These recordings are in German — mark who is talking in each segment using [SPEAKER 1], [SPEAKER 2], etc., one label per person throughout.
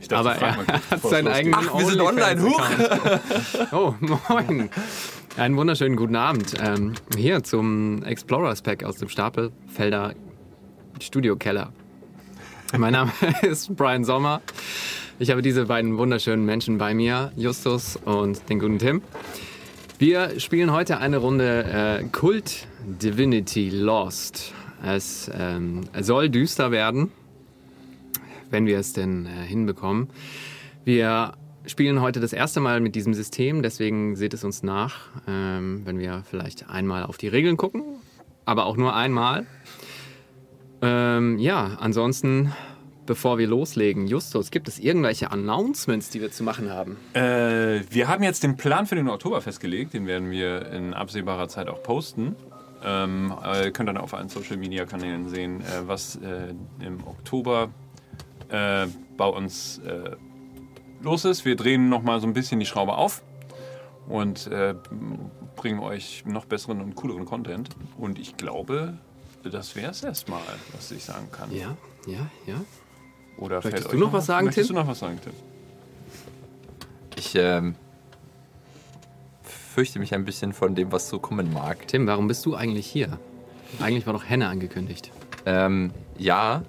[SPEAKER 1] Ich dachte,
[SPEAKER 2] Aber er hat seinen eigenen
[SPEAKER 3] Ach, wir sind online,
[SPEAKER 2] OnlyFans-Account. Oh, moin. Einen wunderschönen guten Abend. Ähm, hier zum Explorers Pack aus dem Stapelfelder Studiokeller. Mein Name ist Brian Sommer. Ich habe diese beiden wunderschönen Menschen bei mir, Justus und den guten Tim. Wir spielen heute eine Runde äh, Kult Divinity Lost. Es ähm, soll düster werden, wenn wir es denn äh, hinbekommen. Wir spielen heute das erste Mal mit diesem System, deswegen seht es uns nach, ähm, wenn wir vielleicht einmal auf die Regeln gucken, aber auch nur einmal. Ähm, ja, ansonsten, bevor wir loslegen, Justus, gibt es irgendwelche Announcements, die wir zu machen haben?
[SPEAKER 1] Äh, wir haben jetzt den Plan für den Oktober festgelegt. Den werden wir in absehbarer Zeit auch posten. Ähm, äh, ihr könnt dann auf allen Social Media Kanälen sehen, äh, was äh, im Oktober äh, bei uns äh, los ist. Wir drehen nochmal so ein bisschen die Schraube auf und äh, bringen euch noch besseren und cooleren Content. Und ich glaube, das wäre es erstmal, was ich sagen kann.
[SPEAKER 2] Ja, ja, ja.
[SPEAKER 1] Oder
[SPEAKER 2] Möchtest
[SPEAKER 1] fällt
[SPEAKER 2] du
[SPEAKER 1] euch
[SPEAKER 2] noch was sagen,
[SPEAKER 1] Möchtest
[SPEAKER 2] Tim?
[SPEAKER 1] du noch was sagen, Tim?
[SPEAKER 3] Ich ähm, fürchte mich ein bisschen von dem, was so kommen mag.
[SPEAKER 2] Tim, warum bist du eigentlich hier? Eigentlich war doch Henne angekündigt.
[SPEAKER 3] Ähm, ja,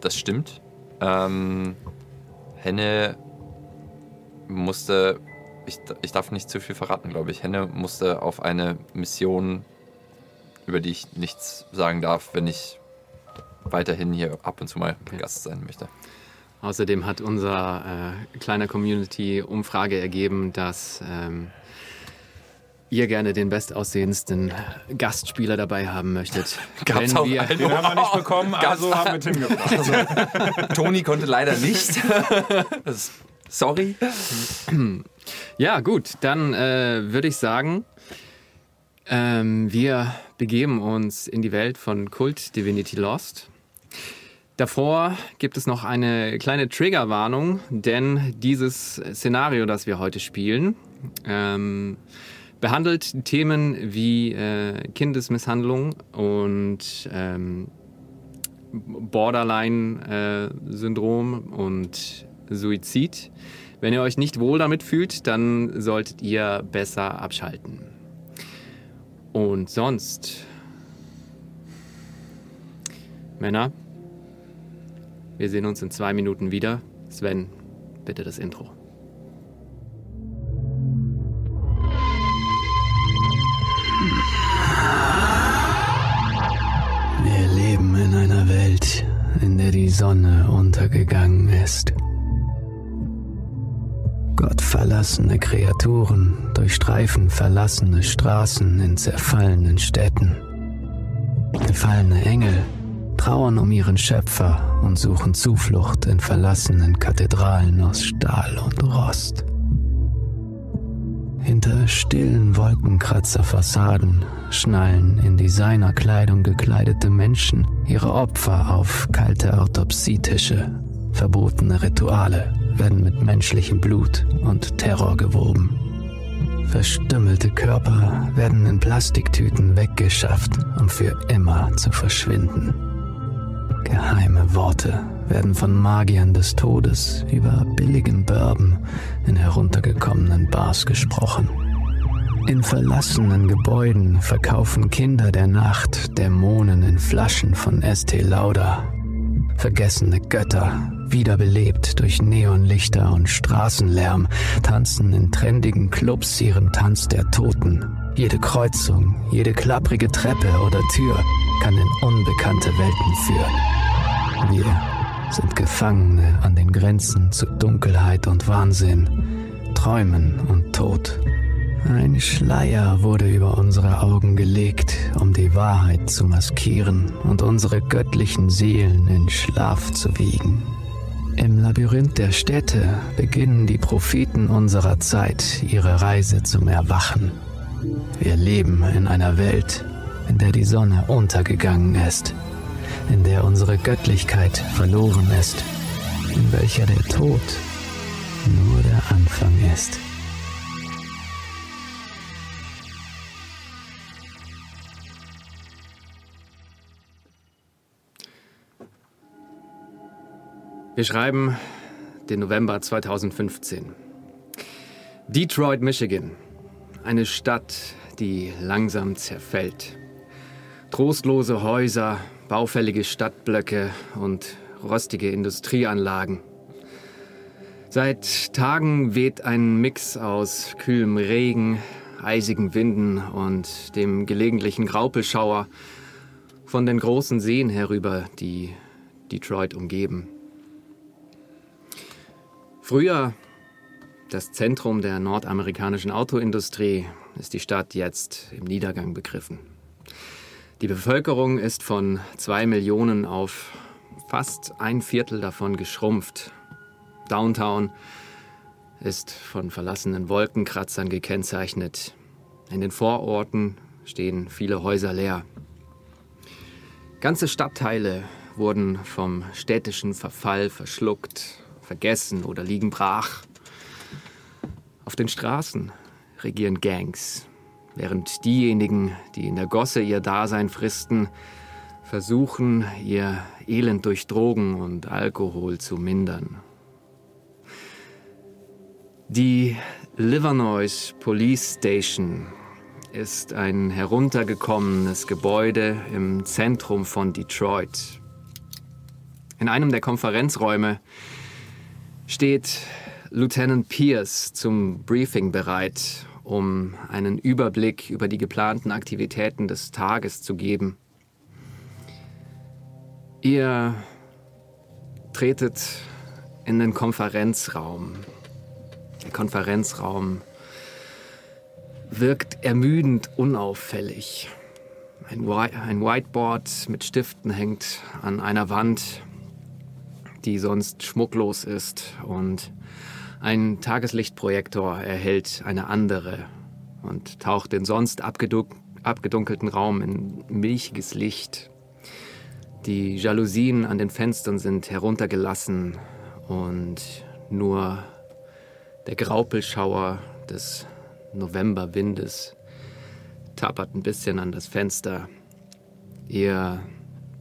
[SPEAKER 3] das stimmt. Ähm, Henne musste, ich, ich darf nicht zu viel verraten, glaube ich. Henne musste auf eine Mission, über die ich nichts sagen darf, wenn ich weiterhin hier ab und zu mal Gast sein möchte.
[SPEAKER 2] Außerdem hat unser äh, kleiner Community Umfrage ergeben, dass ähm, ihr gerne den bestaussehendsten Gastspieler dabei haben möchtet.
[SPEAKER 3] Gab's
[SPEAKER 2] Wenn
[SPEAKER 3] auch
[SPEAKER 2] wir,
[SPEAKER 3] einen?
[SPEAKER 1] Den haben wir nicht bekommen, also haben wir Tim gefragt.
[SPEAKER 3] Toni konnte leider nicht. sorry.
[SPEAKER 2] ja, gut, dann äh, würde ich sagen, ähm, wir begeben uns in die Welt von Kult Divinity Lost. Davor gibt es noch eine kleine Triggerwarnung, denn dieses Szenario, das wir heute spielen, ähm, behandelt Themen wie äh, Kindesmisshandlung und ähm, Borderline-Syndrom und Suizid. Wenn ihr euch nicht wohl damit fühlt, dann solltet ihr besser abschalten. Und sonst, Männer, wir sehen uns in zwei Minuten wieder. Sven, bitte das Intro.
[SPEAKER 4] Die Sonne untergegangen ist. Gottverlassene Kreaturen durchstreifen verlassene Straßen in zerfallenen Städten. Gefallene Engel trauern um ihren Schöpfer und suchen Zuflucht in verlassenen Kathedralen aus Stahl und Rost. Hinter stillen Wolkenkratzer-Fassaden schnallen in Designerkleidung gekleidete Menschen ihre Opfer auf kalte Autopsietische. Verbotene Rituale werden mit menschlichem Blut und Terror gewoben. Verstümmelte Körper werden in Plastiktüten weggeschafft, um für immer zu verschwinden. Geheime Worte werden von Magiern des Todes über billigen Bourbon in heruntergekommenen Bars gesprochen. In verlassenen Gebäuden verkaufen Kinder der Nacht Dämonen in Flaschen von Estee Lauder. Vergessene Götter, wiederbelebt durch Neonlichter und Straßenlärm, tanzen in trendigen Clubs ihren Tanz der Toten. Jede Kreuzung, jede klapprige Treppe oder Tür kann in unbekannte Welten führen. Wir sind Gefangene an den Grenzen zu Dunkelheit und Wahnsinn, Träumen und Tod. Ein Schleier wurde über unsere Augen gelegt, um die Wahrheit zu maskieren und unsere göttlichen Seelen in Schlaf zu wiegen. Im Labyrinth der Städte beginnen die Propheten unserer Zeit ihre Reise zum Erwachen. Wir leben in einer Welt, in der die Sonne untergegangen ist, in der unsere Göttlichkeit verloren ist, in welcher der Tod nur der Anfang ist.
[SPEAKER 2] Wir schreiben den November 2015. Detroit, Michigan. Eine Stadt, die langsam zerfällt. Trostlose Häuser, baufällige Stadtblöcke und rostige Industrieanlagen. Seit Tagen weht ein Mix aus kühlem Regen, eisigen Winden und dem gelegentlichen Graupelschauer von den großen Seen herüber, die Detroit umgeben. Früher das Zentrum der nordamerikanischen Autoindustrie ist die Stadt jetzt im Niedergang begriffen. Die Bevölkerung ist von zwei Millionen auf fast ein Viertel davon geschrumpft. Downtown ist von verlassenen Wolkenkratzern gekennzeichnet. In den Vororten stehen viele Häuser leer. Ganze Stadtteile wurden vom städtischen Verfall verschluckt, vergessen oder liegen brach. Auf den Straßen regieren Gangs, während diejenigen, die in der Gosse ihr Dasein fristen, versuchen, ihr Elend durch Drogen und Alkohol zu mindern. Die Livernois Police Station ist ein heruntergekommenes Gebäude im Zentrum von Detroit. In einem der Konferenzräume steht Lieutenant Pierce zum Briefing bereit, um einen Überblick über die geplanten Aktivitäten des Tages zu geben. Ihr tretet in den Konferenzraum. Der Konferenzraum wirkt ermüdend unauffällig. Ein, Whiteboard mit Stiften hängt an einer Wand, die sonst schmucklos ist und ein Tageslichtprojektor erhält eine andere und taucht den sonst abgedunkelten Raum in milchiges Licht. Die Jalousien an den Fenstern sind heruntergelassen und nur der Graupelschauer des Novemberwindes tappert ein bisschen an das Fenster. Ihr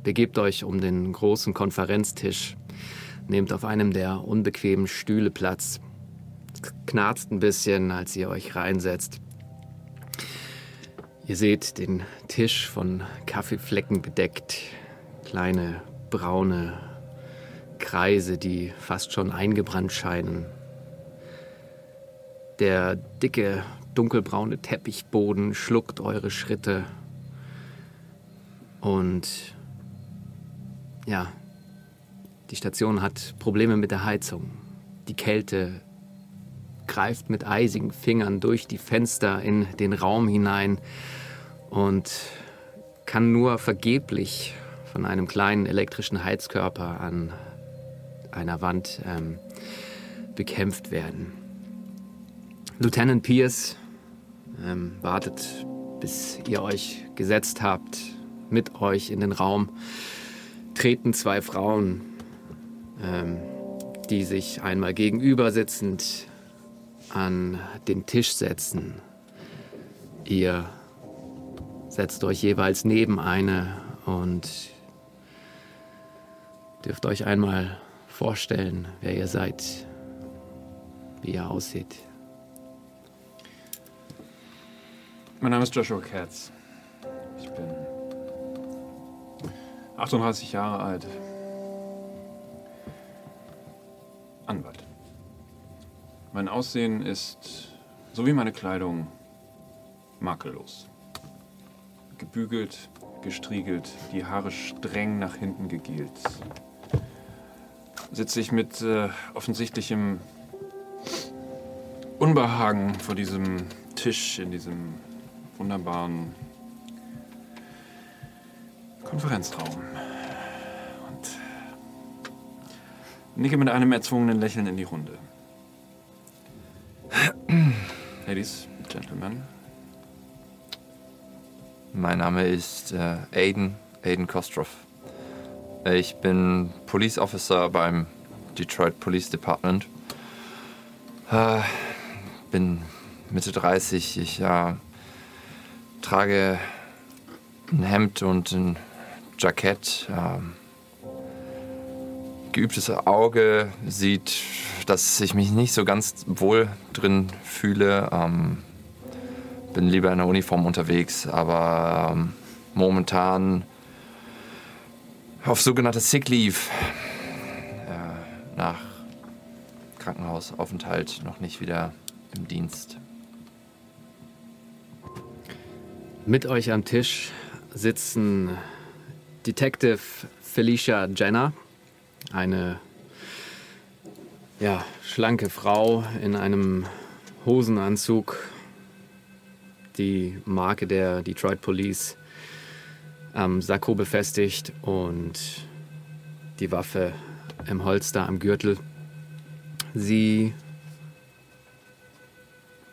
[SPEAKER 2] begebt euch um den großen Konferenztisch, nehmt auf einem der unbequemen Stühle Platz knarzt ein bisschen, als ihr euch reinsetzt. Ihr seht den Tisch von Kaffeeflecken bedeckt, kleine braune Kreise, die fast schon eingebrannt scheinen. Der dicke, dunkelbraune Teppichboden schluckt eure Schritte. Und ja, die Station hat Probleme mit der Heizung. Die Kälte greift mit eisigen Fingern durch die Fenster in den Raum hinein und kann nur vergeblich von einem kleinen elektrischen Heizkörper an einer Wand ähm, bekämpft werden. Lieutenant Pierce ähm, wartet, bis ihr euch gesetzt habt, mit euch in den Raum treten zwei Frauen, ähm, die sich einmal gegenüber sitzend an den Tisch setzen. Ihr setzt euch jeweils neben eine und dürft euch einmal vorstellen, wer ihr seid, wie ihr aussieht.
[SPEAKER 1] Mein Name ist Joshua Katz. Ich bin 38 Jahre alt. Anwalt. Mein Aussehen ist, so wie meine Kleidung, makellos. Gebügelt, gestriegelt, die Haare streng nach hinten gegelt. Sitze ich mit äh, offensichtlichem Unbehagen vor diesem Tisch in diesem wunderbaren Konferenzraum und nicke mit einem erzwungenen Lächeln in die Runde. Ladies, Gentlemen.
[SPEAKER 3] Mein Name ist äh, Aiden, Aiden Kostroff. Ich bin Police Officer beim Detroit Police Department. Äh, bin Mitte 30. Ich äh, trage ein Hemd und ein Jackett. Äh, geübtes Auge sieht, dass ich mich nicht so ganz wohl drin fühle. Ähm, bin lieber in der Uniform unterwegs, aber ähm, momentan auf sogenannte Sick Leave äh, nach Krankenhausaufenthalt noch nicht wieder im Dienst.
[SPEAKER 2] Mit euch am Tisch sitzen Detective Felicia Jenner, eine ja, schlanke Frau in einem Hosenanzug, die Marke der Detroit Police am Sakko befestigt und die Waffe im Holster am Gürtel. Sie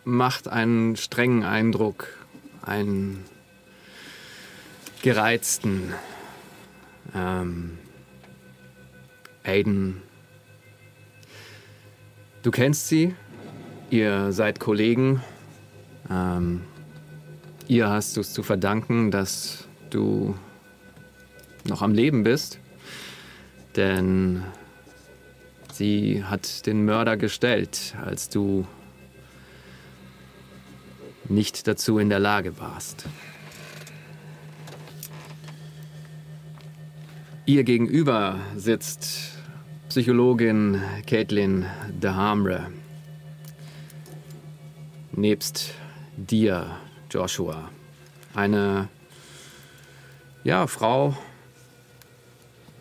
[SPEAKER 2] macht einen strengen Eindruck, einen gereizten. Ähm, Aiden, du kennst sie, ihr seid Kollegen. Ähm, ihr hast es zu verdanken, dass du noch am Leben bist, denn sie hat den Mörder gestellt, als du nicht dazu in der Lage warst. Ihr gegenüber sitzt Psychologin Caitlin de Hamre. Nebst dir, Joshua. Eine ja, Frau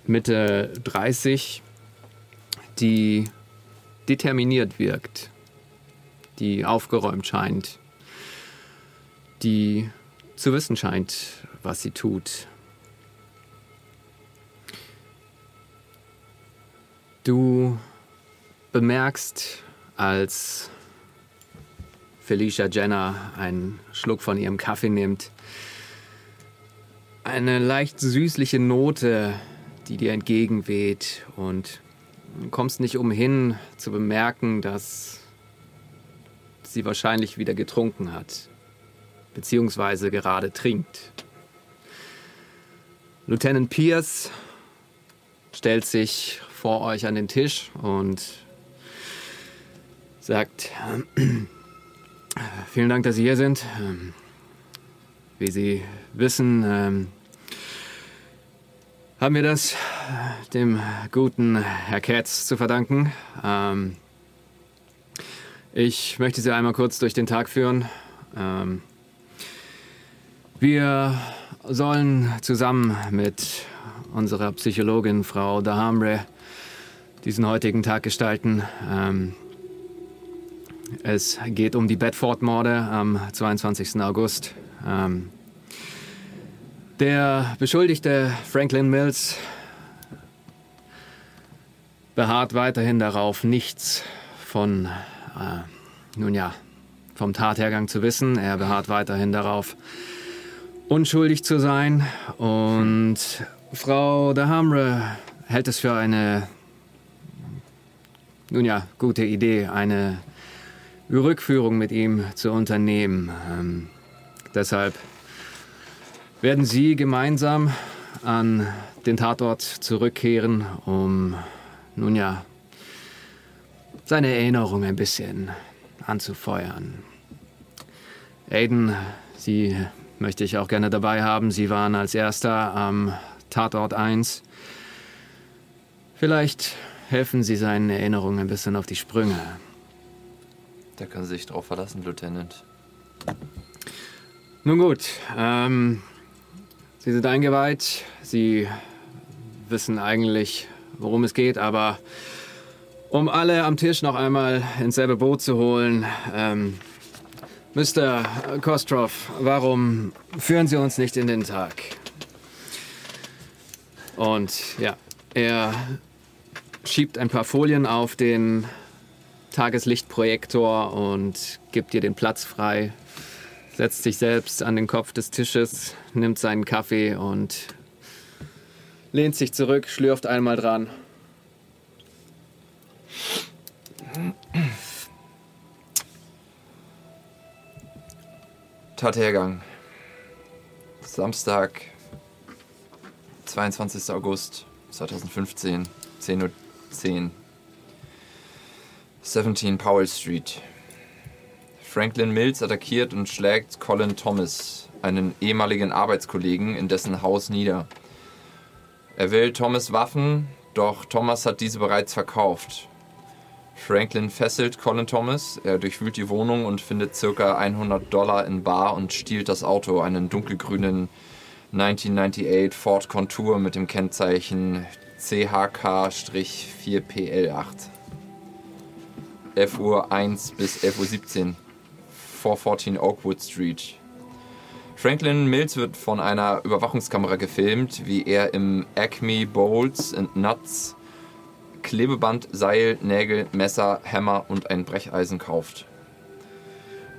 [SPEAKER 2] Mitte 30, die determiniert wirkt, die aufgeräumt scheint, die zu wissen scheint, was sie tut. Du bemerkst, als Felicia Jenner einen Schluck von ihrem Kaffee nimmt, eine leicht süßliche Note, die dir entgegenweht und kommst nicht umhin zu bemerken, dass sie wahrscheinlich wieder getrunken hat, beziehungsweise gerade trinkt. Lieutenant Pierce stellt sich vor euch an den Tisch und sagt, vielen Dank, dass Sie hier sind. Ähm, wie Sie wissen, ähm, haben wir das dem guten Herr Katz zu verdanken. Ähm, ich möchte Sie einmal kurz durch den Tag führen. wir sollen zusammen mit unserer Psychologin Frau Dahamre diesen heutigen Tag gestalten. Ähm, es geht um die Bedford-Morde am 22. August. Ähm, der Beschuldigte Franklin Mills beharrt weiterhin darauf, nichts von, äh, nun ja, vom Tathergang zu wissen. Er beharrt weiterhin darauf, unschuldig zu sein. Und Frau Dahamre hält es für eine nun ja, gute Idee, eine Rückführung mit ihm zu unternehmen. Ähm, deshalb werden Sie gemeinsam an den Tatort zurückkehren, um nun ja seine Erinnerung ein bisschen anzufeuern. Aiden, Sie möchte ich auch gerne dabei haben. Sie waren als erster am Tatort 1. Vielleicht helfen Sie seinen Erinnerungen ein bisschen auf die Sprünge.
[SPEAKER 3] Da können Sie sich drauf verlassen, Lieutenant.
[SPEAKER 2] Nun gut, ähm, Sie sind eingeweiht. Sie wissen eigentlich, worum es geht, aber um alle am Tisch noch einmal ins selbe Boot zu holen, ähm, Mr. Kostroff, warum führen Sie uns nicht in den Tag? Und ja, er schiebt ein paar Folien auf den Tageslichtprojektor und gibt dir den Platz frei, setzt sich selbst an den Kopf des Tisches, nimmt seinen Kaffee und lehnt sich zurück, schlürft einmal dran.
[SPEAKER 3] Tathergang. Samstag, 22. August 2015, 10.30 Uhr. 10. 17 Powell Street. Franklin Mills attackiert und schlägt Colin Thomas, einen ehemaligen Arbeitskollegen, in dessen Haus nieder. Er will Thomas Waffen, doch Thomas hat diese bereits verkauft. Franklin fesselt Colin Thomas, er durchwühlt die Wohnung und findet ca. 100 Dollar in Bar und stiehlt das Auto, einen dunkelgrünen 1998 Ford Contour mit dem Kennzeichen CHK-4PL8. 11 Uhr 1 bis 11 Uhr 17, 414 Oakwood Street. Franklin Mills wird von einer Überwachungskamera gefilmt, wie er im Acme Bowls and Nuts Klebeband, Seil, Nägel, Messer, Hämmer und ein Brecheisen kauft.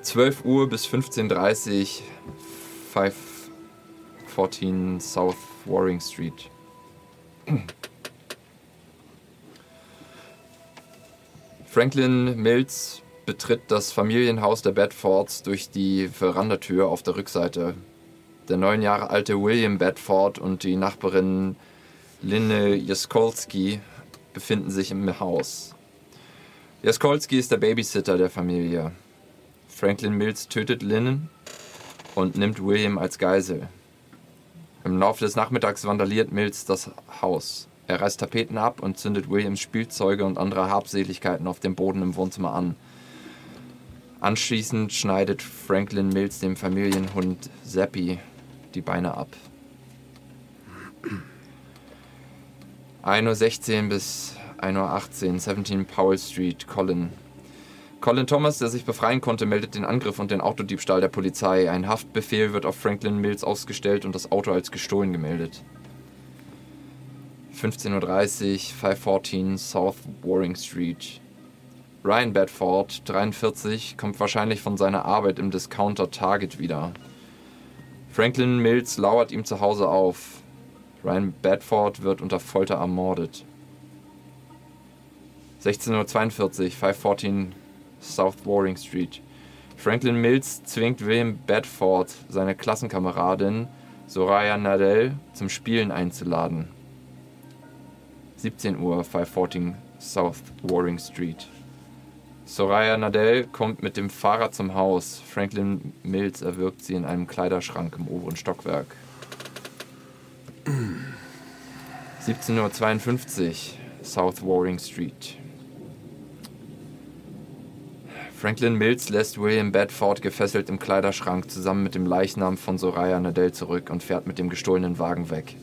[SPEAKER 3] 12 Uhr bis 15.30 Uhr, 514 South Waring Street. Franklin Mills betritt das Familienhaus der Bedfords durch die Verandatür auf der Rückseite. Der neun Jahre alte William Bedford und die Nachbarin Linne Jaskolski befinden sich im Haus. Jaskolski ist der Babysitter der Familie. Franklin Mills tötet Linnen und nimmt William als Geisel. Im Laufe des Nachmittags vandaliert Mills das Haus. Er reißt Tapeten ab und zündet Williams Spielzeuge und andere Habseligkeiten auf dem Boden im Wohnzimmer an. Anschließend schneidet Franklin Mills dem Familienhund Zappi die Beine ab. 1.16 Uhr bis 1.18 Uhr, 17 Powell Street, Colin. Colin Thomas, der sich befreien konnte, meldet den Angriff und den Autodiebstahl der Polizei. Ein Haftbefehl wird auf Franklin Mills ausgestellt und das Auto als gestohlen gemeldet. 15.30 Uhr, 514 South Waring Street. Ryan Bedford, 43, kommt wahrscheinlich von seiner Arbeit im Discounter Target wieder. Franklin Mills lauert ihm zu Hause auf. Ryan Bedford wird unter Folter ermordet. 16.42 Uhr, 514 South Waring Street. Franklin Mills zwingt William Bedford, seine Klassenkameradin Soraya Nadell, zum Spielen einzuladen. 17 Uhr, 514 South Waring Street. Soraya Nadell kommt mit dem Fahrrad zum Haus. Franklin Mills erwürgt sie in einem Kleiderschrank im oberen Stockwerk. 17.52 Uhr, South Waring Street. Franklin Mills lässt William Bedford gefesselt im Kleiderschrank zusammen mit dem Leichnam von Soraya Nadell zurück und fährt mit dem gestohlenen Wagen weg.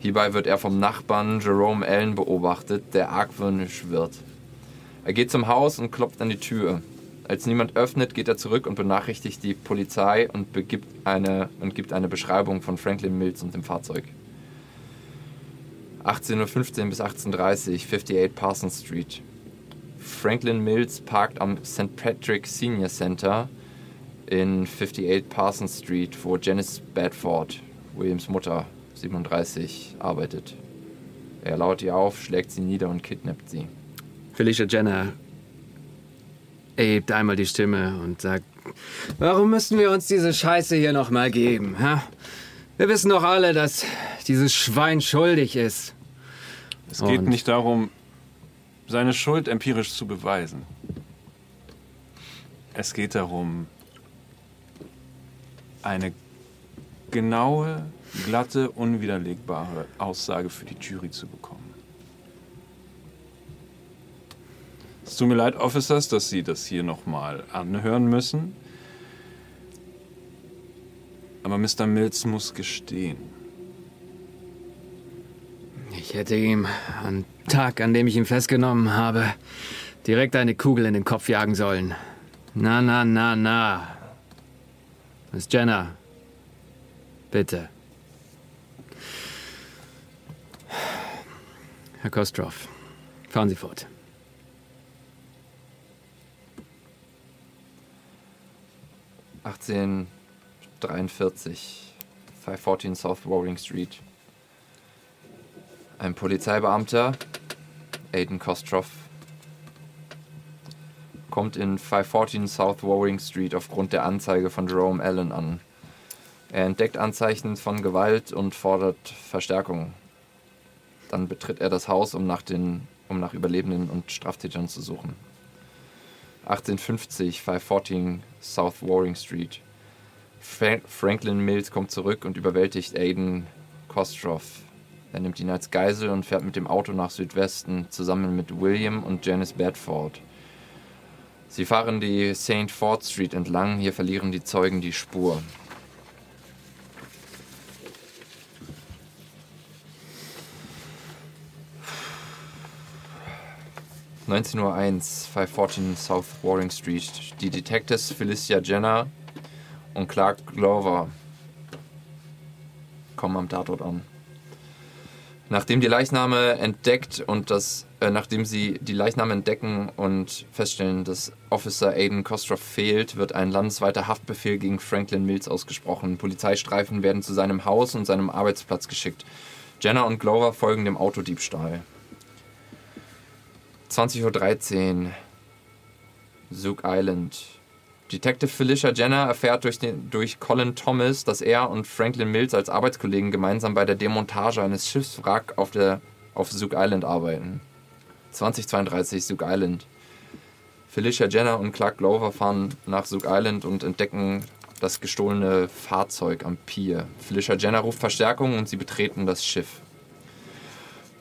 [SPEAKER 3] Hierbei wird er vom Nachbarn Jerome Allen beobachtet, der argwöhnisch wird. Er geht zum Haus und klopft an die Tür. Als niemand öffnet, geht er zurück und benachrichtigt die Polizei und, begibt eine, und gibt eine Beschreibung von Franklin Mills und dem Fahrzeug. 18.15 Uhr bis 18.30 Uhr, 58 Parsons Street. Franklin Mills parkt am St. Patrick Senior Center in 58 Parsons Street, wo Janice Bedford, Williams Mutter, 37, arbeitet. Er lauert ihr auf, schlägt sie nieder und kidnappt sie.
[SPEAKER 2] Felicia Jenner erhebt einmal die Stimme und sagt, warum müssen wir uns diese Scheiße hier nochmal geben? Ha? Wir wissen doch alle, dass dieses Schwein schuldig ist.
[SPEAKER 1] Es geht
[SPEAKER 2] Und-
[SPEAKER 1] nicht darum, seine Schuld empirisch zu beweisen. Es geht darum, eine genaue, glatte, unwiderlegbare Aussage für die Jury zu bekommen. Es tut mir leid, Officers, dass Sie das hier nochmal anhören müssen. Aber Mr. Mills muss gestehen.
[SPEAKER 2] Ich hätte ihm am Tag, an dem ich ihn festgenommen habe, direkt eine Kugel in den Kopf jagen sollen. Na, na, na, na. Miss Jenner, bitte. Herr Kostroff, fahren Sie fort.
[SPEAKER 3] Achtzehn 43, 514 South Waring Street. Ein Polizeibeamter, Aiden Kostroff, kommt in 514 South Waring Street aufgrund der Anzeige von Jerome Allen an. Er entdeckt Anzeichen von Gewalt und fordert Verstärkung. Dann betritt er das Haus, um nach den um nach Überlebenden und Straftätern zu suchen. 1850, 514 South Waring Street. Fra Franklin Mills kommt zurück und überwältigt Aiden Kostroff. Er nimmt ihn als Geisel und fährt mit dem Auto nach Südwesten zusammen mit William und Janice Bedford. Sie fahren die St. Ford Street entlang, hier verlieren die Zeugen die Spur. (19.01 514 South Waring Street). Die Detectives Felicia Jenner und Clark Glover kommen am Tatort an. Nachdem die Leichname entdeckt und das, äh, nachdem sie die Leichname entdecken und feststellen, dass Officer Aiden Kostroff fehlt, wird ein landesweiter Haftbefehl gegen Franklin Mills ausgesprochen. Polizeistreifen werden zu seinem Haus und seinem Arbeitsplatz geschickt. Jenner und Glover folgen dem Autodiebstahl. 20.13 Uhr. Zook Island. Detective Felicia Jenner erfährt durch, den, durch Colin Thomas, dass er und Franklin Mills als Arbeitskollegen gemeinsam bei der Demontage eines Schiffswrack auf, der, auf Zook Island arbeiten. 2032 Zook Island. Felicia Jenner und Clark Glover fahren nach Zook Island und entdecken das gestohlene Fahrzeug am Pier. Felicia Jenner ruft Verstärkung und sie betreten das Schiff.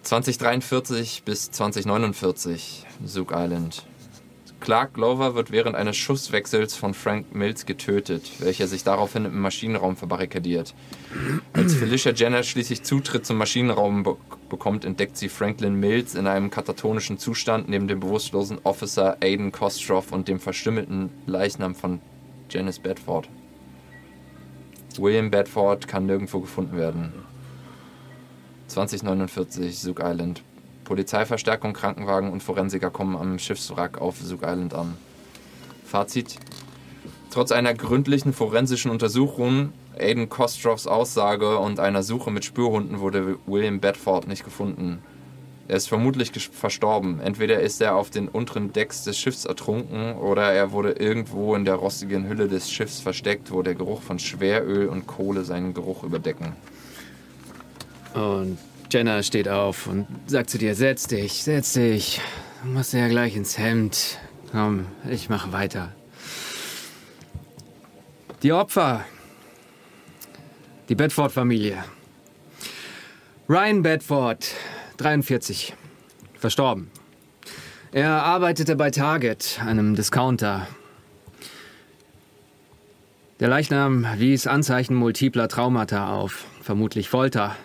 [SPEAKER 3] 2043 bis 2049 Zook Island. Clark Glover wird während eines Schusswechsels von Frank Mills getötet, welcher sich daraufhin im Maschinenraum verbarrikadiert. Als Felicia Jenner schließlich Zutritt zum Maschinenraum be bekommt, entdeckt sie Franklin Mills in einem katatonischen Zustand neben dem bewusstlosen Officer Aiden Kostroff und dem verstümmelten Leichnam von Janice Bedford. William Bedford kann nirgendwo gefunden werden. 2049 Zook Island. Polizeiverstärkung, Krankenwagen und Forensiker kommen am Schiffswrack auf Zook Island an. Fazit: Trotz einer gründlichen forensischen Untersuchung, Aiden Kostroffs Aussage und einer Suche mit Spürhunden wurde William Bedford nicht gefunden. Er ist vermutlich verstorben. Entweder ist er auf den unteren Decks des Schiffs ertrunken oder er wurde irgendwo in der rostigen Hülle des Schiffs versteckt, wo der Geruch von Schweröl und Kohle seinen Geruch überdecken.
[SPEAKER 2] Und Jenna steht auf und sagt zu dir, setz dich, setz dich. Du musst ja gleich ins Hemd. Komm, ich mache weiter. Die Opfer. Die Bedford-Familie. Ryan Bedford, 43, verstorben. Er arbeitete bei Target, einem Discounter. Der Leichnam wies Anzeichen multipler Traumata auf, vermutlich Folter.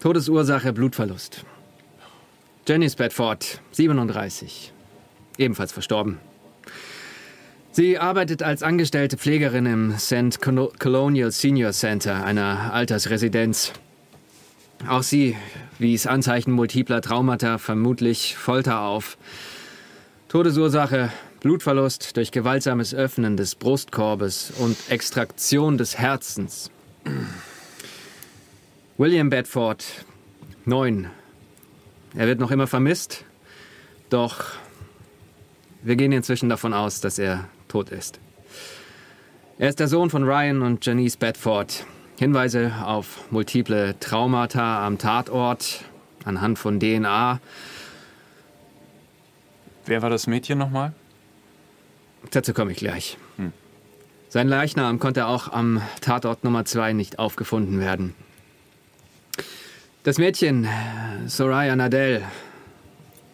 [SPEAKER 2] Todesursache Blutverlust. Janice Bedford, 37, ebenfalls verstorben. Sie arbeitet als angestellte Pflegerin im St. Colonial Senior Center, einer Altersresidenz. Auch sie wies Anzeichen multipler Traumata, vermutlich Folter auf. Todesursache Blutverlust durch gewaltsames Öffnen des Brustkorbes und Extraktion des Herzens. William Bedford, neun. Er wird noch immer vermisst, doch wir gehen inzwischen davon aus, dass er tot ist. Er ist der Sohn von Ryan und Janice Bedford. Hinweise auf multiple Traumata am Tatort anhand von DNA.
[SPEAKER 1] Wer war das Mädchen nochmal?
[SPEAKER 2] Dazu komme ich gleich. Hm. Sein Leichnam konnte auch am Tatort Nummer 2 nicht aufgefunden werden. Das Mädchen, Soraya Nadell,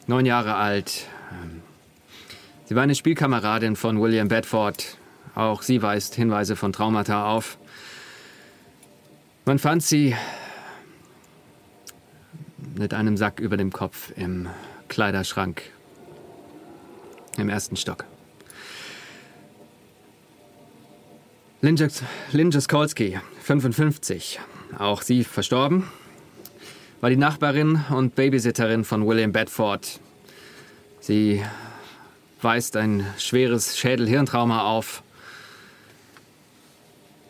[SPEAKER 2] neun Jahre alt. Sie war eine Spielkameradin von William Bedford. Auch sie weist Hinweise von Traumata auf. Man fand sie mit einem Sack über dem Kopf im Kleiderschrank im ersten Stock. Linja Skolski, 55, auch sie verstorben war die Nachbarin und Babysitterin von William Bedford. Sie weist ein schweres Schädel-Hirntrauma auf.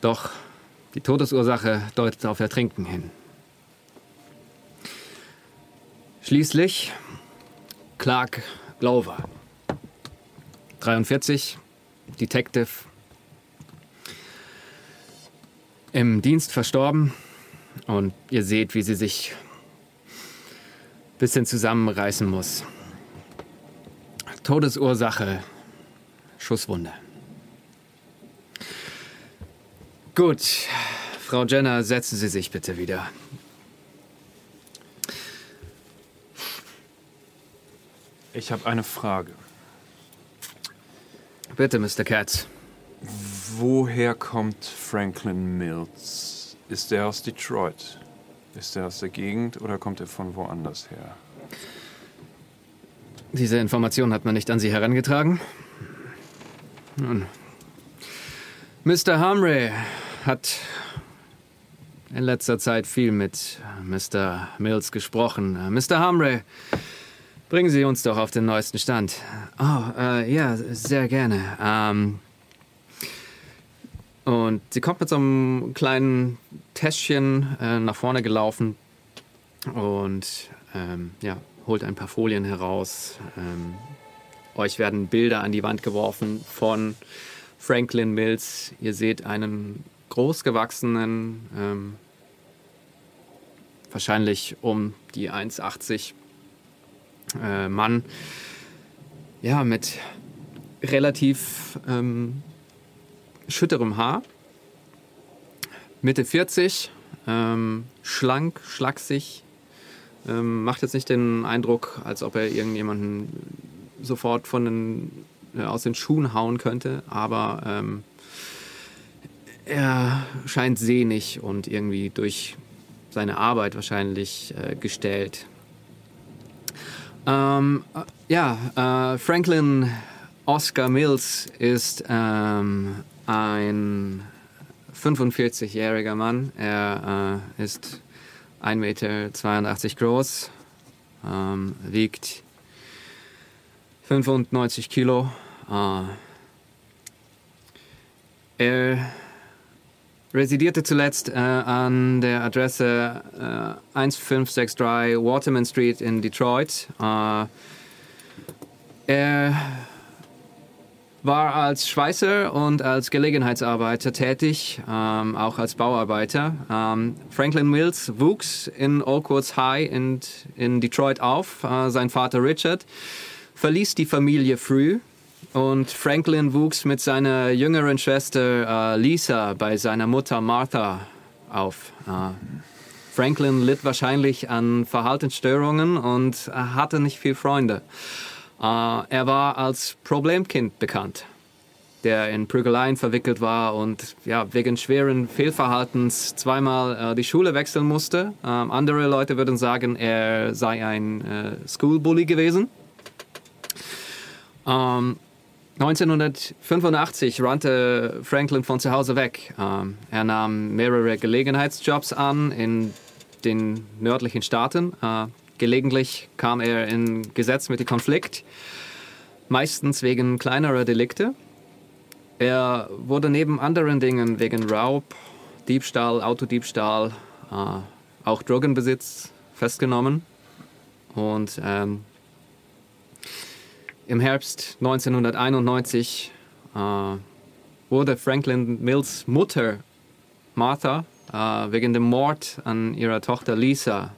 [SPEAKER 2] Doch die Todesursache deutet auf Ertrinken hin. Schließlich Clark Glover, 43, Detective, im Dienst verstorben und ihr seht, wie sie sich bisschen zusammenreißen muss. Todesursache, Schusswunde. Gut, Frau Jenner, setzen Sie sich bitte wieder.
[SPEAKER 1] Ich habe eine Frage.
[SPEAKER 2] Bitte, Mr. Katz.
[SPEAKER 1] Woher kommt Franklin Mills? Ist er aus Detroit? Ist er aus der Gegend oder kommt er von woanders her?
[SPEAKER 2] Diese Information hat man nicht an Sie herangetragen. Nun. Mr. Hamre hat in letzter Zeit viel mit Mr. Mills gesprochen. Mr. Hamre, bringen Sie uns doch auf den neuesten Stand. Oh, äh, ja, sehr gerne. Ähm, und sie kommt mit so einem kleinen Täschchen äh, nach vorne gelaufen und ähm, ja, holt ein paar Folien heraus. Ähm, euch werden Bilder an die Wand geworfen von Franklin Mills. Ihr seht einen großgewachsenen, ähm, wahrscheinlich um die 1,80 äh, Mann, ja, mit relativ ähm, schütterem Haar, Mitte 40, ähm, schlank, schlaksig, ähm, macht jetzt nicht den Eindruck, als ob er irgendjemanden sofort von den, äh, aus den Schuhen hauen könnte, aber ähm, er scheint sehnig und irgendwie durch seine Arbeit wahrscheinlich äh, gestellt. Ähm, äh, ja, äh, Franklin Oscar Mills ist ähm, ein 45-jähriger Mann. Er äh, ist 1,82 Meter groß, ähm, wiegt 95 Kilo. Äh, er residierte zuletzt äh, an der Adresse äh, 1563 Waterman Street in Detroit. Äh, er war als Schweißer und als Gelegenheitsarbeiter tätig, ähm, auch als Bauarbeiter. Ähm, Franklin Mills wuchs in Oakwoods High in, in Detroit auf. Äh, sein Vater Richard verließ die Familie früh und Franklin wuchs mit seiner jüngeren Schwester äh, Lisa bei seiner Mutter Martha auf. Äh, Franklin litt wahrscheinlich an Verhaltensstörungen und hatte nicht viele Freunde. Äh, er war als Problemkind bekannt, der in Prügeleien verwickelt war und ja, wegen schweren Fehlverhaltens zweimal äh, die Schule wechseln musste. Ähm, andere Leute würden sagen, er sei ein äh, Schoolbully gewesen. Ähm, 1985 rannte Franklin von zu Hause weg. Ähm, er nahm mehrere Gelegenheitsjobs an in den nördlichen Staaten. Gelegentlich kam er in Gesetz mit dem Konflikt, meistens wegen kleinerer Delikte. Er wurde neben anderen Dingen wegen Raub, Diebstahl, Autodiebstahl, äh, auch Drogenbesitz festgenommen. Und ähm, im Herbst 1991 äh, wurde Franklin Mills Mutter Martha äh, wegen dem Mord an ihrer Tochter Lisa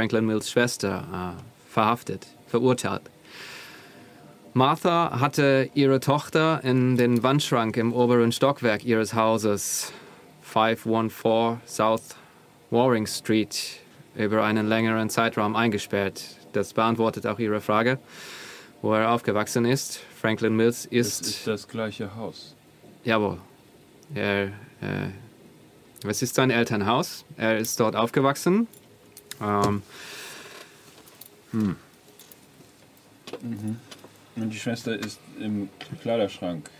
[SPEAKER 2] Franklin Mills Schwester, äh, verhaftet, verurteilt. Martha hatte ihre Tochter in den Wandschrank im oberen Stockwerk ihres Hauses 514 South Waring Street über einen längeren Zeitraum eingesperrt. Das beantwortet auch Ihre Frage, wo er aufgewachsen ist. Franklin Mills ist.
[SPEAKER 1] Das ist das gleiche Haus.
[SPEAKER 2] Jawohl. Er, äh, es ist sein Elternhaus. Er ist dort aufgewachsen. Ähm,
[SPEAKER 1] hm. Mhm. Und die Schwester ist im Kleiderschrank.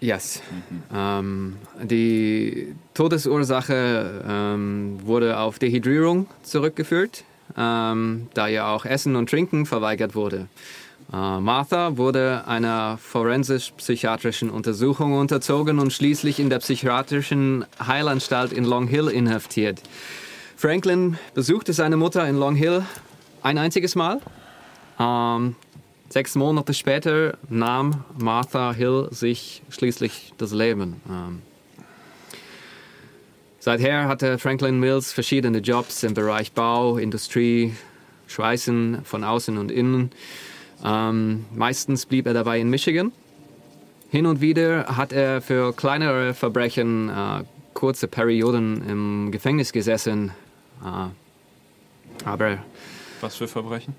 [SPEAKER 2] Yes. Mhm. Ähm, die Todesursache ähm, wurde auf Dehydrierung zurückgeführt, ähm, da ja auch Essen und Trinken verweigert wurde. Äh, Martha wurde einer forensisch-psychiatrischen Untersuchung unterzogen und schließlich in der psychiatrischen Heilanstalt in Long Hill inhaftiert. Franklin besuchte seine Mutter in Long Hill ein einziges Mal. Ähm, sechs Monate später nahm Martha Hill sich schließlich das Leben. Ähm, seither hatte Franklin Mills verschiedene Jobs im Bereich Bau, Industrie, schweißen von außen und innen. Ähm, meistens blieb er dabei in Michigan. Hin und wieder hat er für kleinere Verbrechen äh, kurze Perioden im Gefängnis gesessen. Äh, aber.
[SPEAKER 1] Was für Verbrechen?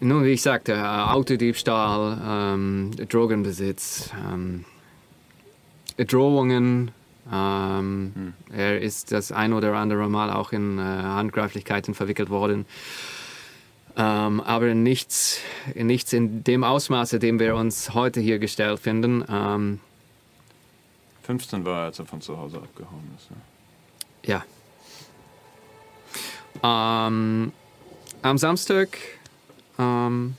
[SPEAKER 2] Nun, wie ich sagte, äh, Autodiebstahl, ähm, Drogenbesitz, ähm, Drohungen. Ähm, hm. Er ist das ein oder andere Mal auch in äh, Handgreiflichkeiten verwickelt worden. Ähm, aber nichts, nichts in dem Ausmaße, dem wir uns heute hier gestellt finden. Ähm,
[SPEAKER 1] 15 war er, als er von zu Hause abgehauen ist.
[SPEAKER 2] Ja. ja. Ähm, am Samstag, ähm,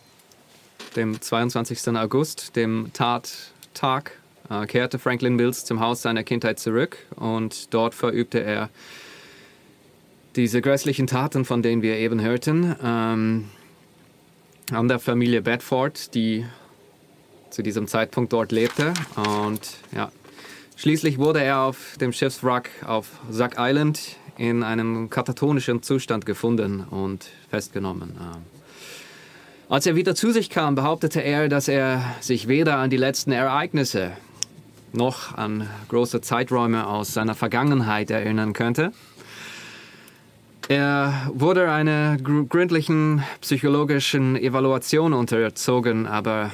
[SPEAKER 2] dem 22. August, dem Tattag, äh, kehrte Franklin Mills zum Haus seiner Kindheit zurück und dort verübte er diese grässlichen Taten, von denen wir eben hörten, ähm, an der Familie Bedford, die zu diesem Zeitpunkt dort lebte. Und ja, schließlich wurde er auf dem Schiffswrack auf Sack Island in einem katatonischen Zustand gefunden und festgenommen. Ähm, als er wieder zu sich kam, behauptete er, dass er sich weder an die letzten Ereignisse noch an große Zeiträume aus seiner Vergangenheit erinnern könnte. Er wurde einer gründlichen psychologischen Evaluation unterzogen, aber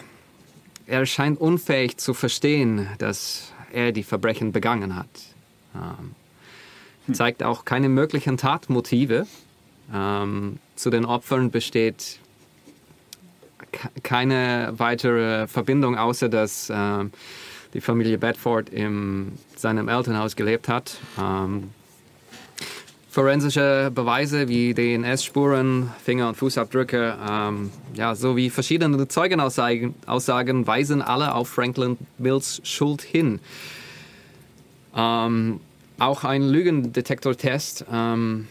[SPEAKER 2] er scheint unfähig zu verstehen, dass er die Verbrechen begangen hat. Ähm, zeigt auch keine möglichen Tatmotive. Ähm, zu den Opfern besteht keine weitere Verbindung, außer dass äh, die Familie Bedford in seinem Elternhaus gelebt hat. Ähm, forensische Beweise wie DNS-Spuren, Finger- und Fußabdrücke ähm, ja, sowie verschiedene Zeugenaussagen Aussagen weisen alle auf Franklin Mills Schuld hin. Ähm, auch ein Lügendetektortest ähm,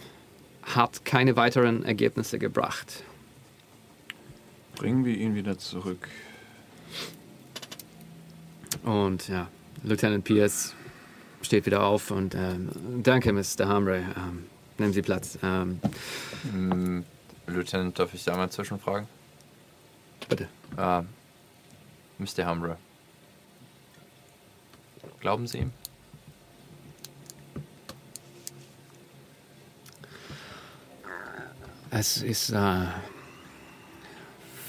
[SPEAKER 2] hat keine weiteren Ergebnisse gebracht.
[SPEAKER 1] Bringen wir ihn wieder zurück.
[SPEAKER 2] Und ja, Lieutenant Pierce steht wieder auf und ähm, danke, Mr. Hamre. Ähm, Nehmen Sie Platz. Ähm,
[SPEAKER 3] mm, Lieutenant, darf ich da mal zwischenfragen?
[SPEAKER 2] Bitte.
[SPEAKER 3] Ah, Mr. Hamre. Glauben Sie ihm?
[SPEAKER 2] Es ist äh,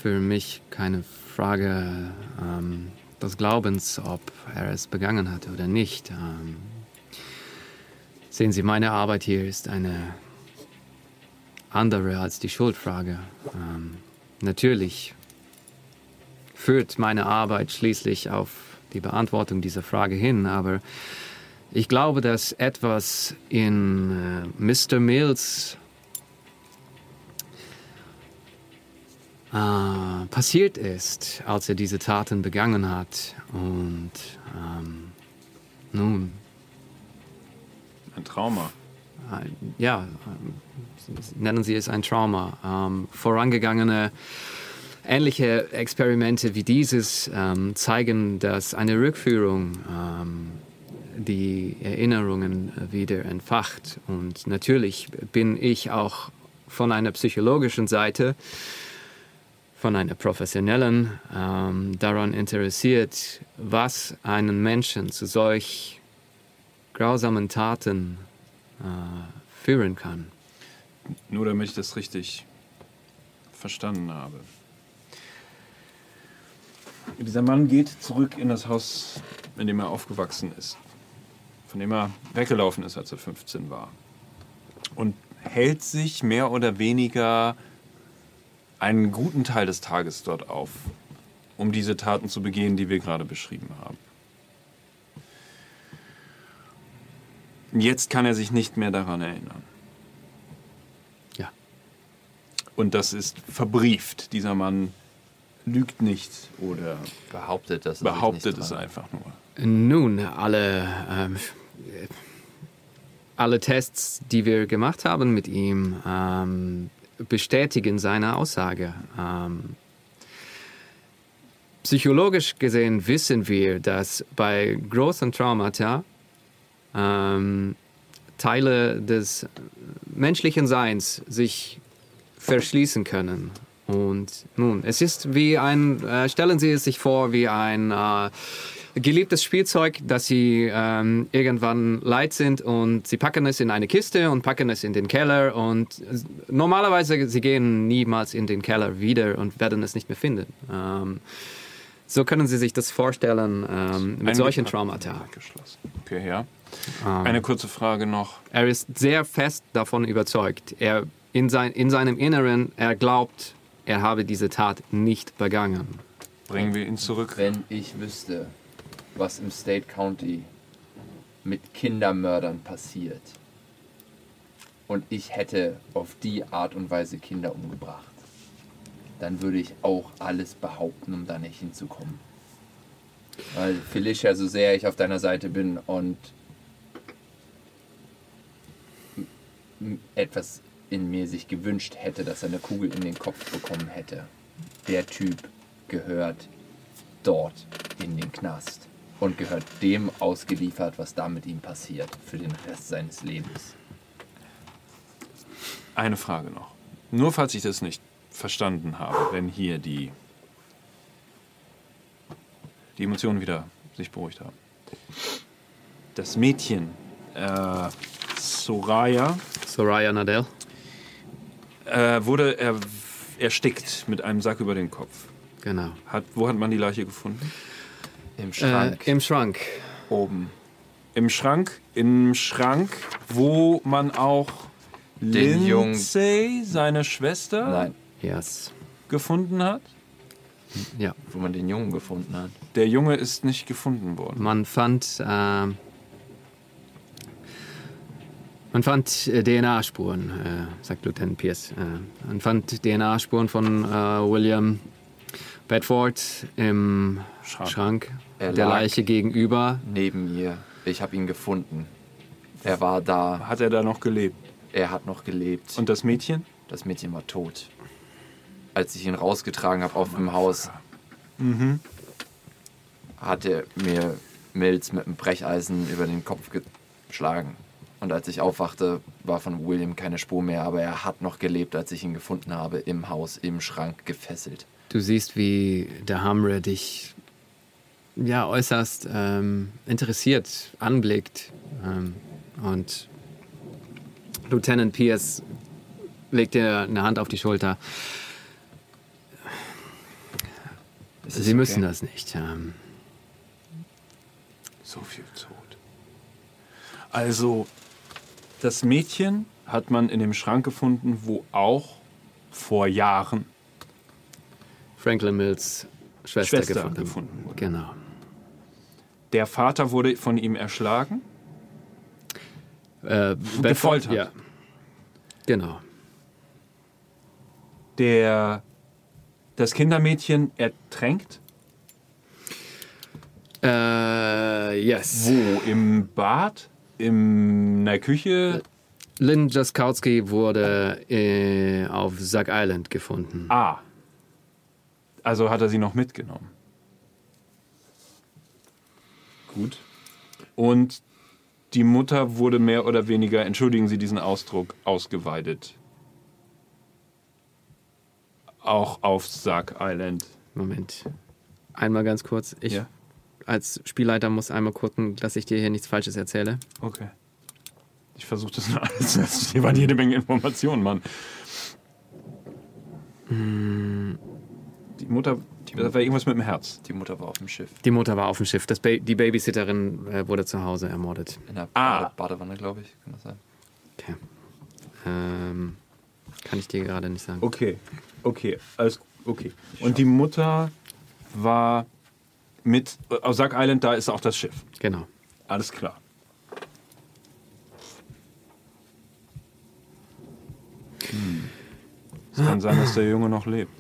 [SPEAKER 2] für mich keine Frage ähm, des Glaubens, ob er es begangen hat oder nicht. Ähm, Sehen Sie, meine Arbeit hier ist eine andere als die Schuldfrage. Ähm, natürlich führt meine Arbeit schließlich auf die Beantwortung dieser Frage hin, aber ich glaube, dass etwas in äh, Mr. Mills äh, passiert ist, als er diese Taten begangen hat. Und ähm, nun,
[SPEAKER 1] ein Trauma.
[SPEAKER 2] Ja, nennen Sie es ein Trauma. Ähm, vorangegangene ähnliche Experimente wie dieses ähm, zeigen, dass eine Rückführung ähm, die Erinnerungen wieder entfacht. Und natürlich bin ich auch von einer psychologischen Seite, von einer professionellen, ähm, daran interessiert, was einen Menschen zu solch grausamen Taten äh, führen kann.
[SPEAKER 1] Nur damit ich das richtig verstanden habe. Dieser Mann geht zurück in das Haus, in dem er aufgewachsen ist, von dem er weggelaufen ist, als er 15 war. Und hält sich mehr oder weniger einen guten Teil des Tages dort auf, um diese Taten zu begehen, die wir gerade beschrieben haben. Jetzt kann er sich nicht mehr daran erinnern.
[SPEAKER 2] Ja.
[SPEAKER 1] Und das ist verbrieft. Dieser Mann lügt nicht oder
[SPEAKER 3] behauptet, das
[SPEAKER 1] behauptet es einfach nur.
[SPEAKER 2] Nun, alle, ähm, alle Tests, die wir gemacht haben mit ihm, ähm, bestätigen seine Aussage. Ähm, psychologisch gesehen wissen wir, dass bei großen Traumata ähm, Teile des menschlichen Seins sich verschließen können. Und nun, es ist wie ein, äh, stellen Sie es sich vor, wie ein äh, geliebtes Spielzeug, das Sie ähm, irgendwann leid sind und Sie packen es in eine Kiste und packen es in den Keller und normalerweise Sie gehen niemals in den Keller wieder und werden es nicht mehr finden. Ähm, so können Sie sich das vorstellen ähm, mit
[SPEAKER 1] Ein
[SPEAKER 2] solchen Traumata.
[SPEAKER 1] Geschlossen. Okay, ja.
[SPEAKER 2] Ähm,
[SPEAKER 1] Eine kurze Frage noch.
[SPEAKER 2] er ist sehr fest davon überzeugt. Er in, sein, in seinem Inneren, er glaubt, er habe diese Tat nicht begangen.
[SPEAKER 1] Bringen wir ihn zurück.
[SPEAKER 3] Wenn ich wüsste, was im State County mit Kindermördern passiert. Und ich hätte auf die Art und Weise Kinder umgebracht, dann würde ich auch alles behaupten, um da nicht hinzukommen. Weil Felicia, so sehr ich auf deiner Seite bin und etwas in mir sich gewünscht hätte, dass er eine Kugel in den Kopf bekommen hätte, der Typ gehört dort in den Knast und gehört dem ausgeliefert, was da mit ihm passiert, für den Rest seines Lebens.
[SPEAKER 1] Eine Frage noch. Nur falls ich das nicht verstanden habe, wenn hier die, die Emotionen wieder sich beruhigt haben. Das Mädchen, äh, Soraya,
[SPEAKER 2] Soraya Nadell.
[SPEAKER 1] äh, wurde er, erstickt mit einem Sack über den Kopf.
[SPEAKER 2] Genau.
[SPEAKER 1] Hat, wo hat man die Leiche gefunden?
[SPEAKER 3] Im
[SPEAKER 2] Äh,
[SPEAKER 3] Schrank
[SPEAKER 2] Im Schrank.
[SPEAKER 3] oben.
[SPEAKER 1] Im Schrank, im Schrank, wo man auch
[SPEAKER 3] Den Jungen-
[SPEAKER 1] Lindsay, seine Schwester,
[SPEAKER 3] Nein,
[SPEAKER 2] Yes.
[SPEAKER 1] gefunden hat.
[SPEAKER 2] Ja.
[SPEAKER 3] wo man den Jungen gefunden hat.
[SPEAKER 1] Der Junge ist nicht gefunden worden.
[SPEAKER 2] Man fand, ähm, man fand äh, DNA-Spuren, äh, sagt Lieutenant Pierce. Äh, man fand DNA-Spuren von äh, William Bedford im
[SPEAKER 1] Schrank.
[SPEAKER 2] Schrank,
[SPEAKER 3] Er
[SPEAKER 2] der Leiche gegenüber.
[SPEAKER 3] Neben mir. Ich habe ihn gefunden. Er war da.
[SPEAKER 1] Hat er da noch gelebt?
[SPEAKER 3] Er hat noch gelebt.
[SPEAKER 1] Und das Mädchen?
[SPEAKER 3] das Mädchen war tot. Als ich ihn rausgetragen habe auf dem Haus, hat er mir Mills mit einem Brecheisen über den Kopf geschlagen. Und als ich aufwachte, war von William keine Spur mehr, aber er hat noch gelebt, als ich ihn gefunden habe, im Haus, im Schrank gefesselt.
[SPEAKER 2] Du siehst, wie der Hamre dich ja, äußerst ähm, interessiert anblickt. Ähm, und Lieutenant Pierce legt dir eine Hand auf die Schulter. Sie müssen
[SPEAKER 3] okay.
[SPEAKER 2] das nicht. Ähm,
[SPEAKER 1] So viel tot. Also, das Mädchen hat man in dem Schrank gefunden, wo auch vor Jahren
[SPEAKER 2] Franklin Mills Schwester,
[SPEAKER 1] Schwester
[SPEAKER 2] gefunden.
[SPEAKER 1] gefunden wurde.
[SPEAKER 2] Genau.
[SPEAKER 1] Der Vater wurde von ihm erschlagen.
[SPEAKER 2] Äh,
[SPEAKER 1] Gefoltert.
[SPEAKER 2] Ja. Genau.
[SPEAKER 1] Der das Kindermädchen ertränkt.
[SPEAKER 2] Äh, yes.
[SPEAKER 1] Wo? Im Bad? In der Küche?
[SPEAKER 2] Lynn Jaskowski wurde äh, auf Sack Island gefunden.
[SPEAKER 1] Ah. Also hat er sie noch mitgenommen. Gut. Und die Mutter wurde mehr oder weniger, entschuldigen Sie diesen Ausdruck, ausgeweidet. Auch auf Sack Island.
[SPEAKER 2] Moment. Einmal ganz kurz. Ich
[SPEAKER 1] Ja.
[SPEAKER 2] als Spielleiter muss einmal gucken, dass ich dir hier nichts Falsches erzähle.
[SPEAKER 1] Okay. Ich versuche das nur alles. Hier waren jede Menge Informationen, Mann. Die Mutter, das war irgendwas mit dem Herz.
[SPEAKER 3] Die Mutter war auf dem Schiff.
[SPEAKER 2] Die Mutter war auf dem Schiff. Das ba die Babysitterin äh, wurde zu Hause ermordet.
[SPEAKER 3] In der
[SPEAKER 1] Ah.
[SPEAKER 3] Bade Badewanne, glaube ich. Kann das sein?
[SPEAKER 2] Okay. Ähm, kann ich dir gerade nicht sagen.
[SPEAKER 1] Okay, okay, alles okay. Und die Mutter war mit, auf Sack Island, da ist auch das Schiff.
[SPEAKER 2] Genau.
[SPEAKER 1] Alles klar. Hm. Es kann sein, dass der Junge noch lebt.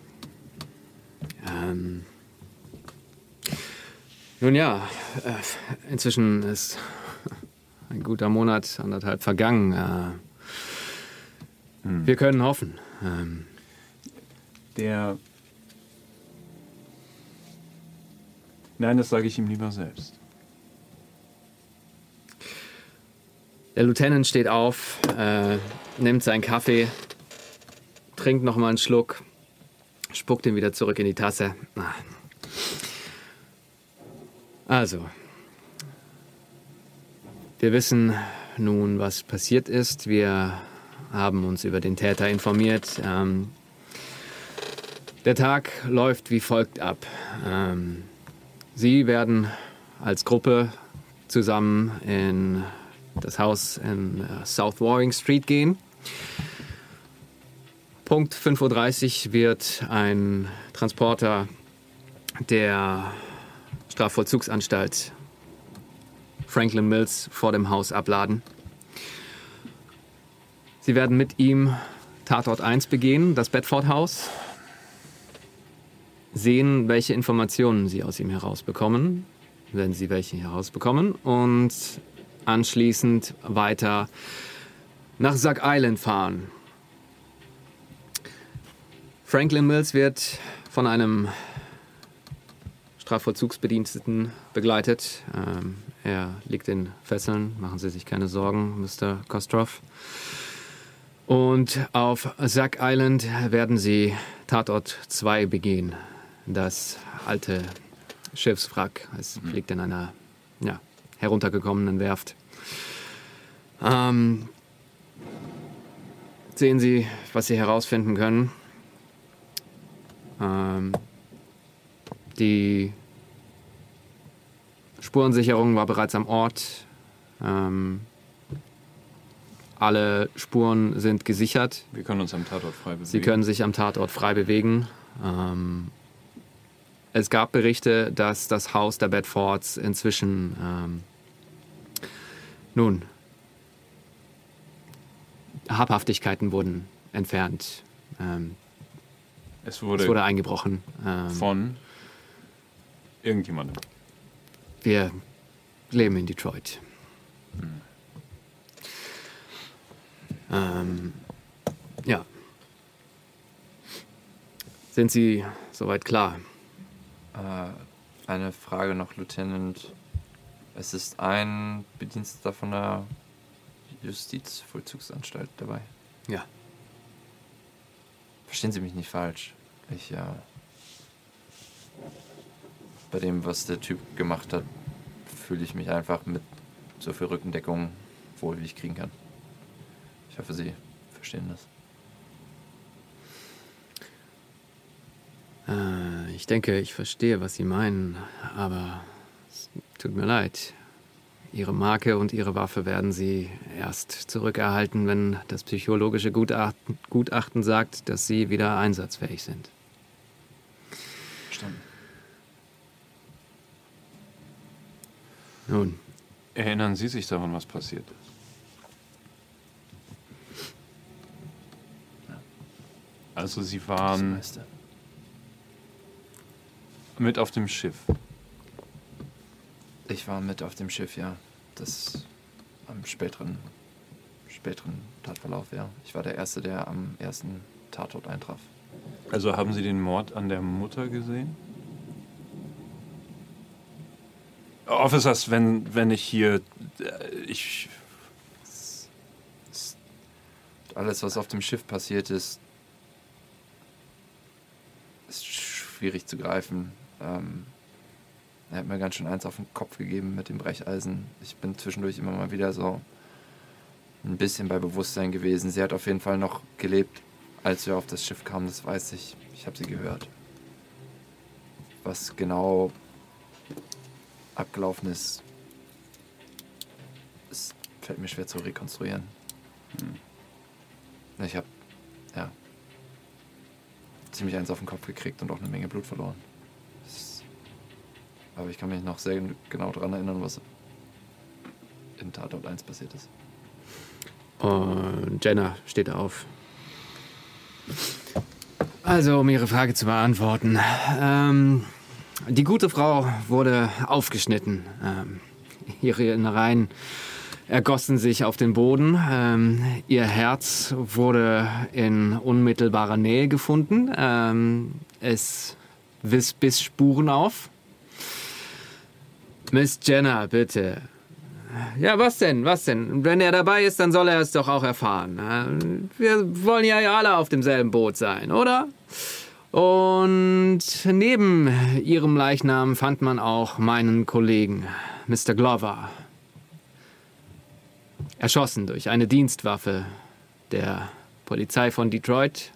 [SPEAKER 2] Ähm, nun ja, äh, inzwischen ist ein guter Monat, anderthalb vergangen. Äh, Wir können hoffen. Ähm,
[SPEAKER 1] Der. Nein, das sage ich ihm lieber selbst.
[SPEAKER 2] der Lieutenant steht auf, äh, nimmt seinen Kaffee trinkt noch mal einen Schluck, spuckt ihn wieder zurück in die Tasse. Also, wir wissen nun, was passiert ist. Wir haben uns über den Täter informiert. Ähm, der Tag läuft wie folgt ab. Ähm, Sie werden als Gruppe zusammen in das Haus in South Warring Street gehen. Punkt 5.30 Uhr wird ein Transporter der Strafvollzugsanstalt Franklin Mills vor dem Haus abladen. Sie werden mit ihm Tatort 1 begehen, das Bedford-Haus, sehen, welche Informationen Sie aus ihm herausbekommen, wenn Sie welche herausbekommen, und anschließend weiter nach Sack Island fahren. Franklin Mills wird von einem Strafvollzugsbediensteten begleitet. Ähm, er liegt in Fesseln, machen Sie sich keine Sorgen, Mr. Kostroff. Und auf Sack Island werden Sie Tatort 2 begehen. Das alte Schiffswrack. Es fliegt in einer ja, heruntergekommenen Werft. Ähm, sehen Sie, was Sie herausfinden können. Ähm, die Spurensicherung war bereits am Ort. Ähm, alle Spuren sind gesichert.
[SPEAKER 1] Wir können uns am Tatort frei bewegen.
[SPEAKER 2] Sie können sich am Tatort frei bewegen. Ähm, es gab Berichte, dass das Haus der Bedfords inzwischen ähm, nun Habhaftigkeiten wurden entfernt. Ähm,
[SPEAKER 1] es wurde,
[SPEAKER 2] es wurde eingebrochen. Ähm,
[SPEAKER 1] von irgendjemandem.
[SPEAKER 2] wir leben in Detroit. Ähm, ja. Sind Sie soweit klar?
[SPEAKER 3] Äh, eine Frage noch, Lieutenant. Es ist ein Bediensteter von der Justizvollzugsanstalt dabei.
[SPEAKER 2] Ja.
[SPEAKER 3] Verstehen Sie mich nicht falsch. Ich, äh, bei dem, was der Typ gemacht hat, fühle ich mich einfach mit so viel Rückendeckung wohl, wie ich kriegen kann. Ich hoffe, Sie verstehen das.
[SPEAKER 2] Äh, ich denke, ich verstehe, was Sie meinen, aber es tut mir leid. Ihre Marke und Ihre Waffe werden Sie erst zurückerhalten, wenn das psychologische Gutachten, Gutachten sagt, dass Sie wieder einsatzfähig sind.
[SPEAKER 1] Verstanden.
[SPEAKER 2] Nun,
[SPEAKER 1] Erinnern Sie sich daran, was passiert ist? Also Sie waren mit auf dem Schiff.
[SPEAKER 3] Ich war mit auf dem Schiff, ja. Das am späteren, späteren Tatverlauf, ja. Ich war der Erste, der am ersten Tatort eintraf.
[SPEAKER 1] Also haben Sie den Mord an der Mutter gesehen? Officers, wenn, wenn ich hier. äh, Ich.
[SPEAKER 3] Alles, was auf dem Schiff passiert ist, ist schwierig zu greifen. Ähm, er hat mir ganz schön eins auf den Kopf gegeben mit dem Brecheisen. Ich bin zwischendurch immer mal wieder so ein bisschen bei Bewusstsein gewesen. Sie hat auf jeden Fall noch gelebt, als wir auf das Schiff kamen, das weiß ich. Ich habe sie gehört. Was genau abgelaufen ist, es fällt mir schwer zu rekonstruieren. Ich habe, ja, ziemlich eins auf den Kopf gekriegt und auch eine Menge Blut verloren. Das, aber ich kann mich noch sehr genau daran erinnern, was in Tatort 1 passiert ist.
[SPEAKER 2] Und Jenna steht auf. Also, um Ihre Frage zu beantworten. Ähm, die gute Frau wurde aufgeschnitten. Ähm, ihre Innereien ergossen sich auf den Boden. Ähm, ihr Herz wurde in unmittelbarer Nähe gefunden. Ähm, es wies bis Spuren auf. Miss Jenna, bitte. Ja, was denn? Was denn? Wenn er dabei ist, dann soll er es doch auch erfahren. Äh, Wir wollen ja alle auf demselben Boot sein, oder? Und neben ihrem Leichnam fand man auch meinen Kollegen, Mr. Glover. Erschossen durch eine Dienstwaffe der Polizei von Detroit.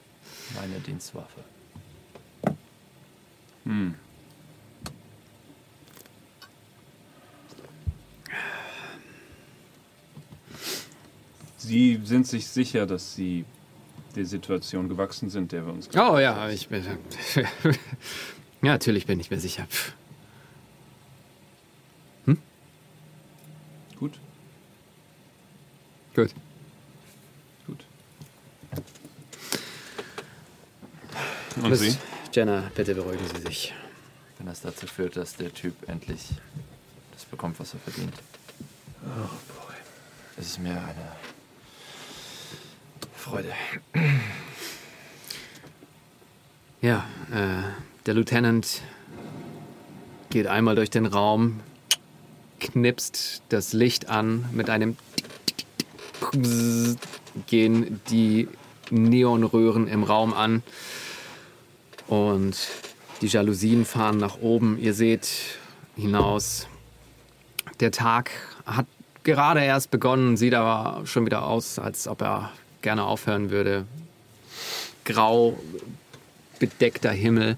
[SPEAKER 3] Meine Dienstwaffe.
[SPEAKER 1] Sie sind sich sicher, dass Sie der Situation gewachsen sind, der wir uns
[SPEAKER 2] Oh ja, ich bin. ja, natürlich bin ich mir sicher. Pff.
[SPEAKER 1] Gut,
[SPEAKER 2] Gut.
[SPEAKER 1] gut. Und
[SPEAKER 2] Miss
[SPEAKER 1] Sie?
[SPEAKER 2] Jenna, bitte beruhigen Sie sich.
[SPEAKER 3] Wenn das dazu führt, dass der Typ endlich das bekommt, was er verdient. Oh boy. Es ist mir eine Freude.
[SPEAKER 2] Ja, äh, der Lieutenant geht einmal durch den Raum, knipst das Licht an mit einem gehen die Neonröhren im Raum an und die Jalousien fahren nach oben. Ihr seht hinaus. Der Tag hat gerade erst begonnen, sieht aber schon wieder aus, als ob er gerne aufhören würde. Grau bedeckter Himmel.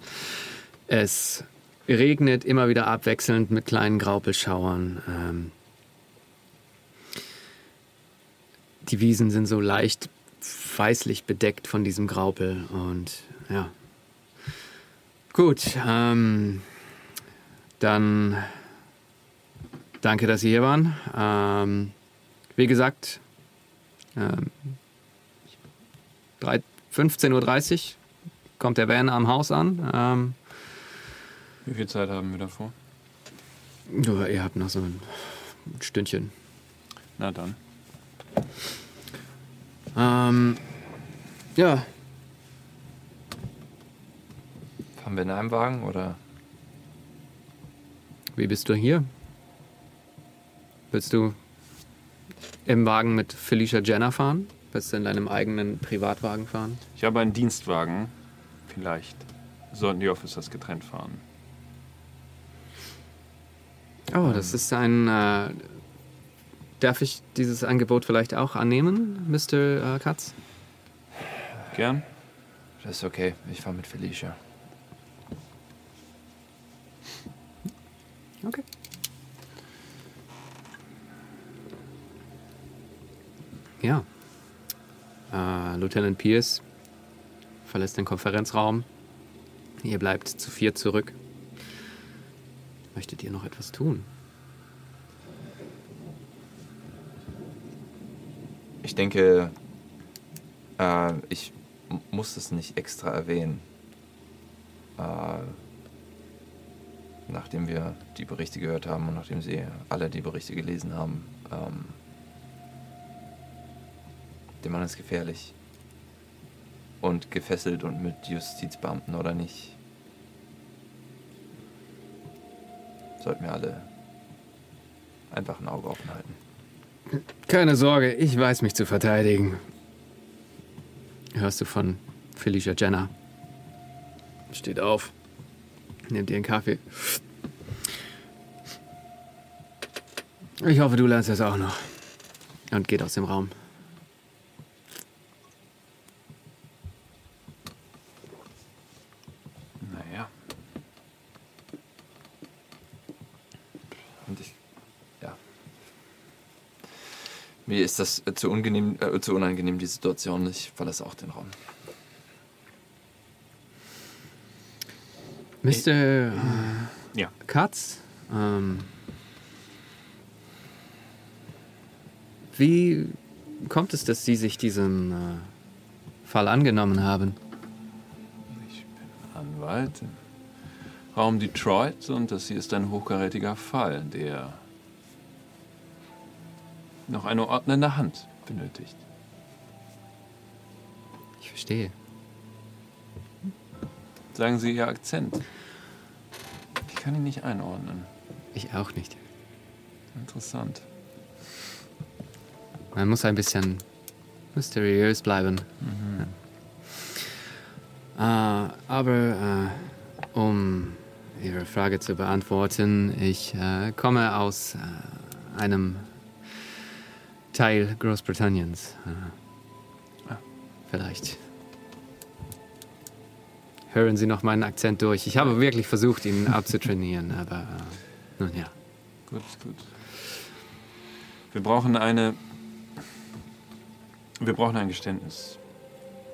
[SPEAKER 2] Es regnet immer wieder abwechselnd mit kleinen Graupelschauern. Ähm die Wiesen sind so leicht weißlich bedeckt von diesem Graupel und ja. Gut, ähm, dann danke, dass Sie hier waren. Ähm, wie gesagt, ähm, 15.30 Uhr kommt der Van am Haus an. Ähm,
[SPEAKER 1] Wie viel Zeit haben wir davor?
[SPEAKER 2] ja, ihr habt noch so ein Stündchen.
[SPEAKER 1] Na dann.
[SPEAKER 2] Ähm, ja,
[SPEAKER 3] Fahren wir in einem Wagen oder?
[SPEAKER 2] wie bist du hier? Willst du im Wagen mit Felicia Jenner fahren? Willst du in deinem eigenen Privatwagen fahren?
[SPEAKER 1] Ich habe einen Dienstwagen. Vielleicht sollten die Officers getrennt fahren.
[SPEAKER 2] Oh, das ist ein. Äh, darf ich dieses Angebot vielleicht auch annehmen, Mr. Äh, Katz?
[SPEAKER 1] Gern?
[SPEAKER 3] Das ist okay. Ich fahre mit Felicia.
[SPEAKER 2] Okay. Ja. Äh, Lieutenant Pierce verlässt den Konferenzraum. Ihr bleibt zu vier zurück. Möchtet ihr noch etwas tun?
[SPEAKER 3] Ich denke, äh, ich muss es nicht extra erwähnen. Äh, nachdem wir die Berichte gehört haben und nachdem Sie alle die Berichte gelesen haben. Ähm, der Mann ist gefährlich. Und gefesselt und mit Justizbeamten oder nicht. Sollten wir alle einfach ein Auge offen halten.
[SPEAKER 2] Keine Sorge, ich weiß mich zu verteidigen. Hörst du von Felicia Jenner? Steht auf. Nehmt ihr einen Kaffee. Ich hoffe, du lernst das auch noch. Und geht aus dem Raum.
[SPEAKER 1] Naja.
[SPEAKER 3] Und ich, ja. Mir ist das äh, zu, unangenehm, äh, zu unangenehm, die Situation. Ich verlasse auch den Raum.
[SPEAKER 2] Mr. Äh,
[SPEAKER 1] Ja.
[SPEAKER 2] Katz, ähm, wie kommt es, dass Sie sich diesem äh, Fall angenommen haben?
[SPEAKER 1] Ich bin Anwalt im Raum Detroit und das hier ist ein hochkarätiger Fall, der noch eine ordnende Hand benötigt.
[SPEAKER 2] Ich verstehe.
[SPEAKER 1] Sagen Sie Ihr Akzent. Ich kann ihn nicht einordnen.
[SPEAKER 2] Ich auch nicht.
[SPEAKER 1] Interessant.
[SPEAKER 2] Man muss ein bisschen mysteriös bleiben. Ja. Äh, aber äh, um Ihre Frage zu beantworten, ich äh, komme aus äh, einem Teil Großbritanniens. Äh, Vielleicht. Hören Sie noch meinen Akzent durch. Ich habe wirklich versucht, ihn abzutrainieren, aber äh, nun ja.
[SPEAKER 1] Gut, gut. Wir brauchen eine. Wir brauchen ein Geständnis.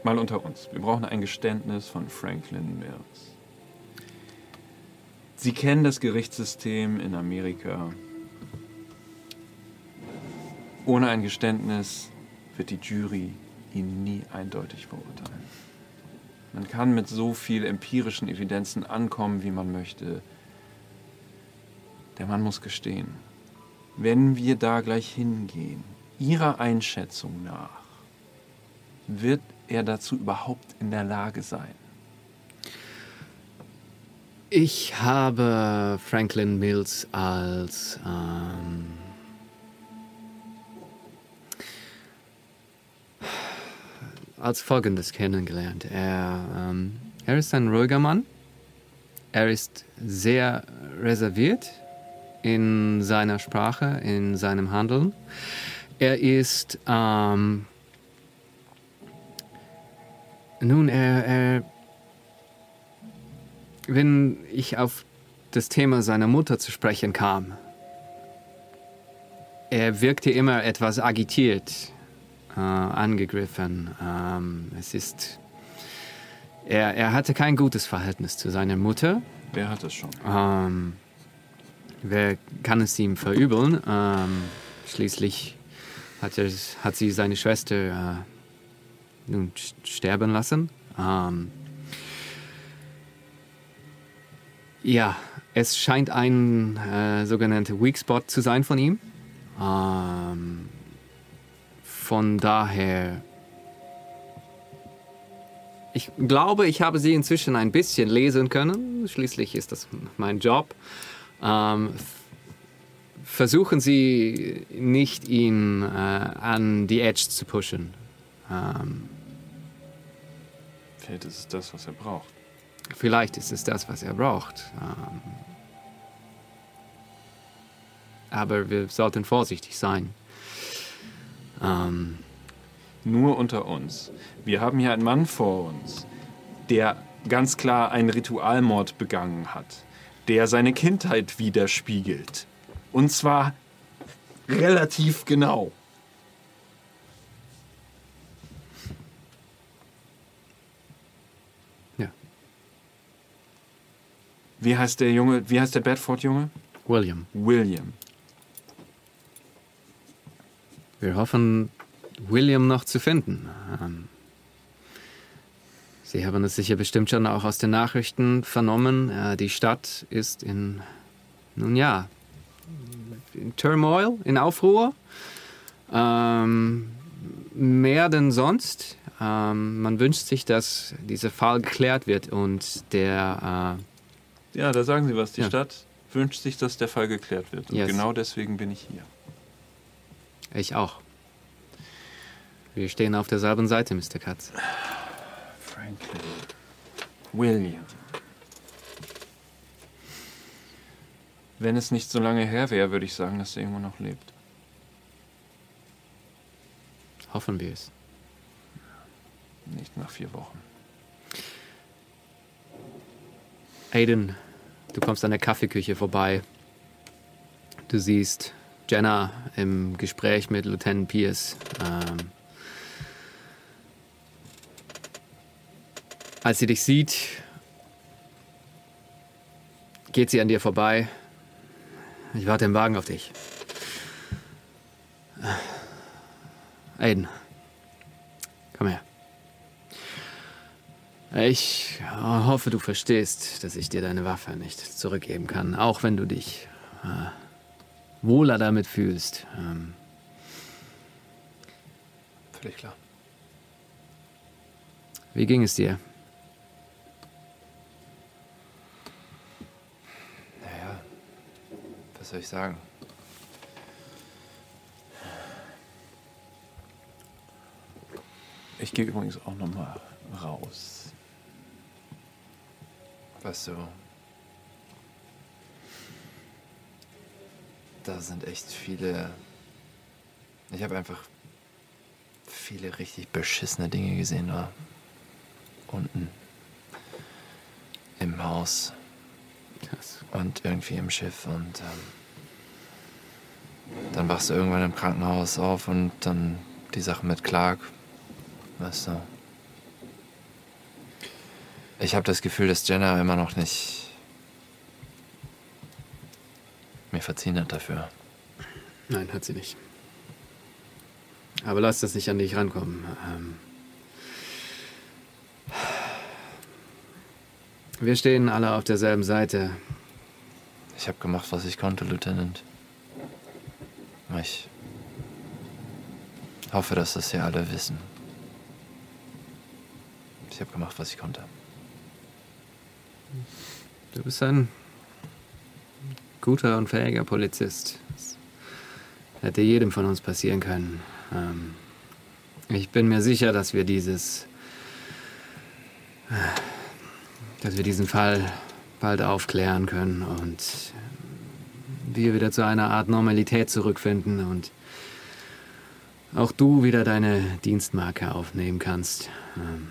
[SPEAKER 1] Mal unter uns. Wir brauchen ein Geständnis von Franklin Mills. Sie kennen das Gerichtssystem in Amerika. Ohne ein Geständnis wird die Jury ihn nie eindeutig verurteilen. Man kann mit so viel empirischen Evidenzen ankommen, wie man möchte. Der Mann muss gestehen. Wenn wir da gleich hingehen, Ihrer Einschätzung nach, wird er dazu überhaupt in der Lage sein?
[SPEAKER 2] Ich habe Franklin Mills als ähm, als folgendes kennengelernt. Er, ähm, er ist ein ruhiger Mann. Er ist sehr reserviert in seiner Sprache, in seinem Handeln. Er ist ähm, nun, er, er wenn ich auf das Thema seiner Mutter zu sprechen kam, er wirkte immer etwas agitiert, äh, angegriffen. Ähm, es ist, er, er hatte kein gutes Verhältnis zu seiner Mutter.
[SPEAKER 1] Wer hat das schon?
[SPEAKER 2] Ähm, wer kann es ihm verübeln? Ähm, schließlich hat, er, hat sie seine Schwester äh, nun sterben lassen. Ähm, Ja, es scheint ein äh, sogenannter Weak Spot zu sein von ihm. Ähm, von daher, ich glaube, ich habe sie inzwischen ein bisschen lesen können. Schließlich ist das mein Job. Ähm, versuchen Sie nicht, ihn äh, an die Edge zu pushen. Ähm,
[SPEAKER 1] Vielleicht ist es das, was er braucht.
[SPEAKER 2] Vielleicht ist es das, was er braucht. Ähm, aber wir sollten vorsichtig sein. Ähm,
[SPEAKER 1] Nur unter uns. Wir haben hier einen Mann vor uns, der ganz klar einen Ritualmord begangen hat, der seine Kindheit widerspiegelt. Und zwar relativ genau.
[SPEAKER 2] ja,
[SPEAKER 1] Wie heißt der Junge, wie heißt der Bedford-Junge?
[SPEAKER 2] William.
[SPEAKER 1] William.
[SPEAKER 2] Wir hoffen, William noch zu finden. Ähm, Sie haben es sicher bestimmt schon auch aus den Nachrichten vernommen. Äh, die Stadt ist in, nun ja, in Turmoil, in Aufruhr. Ähm, mehr denn sonst. Ähm, man wünscht sich, dass dieser Fall geklärt wird und der äh,
[SPEAKER 1] Ja, da sagen Sie was. Die
[SPEAKER 2] Ja.
[SPEAKER 1] Stadt wünscht sich, dass der Fall geklärt wird. Und
[SPEAKER 2] Yes.
[SPEAKER 1] genau deswegen bin ich hier.
[SPEAKER 2] Ich auch. Wir stehen auf derselben Seite, Mr. Katz.
[SPEAKER 1] Franklin. William. Wenn es nicht so lange her wäre, würde ich sagen, dass er irgendwo noch lebt.
[SPEAKER 2] Hoffen wir es.
[SPEAKER 1] Nicht nach vier Wochen.
[SPEAKER 2] Aiden, du kommst an der Kaffeeküche vorbei. Du siehst Jenna im Gespräch mit Lieutenant Pierce. Ähm, als sie dich sieht, geht sie an dir vorbei. Ich warte im Wagen auf dich. Aiden, komm her. Ich hoffe, du verstehst, dass ich dir deine Waffe nicht zurückgeben kann, auch wenn du dich äh, wohler damit fühlst. Ähm,
[SPEAKER 3] Völlig klar.
[SPEAKER 2] wie ging es dir?
[SPEAKER 3] Naja, was soll ich sagen?
[SPEAKER 1] Ich gehe übrigens auch nochmal raus.
[SPEAKER 3] Weißt du, da sind echt viele. Ich habe einfach viele richtig beschissene Dinge gesehen da unten im Haus
[SPEAKER 2] Das,
[SPEAKER 3] und irgendwie im Schiff und ähm, dann wachst du irgendwann im Krankenhaus auf und dann die Sache mit Clark, weißt du. Ich habe das Gefühl, dass Jenna immer noch nicht mir verziehen hat dafür.
[SPEAKER 2] nein, hat sie nicht. Aber lass das nicht an dich rankommen. Ähm, wir stehen alle auf derselben Seite.
[SPEAKER 3] Ich habe gemacht, was ich konnte, Lieutenant. Ich hoffe, dass das hier alle wissen. Ich habe gemacht, was ich konnte.
[SPEAKER 2] Du bist ein guter und fähiger Polizist. Das hätte jedem von uns passieren können. Ähm, ich bin mir sicher, dass wir dieses, äh, dass wir diesen Fall bald aufklären können und wir wieder zu einer Art Normalität zurückfinden und auch du wieder deine Dienstmarke aufnehmen kannst. Ähm,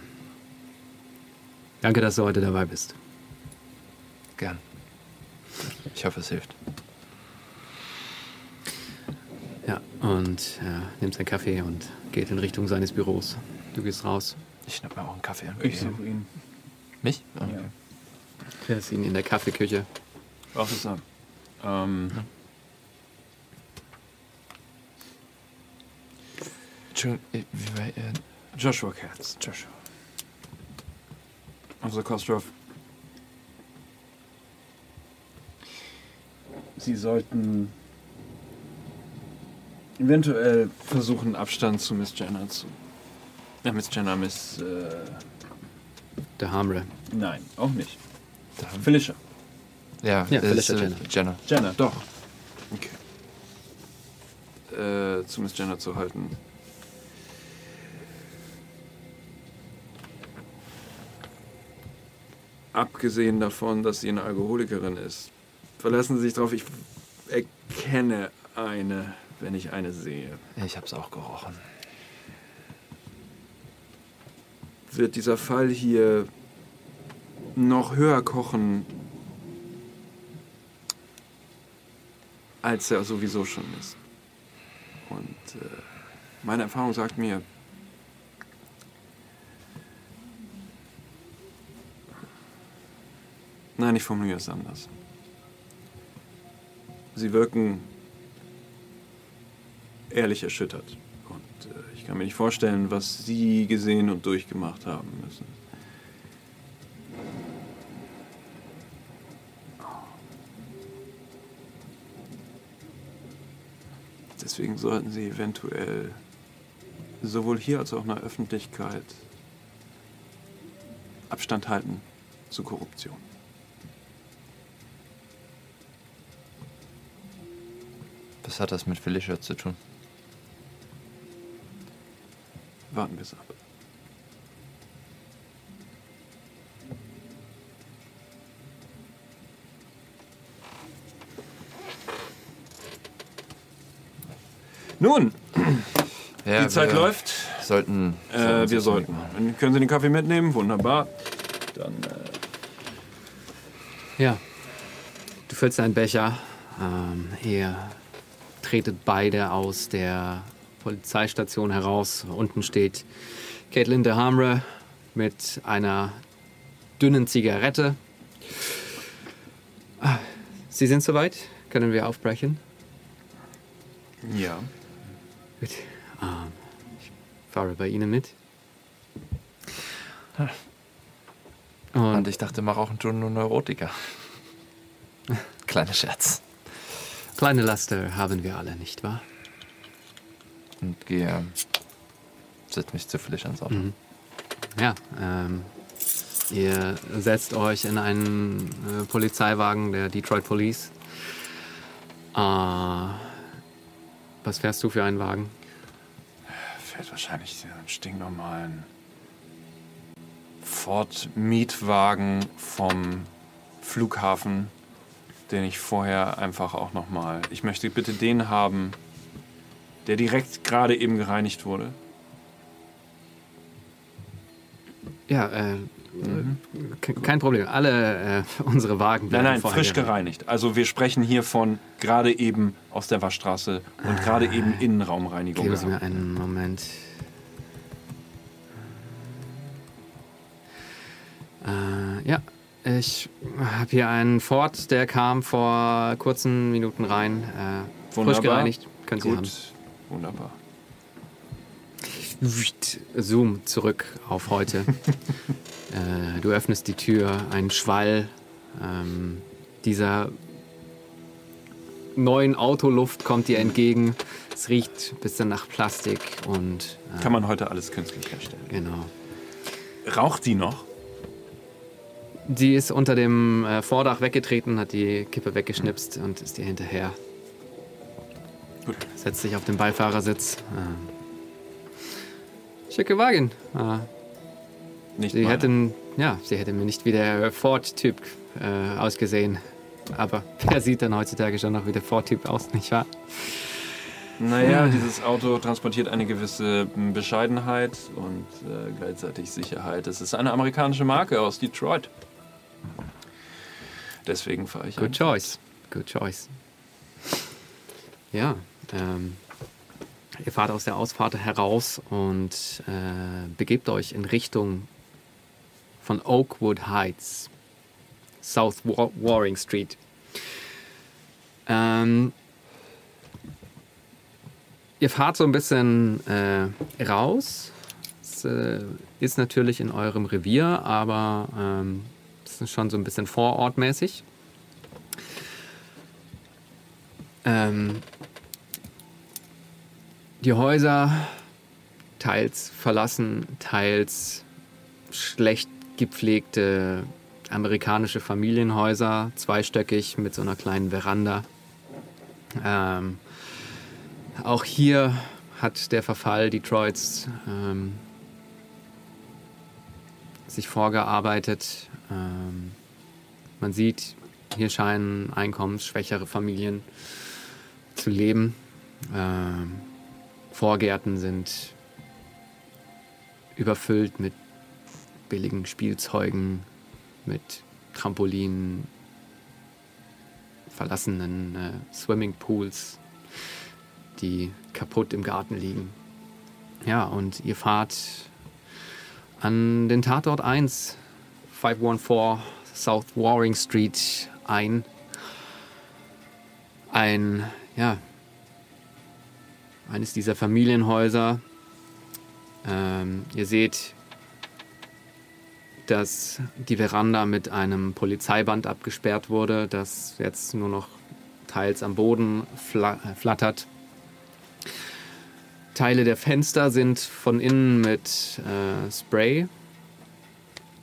[SPEAKER 2] danke, dass du heute dabei bist.
[SPEAKER 3] Gern. Ich hoffe, es hilft.
[SPEAKER 2] Ja, und er nimmt seinen Kaffee und geht in Richtung seines Büros. Du gehst raus,
[SPEAKER 3] Ich schnapp mir auch einen Kaffee.
[SPEAKER 1] Ich suche ihn.
[SPEAKER 3] Mich? Okay.
[SPEAKER 1] Ja.
[SPEAKER 2] fährst ihn in der Kaffeeküche.
[SPEAKER 1] Officer. Ähm,
[SPEAKER 3] Entschuldigung, äh, wie war, äh,
[SPEAKER 1] Joshua Katz. Joshua. Officer Kostroff. Sie sollten eventuell versuchen, Abstand zu Miss Jenner zu. Ja, Miss Jenner, Miss. Äh,
[SPEAKER 2] Der Hamre.
[SPEAKER 1] nein, auch nicht.
[SPEAKER 3] da,
[SPEAKER 1] Felicia.
[SPEAKER 3] ja,
[SPEAKER 2] Ja,
[SPEAKER 3] ist,
[SPEAKER 2] Felicia
[SPEAKER 3] äh,
[SPEAKER 2] Jenner.
[SPEAKER 3] Jenner.
[SPEAKER 1] Jenner, doch. Okay. Äh, zu Miss Jenner zu halten. Abgesehen davon, dass sie eine Alkoholikerin ist, verlassen Sie sich darauf, ich erkenne eine, wenn ich eine sehe.
[SPEAKER 3] Ich hab's auch gerochen.
[SPEAKER 1] Wird dieser Fall hier noch höher kochen, als er sowieso schon ist. Und äh, meine Erfahrung sagt mir, nein, ich formuliere es anders. Sie wirken ehrlich erschüttert. Und äh, ich kann mir nicht vorstellen, was Sie gesehen und durchgemacht haben müssen. Deswegen sollten Sie eventuell sowohl hier als auch in der Öffentlichkeit Abstand halten zu Korruption.
[SPEAKER 3] Was hat das mit Felicia zu tun?
[SPEAKER 1] Warten wir es ab. Nun,
[SPEAKER 3] Ja,
[SPEAKER 1] die Zeit läuft.
[SPEAKER 3] Sollten.
[SPEAKER 1] Äh,
[SPEAKER 3] uns
[SPEAKER 1] wir sollten.
[SPEAKER 3] machen.
[SPEAKER 1] Dann können Sie den Kaffee mitnehmen? Wunderbar. Dann äh,
[SPEAKER 2] Ja. Du füllst einen Becher. Ähm, ihr tretet beide aus der Polizeistation heraus. Unten steht Caitlin de Hamre mit einer dünnen Zigarette. Sie sind soweit? Können wir aufbrechen?
[SPEAKER 1] ja.
[SPEAKER 2] Gut. Ähm, ich fahre bei Ihnen mit. Und
[SPEAKER 3] Und ich dachte, mach auch einen nur Neurotiker. Kleiner Scherz.
[SPEAKER 2] Kleine Laster haben wir alle, nicht wahr?
[SPEAKER 3] Und gehe. Setz mich zufällig ans Auto.
[SPEAKER 2] Mhm. Ja, ähm, ihr setzt euch in einen äh, Polizeiwagen der Detroit Police. Äh, was fährst du für einen Wagen?
[SPEAKER 1] werde wahrscheinlich einen stinknormalen Ford-Mietwagen vom Flughafen, den ich vorher einfach auch nochmal. Ich möchte bitte den haben, der direkt gerade eben gereinigt wurde.
[SPEAKER 2] Ja, äh, ke- kein Problem. Alle äh, unsere Wagen
[SPEAKER 1] Nein,
[SPEAKER 2] bleiben
[SPEAKER 1] nein,
[SPEAKER 2] vorher
[SPEAKER 1] frisch
[SPEAKER 2] gereinigt.
[SPEAKER 1] Also wir sprechen hier von gerade eben aus der Waschstraße und gerade eben Innenraumreinigung.
[SPEAKER 2] Geben Sie mir einen Moment. Äh, ja, ich habe hier einen Ford, der kam vor kurzen Minuten rein. Äh, frisch gereinigt. Können Sie haben.
[SPEAKER 1] Gut, wunderbar.
[SPEAKER 2] Zoom zurück auf heute. äh, du öffnest die Tür, ein Schwall ähm, dieser neuen Autoluft kommt dir entgegen. Es riecht ein bisschen nach Plastik und äh,
[SPEAKER 1] Kann man heute alles künstlich herstellen.
[SPEAKER 2] genau.
[SPEAKER 1] Raucht die noch?
[SPEAKER 2] Die ist unter dem äh, Vordach weggetreten, hat die Kippe weggeschnipst und ist dir hinterher.
[SPEAKER 1] Gut.
[SPEAKER 2] Setzt sich auf den Beifahrersitz. Ähm, schicke Wagen. Äh,
[SPEAKER 1] Nicht
[SPEAKER 2] Sie
[SPEAKER 1] meine.
[SPEAKER 2] hätten, ja, sie hätte mir nicht wie der Ford-Typ äh, ausgesehen. Aber wer sieht dann heutzutage schon noch wie der Ford-Typ aus, nicht wahr?
[SPEAKER 1] Naja, dieses Auto transportiert eine gewisse Bescheidenheit und äh, gleichzeitig Sicherheit. Es ist eine amerikanische Marke aus Detroit. Deswegen fahre ich
[SPEAKER 2] Good choice. Good choice. Ja, ähm, ihr fahrt aus der Ausfahrt heraus und äh, begebt euch in Richtung von Oakwood Heights, South Wa- Waring Street. Ähm, ihr fahrt so ein bisschen äh, raus. Es äh, ist natürlich in eurem Revier, aber ähm, schon so ein bisschen vorortmäßig. Ähm, die Häuser teils verlassen, teils schlecht gepflegte amerikanische Familienhäuser, zweistöckig mit so einer kleinen Veranda. Ähm, auch hier hat der Verfall Detroits ähm, sich vorgearbeitet. Ähm, man sieht, hier scheinen einkommensschwächere Familien zu leben. Ähm, Vorgärten sind überfüllt mit billigen Spielzeugen, mit Trampolinen, verlassenen äh, Swimmingpools, die kaputt im Garten liegen. Ja, und ihr fahrt an den Tatort 1, 514 South Waring Street ein. Ein, ja, eines dieser Familienhäuser. Ähm, ihr seht, dass die Veranda mit einem Polizeiband abgesperrt wurde, das jetzt nur noch teils am Boden äh, flattert. Teile der Fenster sind von innen mit äh, Spray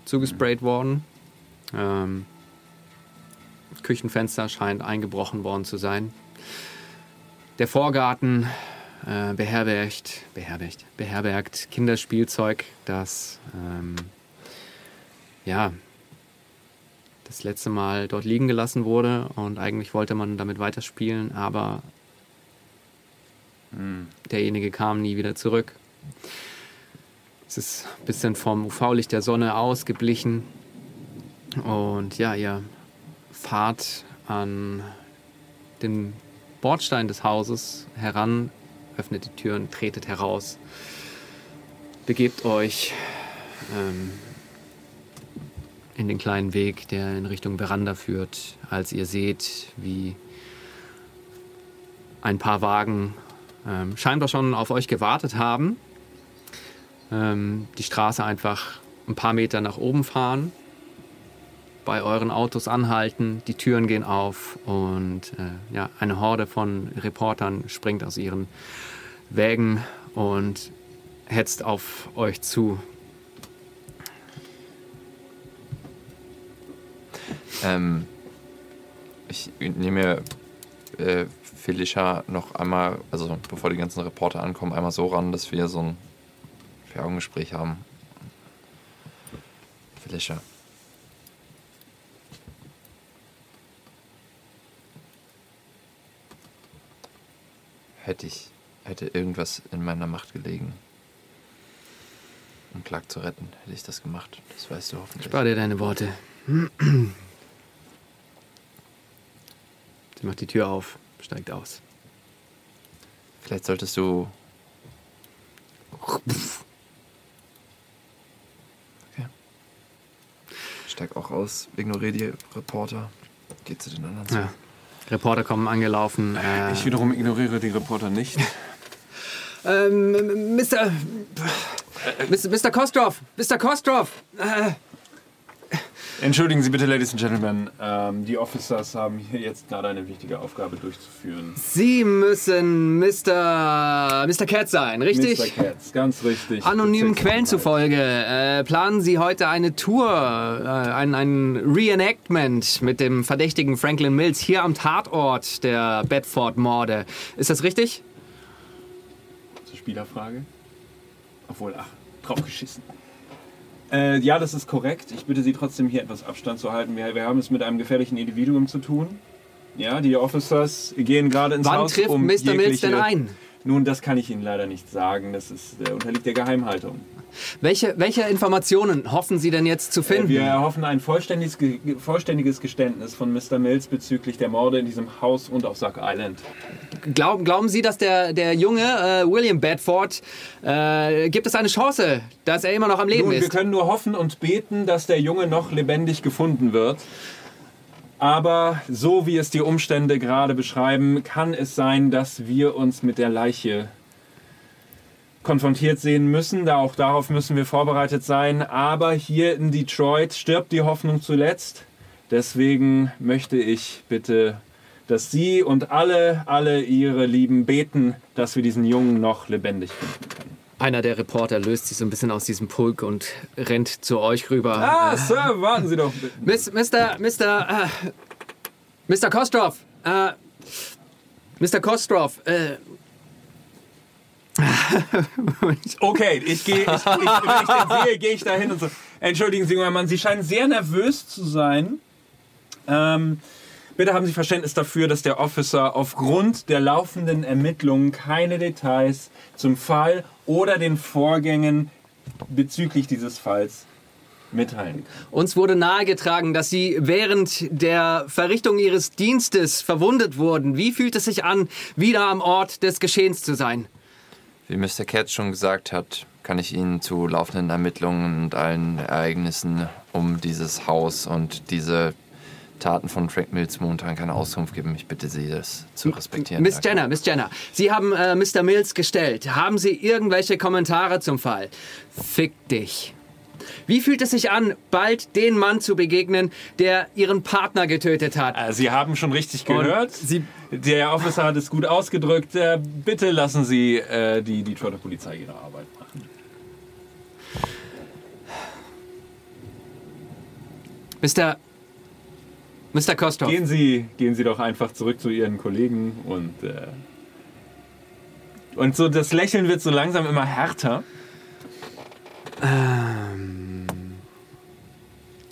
[SPEAKER 2] zugesprayt worden. Ähm, Küchenfenster scheint eingebrochen worden zu sein. Der Vorgarten äh, beherbergt, beherbergt, beherbergt Kinderspielzeug, das ähm, ja das letzte Mal dort liegen gelassen wurde und eigentlich wollte man damit weiterspielen, aber derjenige kam nie wieder zurück. Es ist ein bisschen vom UV-Licht der Sonne ausgeblichen. Und ja, ihr fahrt an den Bordstein des Hauses heran, öffnet die Türen, tretet heraus, begebt euch ähm, in den kleinen Weg, der in Richtung Veranda führt, als ihr seht, wie ein paar Wagen ähm, scheinbar schon auf euch gewartet haben, ähm, die Straße einfach ein paar Meter nach oben fahren, bei euren Autos anhalten, die Türen gehen auf und äh, ja, eine Horde von Reportern springt aus ihren Wägen und hetzt auf euch zu.
[SPEAKER 3] Ähm, ich nehme äh, Felicia noch einmal, also bevor die ganzen Reporter ankommen, einmal so ran, dass wir so ein Vier-Augen-Gespräch haben. Felicia. Hätte ich, hätte irgendwas in meiner Macht gelegen, um Clark zu retten, hätte ich das gemacht. Das weißt du hoffentlich.
[SPEAKER 2] Spar dir deine Worte. Sie macht die Tür auf, steigt aus.
[SPEAKER 3] Vielleicht solltest du. Steig auch aus, ignoriere die Reporter. Geh zu den anderen.
[SPEAKER 2] Ja. Reporter kommen angelaufen. Äh,
[SPEAKER 1] Ich wiederum ignoriere die Reporter nicht.
[SPEAKER 2] ähm, Mr. Mr. Mr. Kostroff! Mr. Kostroff! Äh,
[SPEAKER 1] Entschuldigen Sie bitte, Ladies and Gentlemen. Ähm, die Officers haben hier jetzt gerade eine wichtige Aufgabe durchzuführen.
[SPEAKER 2] Sie müssen Mr. Mr. Cat sein, richtig?
[SPEAKER 1] Mr. Katz, ganz richtig.
[SPEAKER 2] Anonymen. Quellen zufolge äh, planen Sie heute eine Tour, äh, ein, ein Reenactment mit dem verdächtigen Franklin Mills hier am Tatort der Bedford-Morde. Ist das richtig?
[SPEAKER 1] Zur Spielerfrage. Obwohl, ach, drauf geschissen. Äh, ja, das ist korrekt. Ich bitte Sie trotzdem hier etwas Abstand zu halten. Wir, wir haben es mit einem gefährlichen Individuum zu tun. Ja, die Officers gehen gerade ins
[SPEAKER 2] Wann
[SPEAKER 1] Haus.
[SPEAKER 2] trifft
[SPEAKER 1] um
[SPEAKER 2] Mr. Mills denn ein?
[SPEAKER 1] Nun, das kann ich Ihnen leider nicht sagen. Das ist, äh, unterliegt der Geheimhaltung.
[SPEAKER 2] Welche, welche Informationen hoffen Sie denn jetzt zu finden?
[SPEAKER 1] Wir erhoffen ein vollständiges, Ge- vollständiges Geständnis von Mr. Mills bezüglich der Morde in diesem Haus und auf Sack Island.
[SPEAKER 2] Glauben, glauben Sie, dass der, der Junge äh, William Bedford, äh, gibt es eine Chance, dass er immer noch am Leben
[SPEAKER 1] Nun, wir
[SPEAKER 2] ist?
[SPEAKER 1] können nur hoffen und beten, dass der Junge noch lebendig gefunden wird. Aber so wie es die Umstände gerade beschreiben, kann es sein, dass wir uns mit der Leiche konfrontiert sehen müssen. Da auch darauf müssen wir vorbereitet sein. Aber hier in Detroit stirbt die Hoffnung zuletzt. Deswegen möchte ich bitte, dass Sie und alle, alle Ihre Lieben beten, dass wir diesen Jungen noch lebendig finden können.
[SPEAKER 2] Einer der Reporter löst sich so ein bisschen aus diesem Pulk und rennt zu euch rüber.
[SPEAKER 1] Ah, Sir, warten Sie doch.
[SPEAKER 2] Miss, Mr. Mr. Äh, Mr. Kostroff. Äh, Mr. Kostroff. Äh,
[SPEAKER 1] Okay, ich gehe, ich, ich, ich gehe ich da hin und so. Entschuldigen Sie, junger Mann, Sie scheinen sehr nervös zu sein. Ähm, bitte haben Sie Verständnis dafür, dass der Officer aufgrund der laufenden Ermittlungen keine Details zum Fall oder den Vorgängen bezüglich dieses Falls mitteilen kann.
[SPEAKER 2] uns wurde nahegetragen, dass Sie während der Verrichtung Ihres Dienstes verwundet wurden. Wie fühlt es sich an, wieder am Ort des Geschehens zu sein?
[SPEAKER 3] Wie Mr. Katz schon gesagt hat, kann ich Ihnen zu laufenden Ermittlungen und allen Ereignissen um dieses Haus und diese Taten von Frank Mills momentan keine Auskunft geben. Ich bitte Sie, das zu respektieren.
[SPEAKER 2] Miss
[SPEAKER 3] Danke.
[SPEAKER 2] Jenner, Miss Jenner, Sie haben äh, Mr. Mills gestellt. Haben Sie irgendwelche Kommentare zum Fall? Fick dich. Wie fühlt es sich an, bald den Mann zu begegnen, der Ihren Partner getötet hat?
[SPEAKER 1] Äh, Sie haben schon richtig gehört. Der Officer hat es gut ausgedrückt. Äh, bitte lassen Sie äh, die Detroiter Polizei ihre Arbeit machen.
[SPEAKER 2] Mr. Mr. Kostorff.
[SPEAKER 1] Gehen Sie, gehen Sie doch einfach zurück zu Ihren Kollegen und äh, und so das Lächeln wird so langsam immer härter.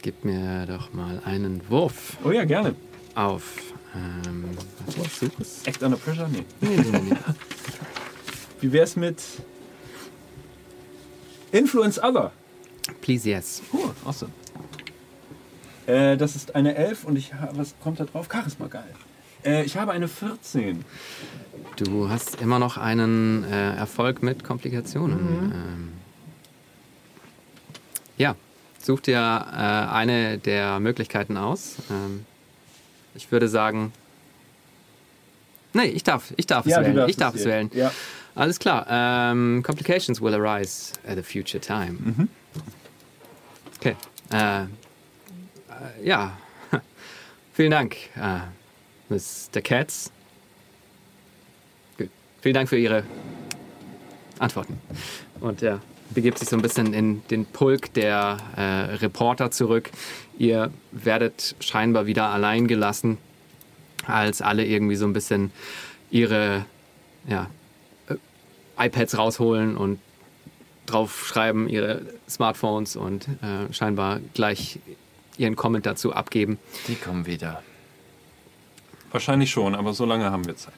[SPEAKER 2] Gib mir doch mal einen Wurf
[SPEAKER 1] Oh ja, gerne.
[SPEAKER 2] auf. Ähm, warte, ich suche es.
[SPEAKER 1] Act under pressure? Nee.
[SPEAKER 2] Nee, nee, nee.
[SPEAKER 1] Wie wär's mit Influence Other?
[SPEAKER 2] Please, yes.
[SPEAKER 1] Oh, awesome. Äh, das ist eine 11 und ich habe, was kommt da drauf? Charisma, geil. Äh, ich habe eine 14.
[SPEAKER 2] Du hast immer noch einen äh, Erfolg mit Komplikationen. Ähm, ja, such dir äh, eine der Möglichkeiten aus. Ähm, ich würde sagen. Nee, ich darf, ich darf es
[SPEAKER 1] du
[SPEAKER 2] wählen. Ich darf es wählen.
[SPEAKER 1] Ja.
[SPEAKER 2] Alles klar. Ähm, complications will arise at a future time. Okay. Äh, äh, ja. Vielen Dank, äh, Mr. Katz. Gut. Vielen Dank für Ihre Antworten. Und er begibt sich so ein bisschen in den Pulk der äh, Reporter zurück. Ihr werdet scheinbar wieder allein gelassen, als alle irgendwie so ein bisschen ihre ja, äh, iPads rausholen und draufschreiben, ihre Smartphones und äh, scheinbar gleich ihren Comment dazu abgeben.
[SPEAKER 3] Die kommen wieder.
[SPEAKER 1] Wahrscheinlich schon, aber so lange haben wir Zeit.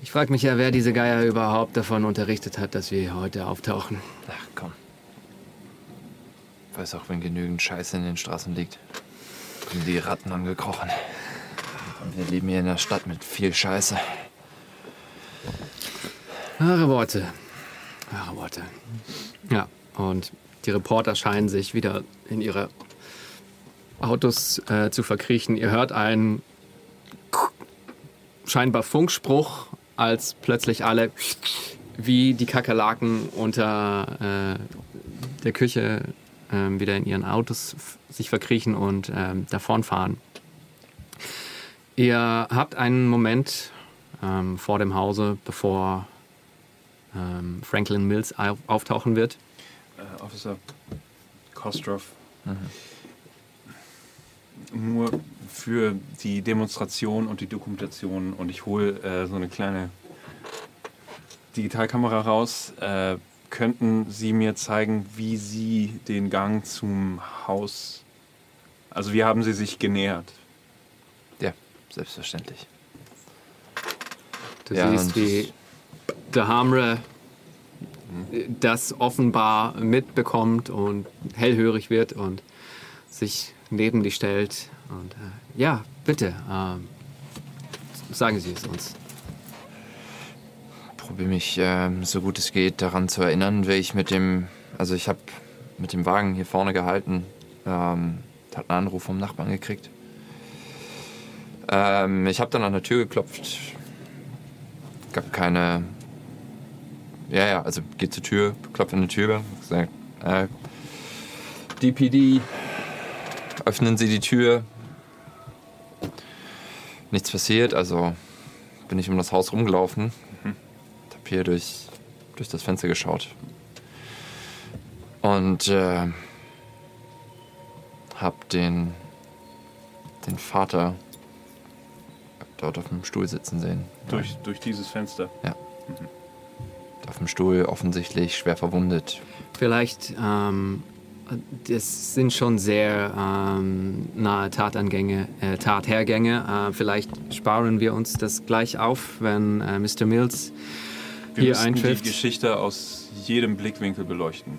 [SPEAKER 2] Ich frage mich ja, wer diese Geier überhaupt davon unterrichtet hat, dass wir heute auftauchen.
[SPEAKER 3] Ach komm. Weiß auch, wenn genügend Scheiße in den Straßen liegt. Kommen die Ratten angekrochen. Und wir leben hier in der Stadt mit viel Scheiße.
[SPEAKER 2] Wahre Worte. Wahre Worte. Ja, und die Reporter scheinen sich wieder in ihre Autos äh, zu verkriechen. Ihr hört einen scheinbar Funkspruch, als plötzlich alle wie die Kakerlaken unter äh, der Küche äh, wieder in ihren Autos sich verkriechen und äh, davonfahren. Ihr habt einen Moment ähm, vor dem Hause, bevor ähm, Franklin Mills auf auftauchen wird.
[SPEAKER 1] Äh, Officer Kostroff. Nur für die Demonstration und die Dokumentation und ich hole äh, so eine kleine Digitalkamera raus. Äh, könnten Sie mir zeigen, wie Sie den Gang zum Haus, also wie haben Sie sich genähert?
[SPEAKER 3] Ja, selbstverständlich.
[SPEAKER 2] Du
[SPEAKER 3] Ja,
[SPEAKER 2] siehst, wie der Hamre das offenbar mitbekommt und hellhörig wird und sich neben dich stellt. Und äh, ja, bitte, ähm, sagen Sie es uns.
[SPEAKER 3] Probiere mich ähm, so gut es geht daran zu erinnern, wie ich mit dem, also ich habe mit dem Wagen hier vorne gehalten, ähm, hat einen Anruf vom Nachbarn gekriegt. Ähm, ich habe dann an der Tür geklopft, gab keine, ja ja, also geht zur Tür, klopft an die Tür, sagt, äh, DPD, öffnen Sie die Tür. Nichts passiert, also bin ich um das Haus rumgelaufen, hab hier durch, durch das Fenster geschaut. Und äh, hab den, den Vater dort auf dem Stuhl sitzen sehen.
[SPEAKER 1] Durch, durch dieses Fenster.
[SPEAKER 3] Auf dem Stuhl offensichtlich schwer verwundet.
[SPEAKER 2] Vielleicht, ähm, das sind schon sehr ähm, nahe Tatangänge, äh, Tathergänge. Äh, vielleicht sparen wir uns das gleich auf, wenn äh, Mr. Mills
[SPEAKER 1] Wir
[SPEAKER 2] hier
[SPEAKER 1] müssten
[SPEAKER 2] eintrifft.
[SPEAKER 1] die Geschichte aus jedem Blickwinkel beleuchten.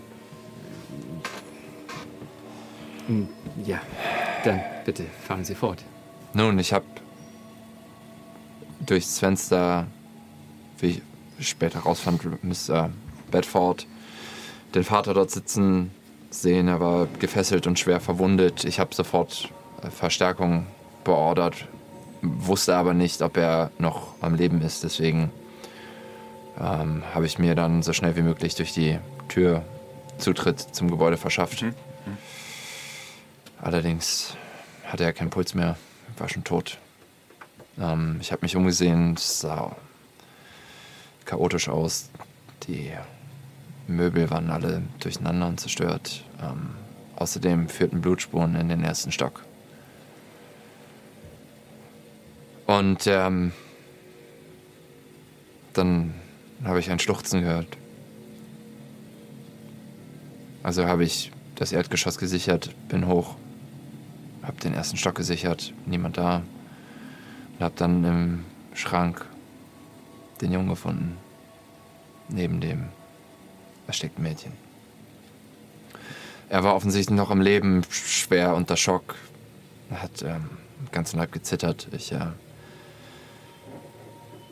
[SPEAKER 2] Ja, dann bitte fahren Sie fort.
[SPEAKER 3] Nun, ich hab durchs Fenster, wie ich später rausfand, Mr. Bedford, den Vater dort sitzen sehen. Er war gefesselt und schwer verwundet. Ich habe sofort äh, Verstärkung beordert, wusste aber nicht, ob er noch am Leben ist. Deswegen ähm, habe ich mir dann so schnell wie möglich durch die Tür Zutritt zum Gebäude verschafft. Allerdings hatte er keinen Puls mehr, war schon tot. Ähm, ich habe mich umgesehen, es sah chaotisch aus. Die Möbel waren alle durcheinander und zerstört. Ähm, außerdem führten Blutspuren in den ersten Stock. Und ähm, dann habe ich ein Schluchzen gehört. Also habe ich das Erdgeschoss gesichert, bin hoch, habe den ersten Stock gesichert, niemand da. Und habe dann im Schrank den Jungen gefunden. Neben dem erstickten Mädchen. Er war offensichtlich noch am Leben, schwer unter Schock. Er hat ähm, ganzen Leib gezittert. Ich äh,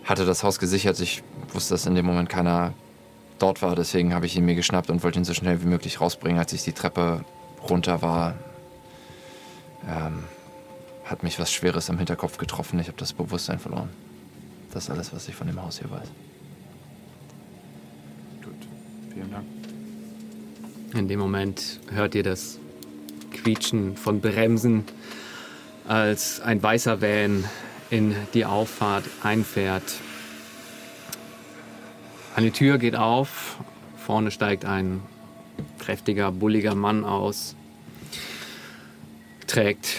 [SPEAKER 3] hatte das Haus gesichert. Ich wusste, dass in dem Moment keiner dort war. Deswegen habe ich ihn mir geschnappt und wollte ihn so schnell wie möglich rausbringen. Als ich die Treppe runter war, ähm, hat mich was Schweres am Hinterkopf getroffen. Ich habe das Bewusstsein verloren. Das ist alles, was ich von dem Haus hier weiß.
[SPEAKER 1] Vielen Dank.
[SPEAKER 2] In dem Moment hört ihr das Quietschen von Bremsen, als ein weißer Van in die Auffahrt einfährt. Eine Tür geht auf, vorne steigt ein kräftiger, bulliger Mann aus, trägt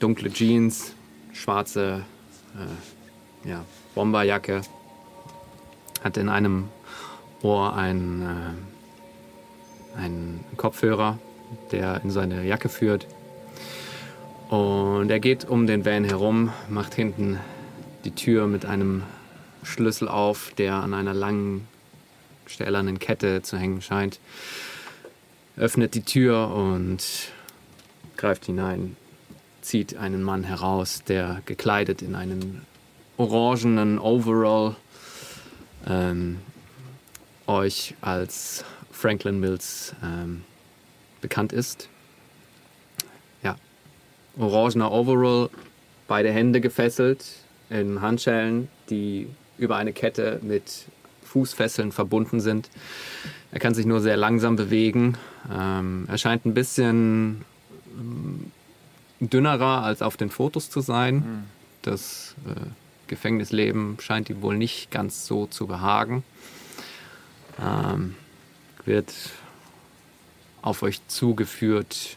[SPEAKER 2] dunkle Jeans, schwarze äh, ja, Bomberjacke, hat in einem Ohr einen, äh, einen Kopfhörer, der in seine Jacke führt. Und er geht um den Van herum, macht hinten die Tür mit einem Schlüssel auf, der an einer langen, stählernen Kette zu hängen scheint. Öffnet die Tür und greift hinein, zieht einen Mann heraus, der gekleidet in einen orangenen Overall ähm, euch als Franklin Mills ähm, bekannt ist. Ja, orangener Overall, beide Hände gefesselt in Handschellen, die über eine Kette mit Fußfesseln verbunden sind. Er kann sich nur sehr langsam bewegen. Ähm, er scheint ein bisschen ähm, dünnerer als auf den Fotos zu sein. Das äh, Gefängnisleben scheint ihm wohl nicht ganz so zu behagen. Ähm, wird auf euch zugeführt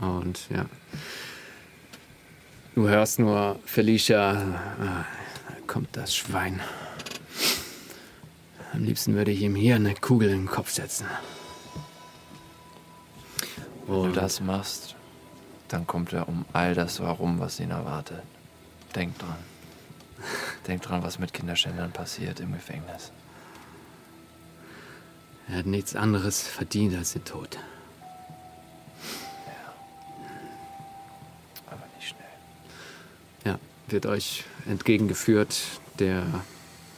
[SPEAKER 2] und ja. Du hörst nur Felicia, da kommt das Schwein. Am liebsten würde ich ihm hier eine Kugel in den Kopf setzen.
[SPEAKER 3] Wenn du das machst, dann kommt er um all das herum, was ihn erwartet. Denk dran. Denk dran, was mit Kinderschändern passiert im Gefängnis.
[SPEAKER 2] Er hat nichts anderes verdient als den Tod.
[SPEAKER 3] Aber nicht schnell.
[SPEAKER 2] Ja, wird euch entgegengeführt. Der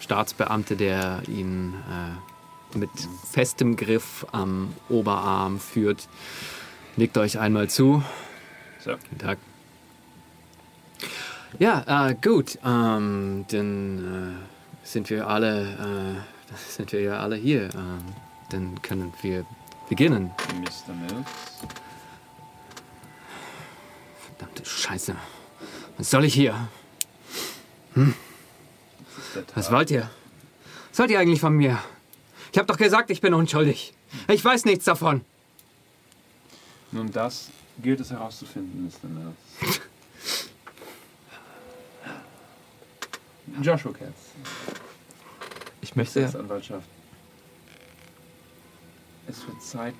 [SPEAKER 2] Staatsbeamte, der ihn äh, mit festem Griff am Oberarm führt, nickt euch einmal zu.
[SPEAKER 1] So.
[SPEAKER 2] Guten Tag. Ja, äh, gut. Ähm, dann äh, sind wir alle, äh, sind wir ja alle hier. Ähm, dann können wir beginnen.
[SPEAKER 1] Mr. Mills.
[SPEAKER 2] Verdammte Scheiße. Was soll ich hier?
[SPEAKER 1] Tag.
[SPEAKER 2] Was wollt ihr? Was wollt ihr eigentlich von mir? Ich habe doch gesagt, ich bin unschuldig. Ich weiß nichts davon.
[SPEAKER 1] Nun, das gilt es herauszufinden, Mr. Mills. Joshua Katz,
[SPEAKER 3] Ich möchte.
[SPEAKER 1] Staatsanwaltschaft. Es wird Zeit,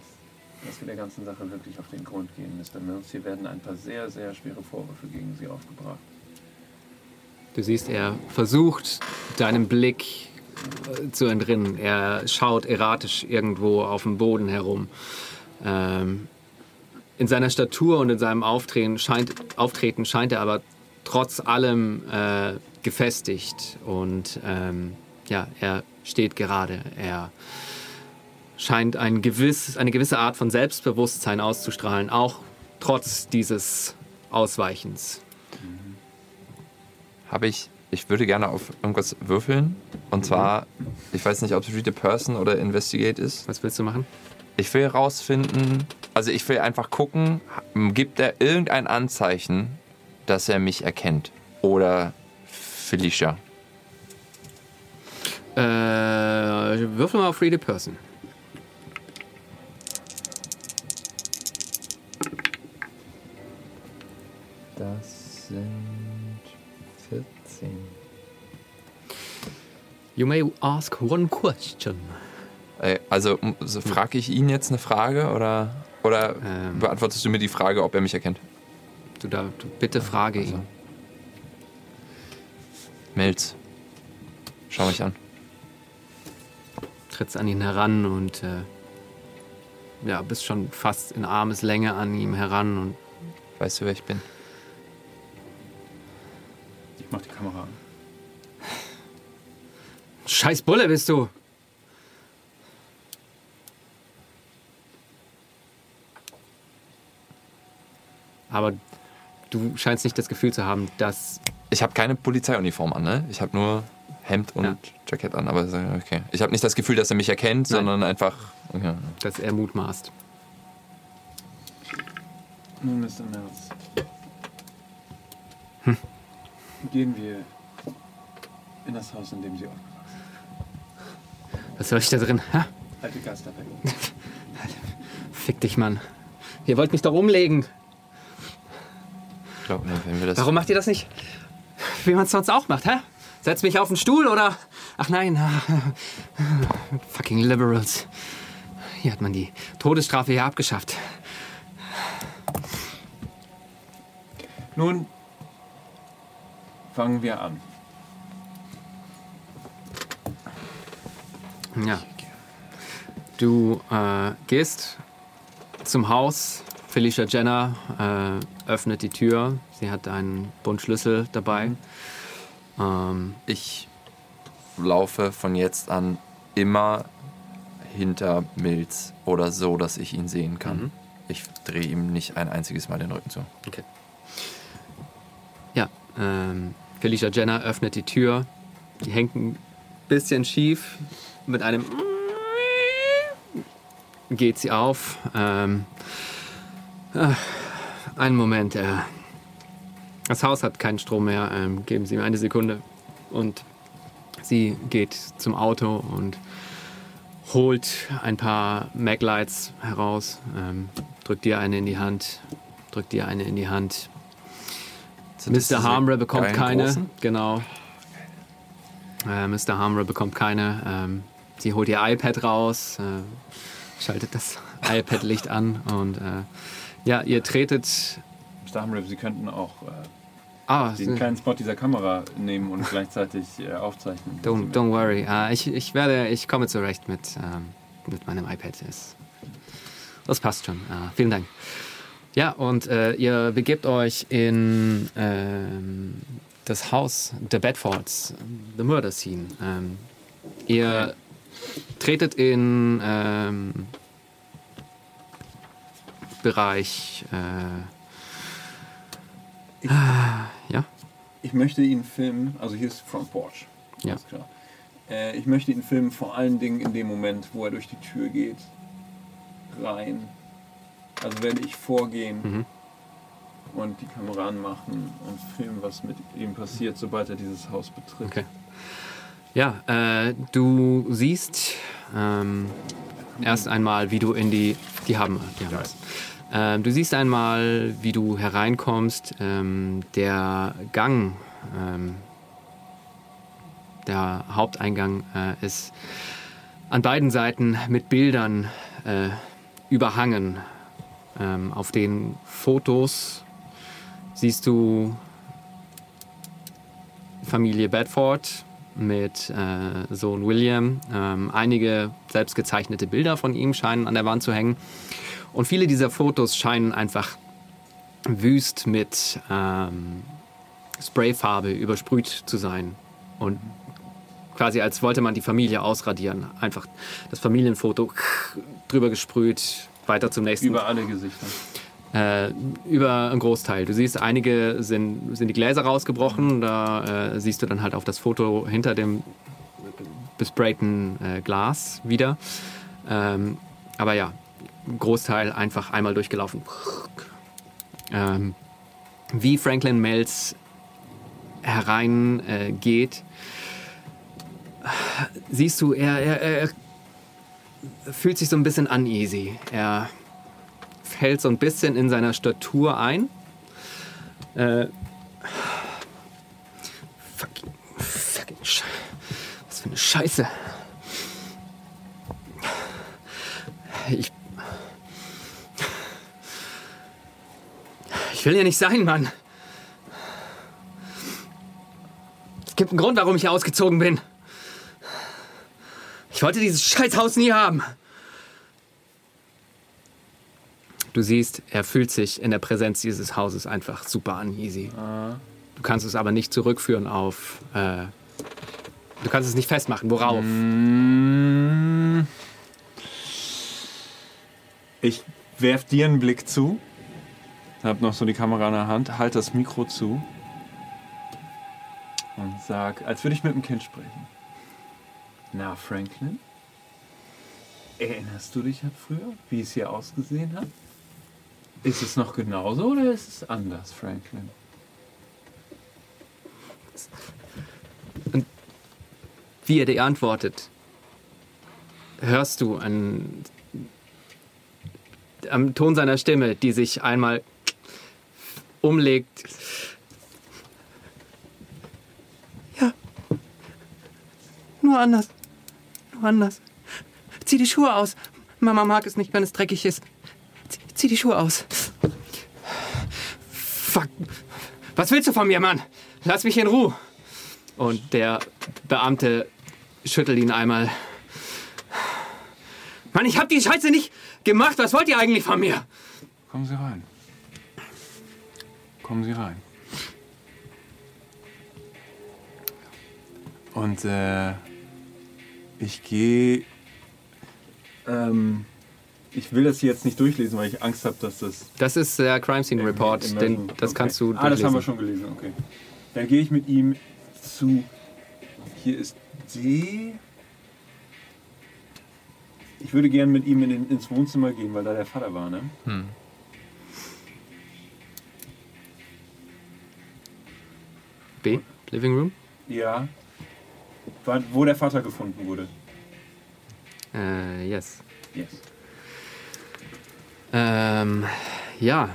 [SPEAKER 1] dass wir der ganzen Sache wirklich auf den Grund gehen, Mr. Mills. Hier werden ein paar sehr, sehr schwere Vorwürfe gegen Sie aufgebracht.
[SPEAKER 2] Du siehst, er versucht, deinem Blick äh, zu entrinnen. Er schaut erratisch irgendwo auf dem Boden herum. Ähm, in seiner Statur und in seinem Auftreten scheint, Auftreten scheint er aber trotz allem äh, gefestigt. Und ähm, ja, er steht gerade. Er scheint ein gewiss, eine gewisse Art von Selbstbewusstsein auszustrahlen, auch trotz dieses Ausweichens.
[SPEAKER 3] Habe ich. Ich würde gerne auf irgendwas würfeln. Und zwar, ich weiß nicht, ob es Read a Person oder Investigate ist.
[SPEAKER 2] Was willst du machen?
[SPEAKER 3] Ich will herausfinden, also ich will einfach gucken, gibt er irgendein Anzeichen, dass er mich erkennt? Oder Felicia?
[SPEAKER 2] Äh, würfel mal auf Read a Person. You may ask one question.
[SPEAKER 3] Äh, Also frage ich ihn jetzt eine Frage oder, oder
[SPEAKER 2] Ähm.
[SPEAKER 3] beantwortest du mir die Frage, ob er mich erkennt?
[SPEAKER 2] Du da, du, bitte frage ihn.
[SPEAKER 3] Milz. Schau mich an.
[SPEAKER 2] Trittst an ihn heran und äh, ja, bist schon fast in Armeslänge an ihm heran und
[SPEAKER 3] Weißt du, wer ich bin?
[SPEAKER 1] Ich mach die Kamera an.
[SPEAKER 2] Scheiß Bulle bist du. Aber du scheinst nicht das Gefühl zu haben, dass
[SPEAKER 3] Ich habe keine Polizeiuniform an, ne? Ich habe nur Hemd und
[SPEAKER 2] Ja.
[SPEAKER 3] Jackett an, aber okay. Ich habe nicht das Gefühl, dass er mich erkennt,
[SPEAKER 2] Nein.
[SPEAKER 3] sondern einfach. Okay.
[SPEAKER 2] dass er mutmaßt.
[SPEAKER 1] Nun, Mr. Mills. Gehen wir in das Haus, in dem Sie aufgewachsen
[SPEAKER 2] Was soll ich da drin? Ha?
[SPEAKER 1] Alte Geisterwelt.
[SPEAKER 2] Fick dich, Mann. Ihr wollt mich doch umlegen.
[SPEAKER 3] Ich glaube, wenn wir das.
[SPEAKER 2] Warum macht ihr das nicht, wie man es sonst auch macht, hä? Setz mich auf den Stuhl oder. Ach nein. Fucking Liberals. Hier hat man die Todesstrafe hier abgeschafft.
[SPEAKER 1] Nun fangen wir an.
[SPEAKER 2] Ja. Du äh, gehst zum Haus. Felicia Jenner äh, öffnet die Tür. Sie hat einen Bund Schlüssel dabei. Ähm,
[SPEAKER 3] Ich laufe von jetzt an immer hinter Mills oder so, dass ich ihn sehen kann.
[SPEAKER 2] Mhm.
[SPEAKER 3] Ich drehe ihm nicht ein einziges Mal den Rücken zu.
[SPEAKER 2] Okay. Ja, ähm, Felicia Jenner öffnet die Tür. Die hängt ein bisschen schief. Mit einem geht sie auf. Ähm, äh, einen Moment. Äh, das Haus hat keinen Strom mehr. Ähm, geben Sie mir eine Sekunde. Und sie geht zum Auto und holt ein paar Maglights heraus, ähm, drückt dir eine in die Hand, drückt dir eine in die Hand.
[SPEAKER 3] Das
[SPEAKER 2] Mr. Harmre bekommt keine.
[SPEAKER 3] großen?
[SPEAKER 2] Genau. Äh, Mr. Harmre bekommt keine. Ähm, sie holt ihr iPad raus, äh, schaltet das iPad-Licht an und äh, ja, ihr tretet.
[SPEAKER 1] Mr. Hamriff, Sie könnten auch äh,
[SPEAKER 2] Ah,
[SPEAKER 1] den kleinen Spot dieser Kamera nehmen und gleichzeitig äh, aufzeichnen.
[SPEAKER 2] don't, don't worry. Äh, ich, ich werde, ich komme zurecht mit, ähm, mit meinem iPad. Das passt schon. Äh, vielen Dank. Ja, und äh, ihr begebt euch in ähm, das Haus der Bedfords, The Murder Scene. Ähm, ihr tretet in ähm, Bereich. Äh, ah, ja,
[SPEAKER 1] Ich möchte ihn filmen, also hier ist Front Porch.
[SPEAKER 2] Ja.
[SPEAKER 1] Äh, ich möchte ihn filmen, vor allen Dingen in dem Moment, wo er durch die Tür geht, rein. Also werde ich vorgehen
[SPEAKER 2] Mhm.
[SPEAKER 1] und die Kamera anmachen und filmen, was mit ihm passiert, sobald er dieses Haus betritt.
[SPEAKER 2] Okay. Ja, äh, du siehst ähm, erst einmal, wie du in die. Die haben, die haben es. Ähm, du siehst einmal, wie du hereinkommst. Ähm, der Gang, ähm, der Haupteingang äh, ist an beiden Seiten mit Bildern äh, überhangen. Ähm, auf den Fotos siehst du Familie Bedford mit äh, Sohn William. Ähm, einige selbstgezeichnete Bilder von ihm scheinen an der Wand zu hängen. Und viele dieser Fotos scheinen einfach wüst mit ähm, Sprayfarbe übersprüht zu sein. Und quasi als wollte man die Familie ausradieren. Einfach das Familienfoto drüber gesprüht, weiter zum nächsten.
[SPEAKER 1] Über alle Gesichter.
[SPEAKER 2] Äh, über einen Großteil. Du siehst, einige sind, sind die Gläser rausgebrochen. Da äh, siehst du dann halt auf das Foto hinter dem besprayten äh, Glas wieder. Ähm, aber ja, Großteil einfach einmal durchgelaufen. Ähm, wie Franklin Mills hereingeht, äh, siehst du, er, er, er fühlt sich so ein bisschen uneasy. Er fällt so ein bisschen in seiner Statur ein. Äh, fucking, fucking Was für eine Scheiße. Ich. Ich will hier nicht sein, Mann. Es gibt einen Grund, warum ich hier ausgezogen bin. Ich wollte dieses Scheißhaus nie haben. Du siehst, er fühlt sich in der Präsenz dieses Hauses einfach super uneasy. Du kannst es aber nicht zurückführen auf. Äh, du kannst es nicht festmachen. Worauf?
[SPEAKER 1] Ich werf dir einen Blick zu. Hab noch so die Kamera in der Hand, halt das Mikro zu und sag, als würde ich mit einem Kind sprechen. Na, Franklin? Erinnerst du dich an früher, wie es hier ausgesehen hat? Ist es noch genauso oder ist es anders, Franklin?
[SPEAKER 2] Wie er dir antwortet, hörst du an, am Ton seiner Stimme, die sich einmal umlegt. Ja, Nur anders. Nur anders. Zieh die Schuhe aus. Mama mag es nicht, wenn es dreckig ist. Zieh, die Schuhe aus. Fuck. Was willst du von mir, Mann? Lass mich in Ruhe. Und der Beamte schüttelt ihn einmal. Mann, ich hab die Scheiße nicht gemacht. Was wollt ihr eigentlich von mir?
[SPEAKER 1] Kommen Sie rein. Kommen Sie rein. Und äh, ich gehe. Ähm, ich will das hier jetzt nicht durchlesen, weil ich Angst habe, dass das.
[SPEAKER 2] Das ist der Crime Scene Report.
[SPEAKER 1] Im- im
[SPEAKER 2] Den,
[SPEAKER 1] Immersion-
[SPEAKER 2] das
[SPEAKER 1] okay.
[SPEAKER 2] kannst du
[SPEAKER 1] Ah, das haben wir
[SPEAKER 2] durchlesen.
[SPEAKER 1] schon gelesen, okay. Dann gehe ich mit ihm zu. Hier ist D. Ich würde gerne mit ihm in den, ins Wohnzimmer gehen, weil da der Vater war, ne?
[SPEAKER 2] B. Living Room.
[SPEAKER 1] Ja. War, wo der Vater gefunden wurde.
[SPEAKER 2] Äh, yes.
[SPEAKER 1] Yes.
[SPEAKER 2] Ähm, ja,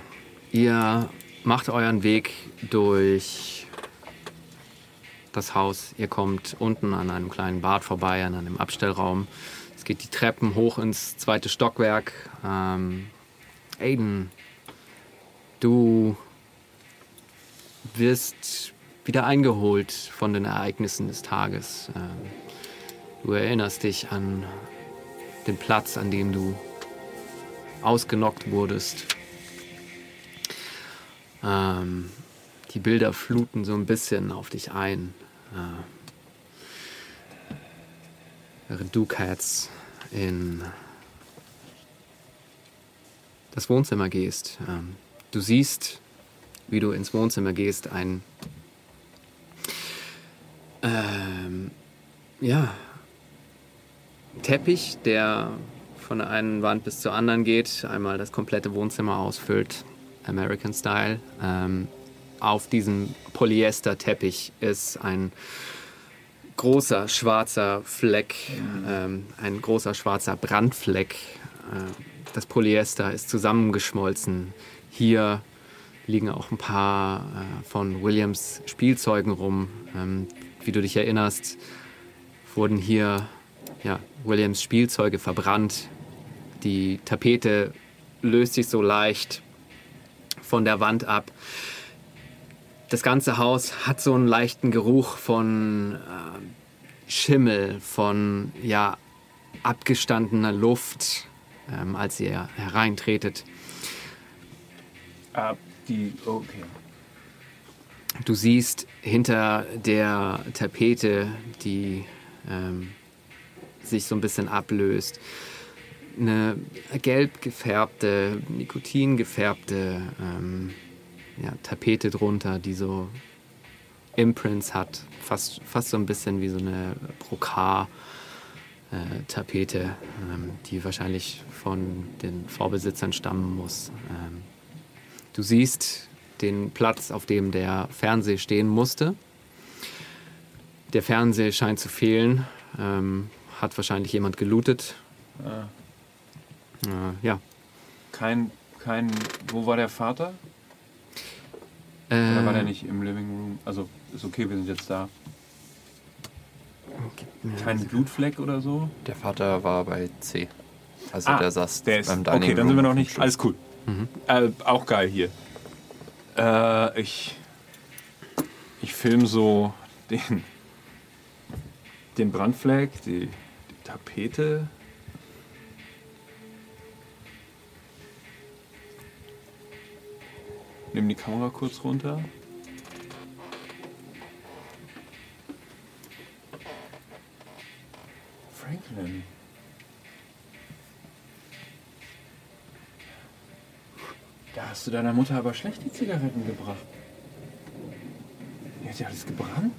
[SPEAKER 2] ihr macht euren Weg durch das Haus. Ihr kommt unten an einem kleinen Bad vorbei, an einem Abstellraum. Es geht die Treppen hoch ins zweite Stockwerk. Ähm, Aiden, du wirst wieder eingeholt von den Ereignissen des Tages. Ähm, du erinnerst dich an den Platz, an dem du ausgenockt wurdest. Ähm, die Bilder fluten so ein bisschen auf dich ein. Äh, während du, Cats, in das Wohnzimmer gehst. Ähm, du siehst, wie du ins Wohnzimmer gehst, ein ähm, ja, Teppich, der von der einen Wand bis zur anderen geht, einmal das komplette Wohnzimmer ausfüllt, American Style. Ähm, auf diesem Polyester-Teppich ist ein großer schwarzer Fleck, ähm, ein großer schwarzer Brandfleck. Äh, das Polyester ist zusammengeschmolzen. Hier liegen auch ein paar äh, von Williams Spielzeugen rum. Ähm, wie du dich erinnerst, wurden hier ja, Williams Spielzeuge verbrannt. Die Tapete löst sich so leicht von der Wand ab. Das ganze Haus hat so einen leichten Geruch von äh, Schimmel, von ja, abgestandener Luft, ähm, als ihr hereintretet.
[SPEAKER 1] Ah, die. Okay.
[SPEAKER 2] Du siehst hinter der Tapete, die ähm, sich so ein bisschen ablöst, eine gelb gefärbte, Nikotin gefärbte ähm, ja, Tapete drunter, die so Imprints hat, fast, fast so ein bisschen wie so eine Brokat-Tapete, ähm, die wahrscheinlich von den Vorbesitzern stammen muss. Ähm, du siehst den Platz, auf dem der Fernseher stehen musste. Der Fernseher scheint zu fehlen. Ähm, hat wahrscheinlich jemand gelootet.
[SPEAKER 1] Ah,
[SPEAKER 2] ja.
[SPEAKER 1] kein. kein. Wo war der Vater?
[SPEAKER 2] Äh,
[SPEAKER 1] Oder war der nicht im Living Room? Also, ist okay, wir sind jetzt da. Kein Blutfleck oder so?
[SPEAKER 3] Der Vater war bei C. Also
[SPEAKER 1] Ah,
[SPEAKER 3] der saß
[SPEAKER 1] Der ist,
[SPEAKER 3] beim Dining
[SPEAKER 1] okay, dann sind wir noch nicht. Alles cool. Äh, auch geil hier. Äh, ich. Ich film so den. Den Brandfleck, die, die Tapete. Nimm die Kamera kurz runter. Franklin. Da hast du deiner Mutter aber schlecht die Zigaretten gebracht. Die hat ja alles gebrannt.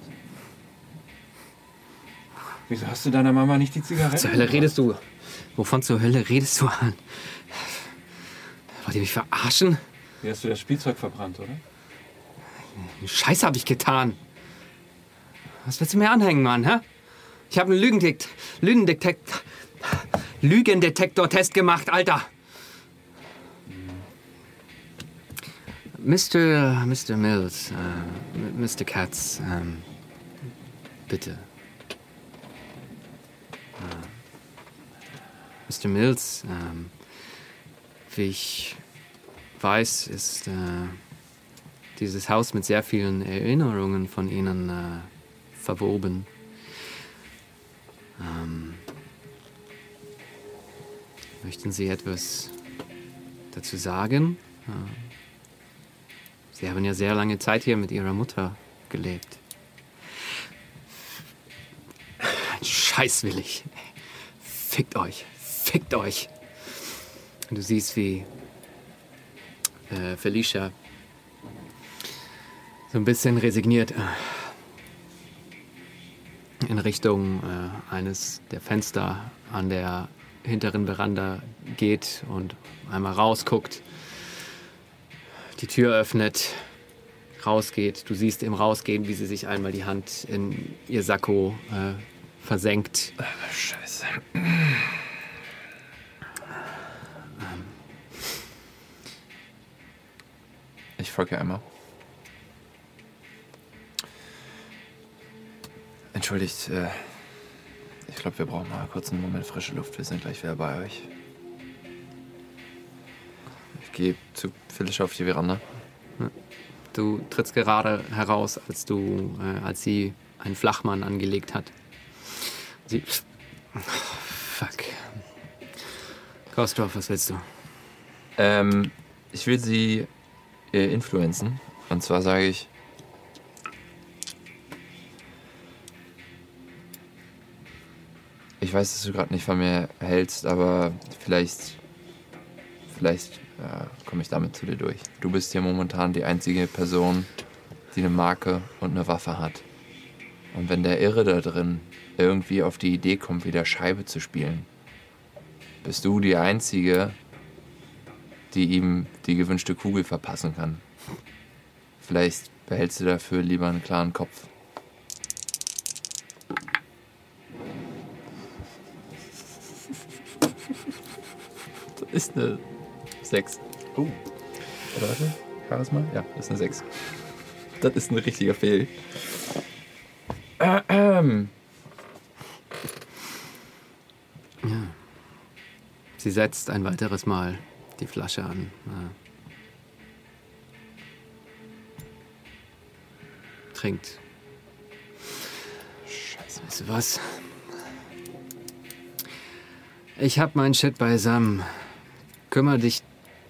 [SPEAKER 1] Wieso hast du deiner Mama nicht die Zigaretten
[SPEAKER 2] zur Hölle
[SPEAKER 1] gebracht?
[SPEAKER 2] redest du? Wovon zur Hölle redest du an? Wollt ihr mich verarschen?
[SPEAKER 1] Wie hast du das Spielzeug verbrannt, oder?
[SPEAKER 2] Scheiße habe ich getan. Was willst du mir anhängen, Mann, hä? Ich habe einen Lügendekt Lügendetekt Lügendetektor-Test gemacht, Alter. Mr. Mr. Mills, äh, Mr. Katz, ähm, bitte. Mr. Mills, ähm, wie ich weiß, ist äh, dieses Haus mit sehr vielen Erinnerungen von Ihnen äh, verwoben. Ähm, möchten Sie etwas dazu sagen? Äh, Sie haben ja sehr lange Zeit hier mit Ihrer Mutter gelebt. Scheiß will ich. Fickt euch. Fickt euch. Und du siehst, wie äh, Felicia so ein bisschen resigniert äh, in Richtung äh, eines der Fenster an der hinteren Veranda geht und einmal rausguckt, die Tür öffnet, rausgeht. Du siehst im Rausgehen, wie sie sich einmal die Hand in ihr Sakko äh, versenkt.
[SPEAKER 3] Scheiße. Ich folge einmal. Entschuldigt, äh, ich glaube, wir brauchen mal kurz einen Moment frische Luft. Wir sind gleich wieder bei euch. Ich gehe zu Phyllis auf die Veranda.
[SPEAKER 2] Du trittst gerade heraus, als du, äh, als sie einen Flachmann angelegt hat. Sie. Fuck. Kostorf, was willst du?
[SPEAKER 3] Ähm, ich will sie äh, influenzen. Und zwar sage ich. Ich weiß, dass du gerade nicht von mir hältst, aber vielleicht. Vielleicht äh, komme ich damit zu dir durch. Du bist hier momentan die einzige Person, die eine Marke und eine Waffe hat. Und wenn der Irre da drin irgendwie auf die Idee kommt, wieder Scheibe zu spielen, bist du die Einzige, die ihm die gewünschte Kugel verpassen kann. Vielleicht behältst du dafür lieber einen klaren Kopf. Das ist eine 6. Oh. Oder warte, Charisma? Ja, das ist eine 6. Das ist ein richtiger Fehl. Ähm.
[SPEAKER 2] Sie setzt ein weiteres Mal die Flasche an. Trinkt. Scheiße, weißt du was? Ich hab mein Shit beisammen. Kümmer dich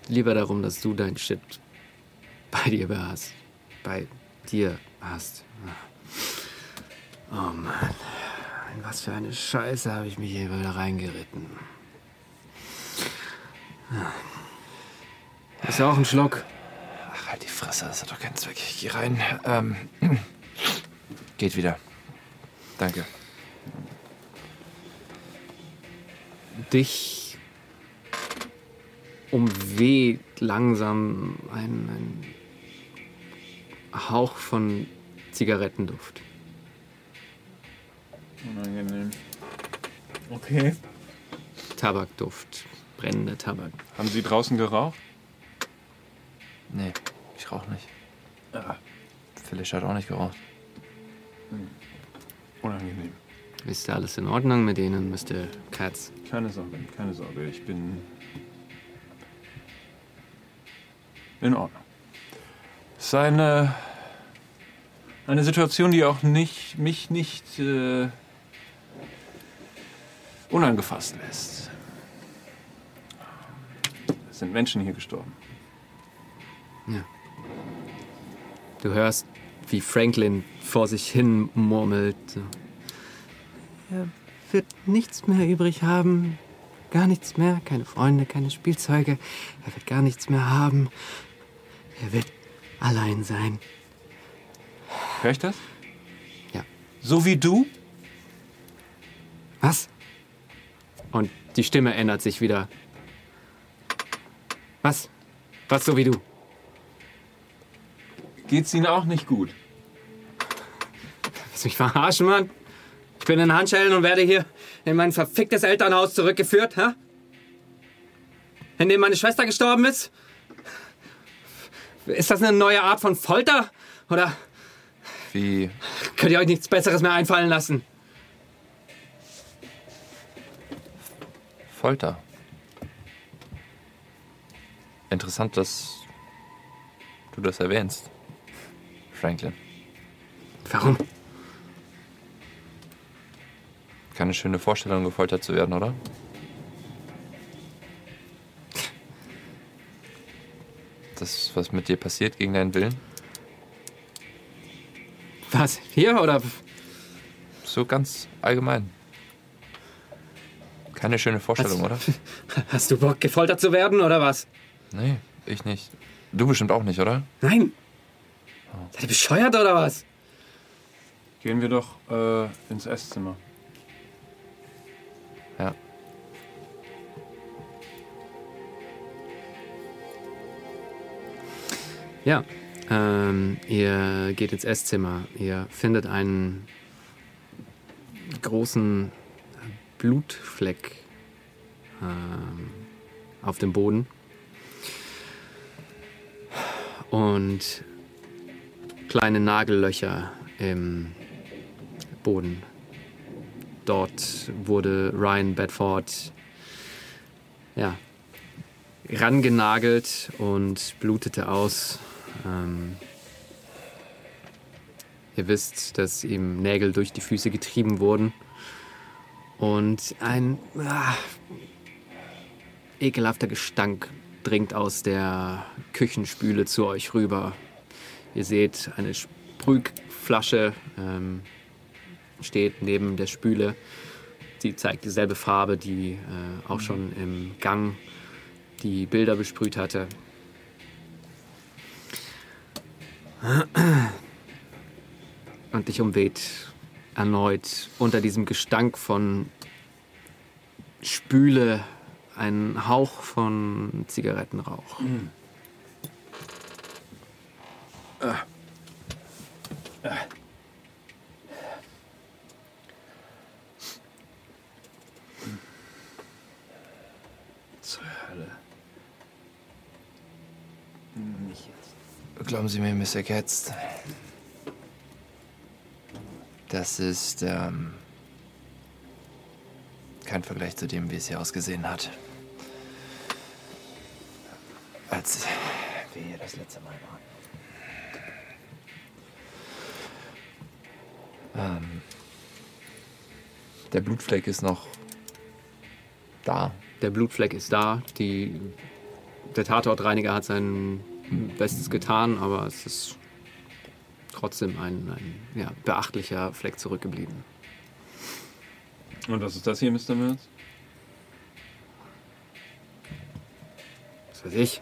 [SPEAKER 2] lieber darum, dass du dein Shit bei dir hast. Bei dir hast. Oh Mann. In was für eine Scheiße habe ich mich hier wieder reingeritten. Ist ja auch ein Schluck.
[SPEAKER 3] Ach, halt die Fresse, das hat doch keinen Zweck. Ich geh rein. Ähm. Geht wieder. Danke.
[SPEAKER 2] Dich umweht langsam ein, ein Hauch von Zigarettenduft.
[SPEAKER 1] Unangenehm. Okay.
[SPEAKER 2] Tabakduft. Brennender Tabak.
[SPEAKER 1] Haben Sie draußen geraucht?
[SPEAKER 3] Nee, ich rauch nicht. Phyllis hat auch nicht geraucht.
[SPEAKER 1] Unangenehm.
[SPEAKER 2] Ist da alles in Ordnung mit Ihnen, Mr. Katz?
[SPEAKER 1] Keine Sorge, keine Sorge. Ich bin in Ordnung. Es ist eine, eine Situation, die auch nicht, mich nicht äh, unangefasst lässt. Es sind Menschen hier gestorben.
[SPEAKER 2] Du hörst, wie Franklin vor sich hin murmelt. Er wird nichts mehr übrig haben. Gar nichts mehr. Keine Freunde, keine Spielzeuge. Er wird gar nichts mehr haben. Er wird allein sein.
[SPEAKER 1] Hör ich das?
[SPEAKER 2] Ja.
[SPEAKER 1] So wie du?
[SPEAKER 2] Was? Und die Stimme ändert sich wieder. Was? Was so wie du?
[SPEAKER 1] Geht's Ihnen auch nicht gut?
[SPEAKER 2] Willst du mich verarschen, Mann? Ich bin in Handschellen und werde hier in mein verficktes Elternhaus zurückgeführt, hä? In dem meine Schwester gestorben ist? Ist das eine neue Art von Folter? Oder
[SPEAKER 3] Wie.
[SPEAKER 2] könnt ihr euch nichts Besseres mehr einfallen lassen?
[SPEAKER 3] Folter. Interessant, dass du das erwähnst, Franklin.
[SPEAKER 2] Warum?
[SPEAKER 3] Keine schöne Vorstellung, gefoltert zu werden, oder? Das, was mit dir passiert gegen deinen Willen?
[SPEAKER 2] Was? Hier oder?
[SPEAKER 3] So ganz allgemein. Keine schöne Vorstellung, oder?
[SPEAKER 2] Hast du Bock, gefoltert zu werden oder was?
[SPEAKER 3] Nee, ich nicht. Du bestimmt auch nicht, oder?
[SPEAKER 2] Nein. Seid ihr bescheuert oder was?
[SPEAKER 1] Gehen wir doch äh, ins Esszimmer.
[SPEAKER 3] Ja.
[SPEAKER 2] Ja. Ähm, ihr geht ins Esszimmer. Ihr findet einen großen Blutfleck ähm, auf dem Boden. Und kleine Nagellöcher im Boden. Dort wurde Ryan Bedford ja, rangenagelt und blutete aus. Ähm, ihr wisst, dass ihm Nägel durch die Füße getrieben wurden. Und ein ah, ekelhafter Gestank dringt aus der Küchenspüle zu euch rüber. Ihr seht eine Sprühflasche ähm, steht neben der Spüle. Sie zeigt dieselbe Farbe, die äh, auch schon im Gang die Bilder besprüht hatte. Und dich umweht erneut unter diesem Gestank von Spüle ein Hauch von Zigarettenrauch.
[SPEAKER 1] Zur Hölle. Nicht jetzt.
[SPEAKER 3] Glauben Sie mir, Mr. Katz, das ist ähm, kein Vergleich zu dem, wie es hier ausgesehen hat. Als wir hier das letzte Mal waren. Ähm, der Blutfleck ist noch da.
[SPEAKER 2] Der Blutfleck ist da. Die, der Tatortreiniger hat sein Bestes getan, aber es ist trotzdem ein, ein ja, beachtlicher Fleck zurückgeblieben.
[SPEAKER 1] Und was ist das hier, Mr. Mills?
[SPEAKER 2] Was weiß ich.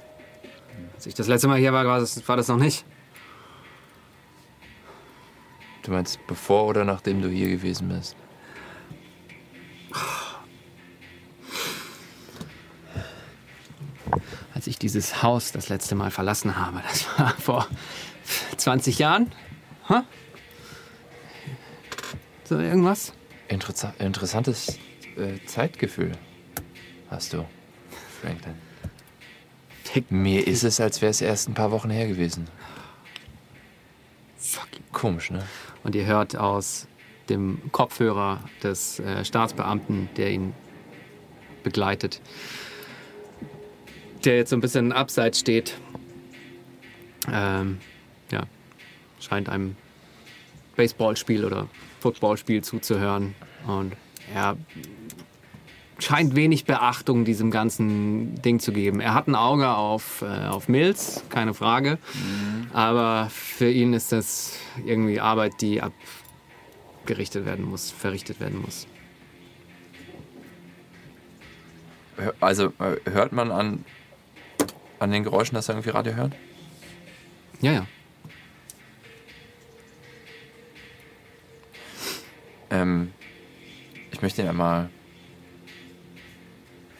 [SPEAKER 2] Als ich das letzte Mal hier war, war das, war das noch nicht.
[SPEAKER 3] Du meinst bevor oder nachdem du hier gewesen bist?
[SPEAKER 2] Als ich dieses Haus das letzte Mal verlassen habe, das war vor 20 Jahren. Hä? So irgendwas?
[SPEAKER 3] Interessa interessantes äh, Zeitgefühl hast du, Franklin. Mir ist es, als wäre es erst ein paar Wochen her gewesen.
[SPEAKER 2] Fuck.
[SPEAKER 3] Komisch, ne?
[SPEAKER 2] Und ihr hört aus dem Kopfhörer des äh, Staatsbeamten, der ihn begleitet, der jetzt so ein bisschen abseits steht. Ähm, ja, scheint einem Baseballspiel oder Footballspiel zuzuhören. Und er scheint wenig Beachtung diesem ganzen Ding zu geben. Er hat ein Auge auf, äh, auf Mills, keine Frage. Aber für ihn ist das irgendwie Arbeit, die abgerichtet werden muss, verrichtet werden muss.
[SPEAKER 3] Also äh, hört man an, an den Geräuschen, dass er irgendwie Radio hört?
[SPEAKER 2] Ja, ja.
[SPEAKER 3] Ähm, ich möchte ihn einmal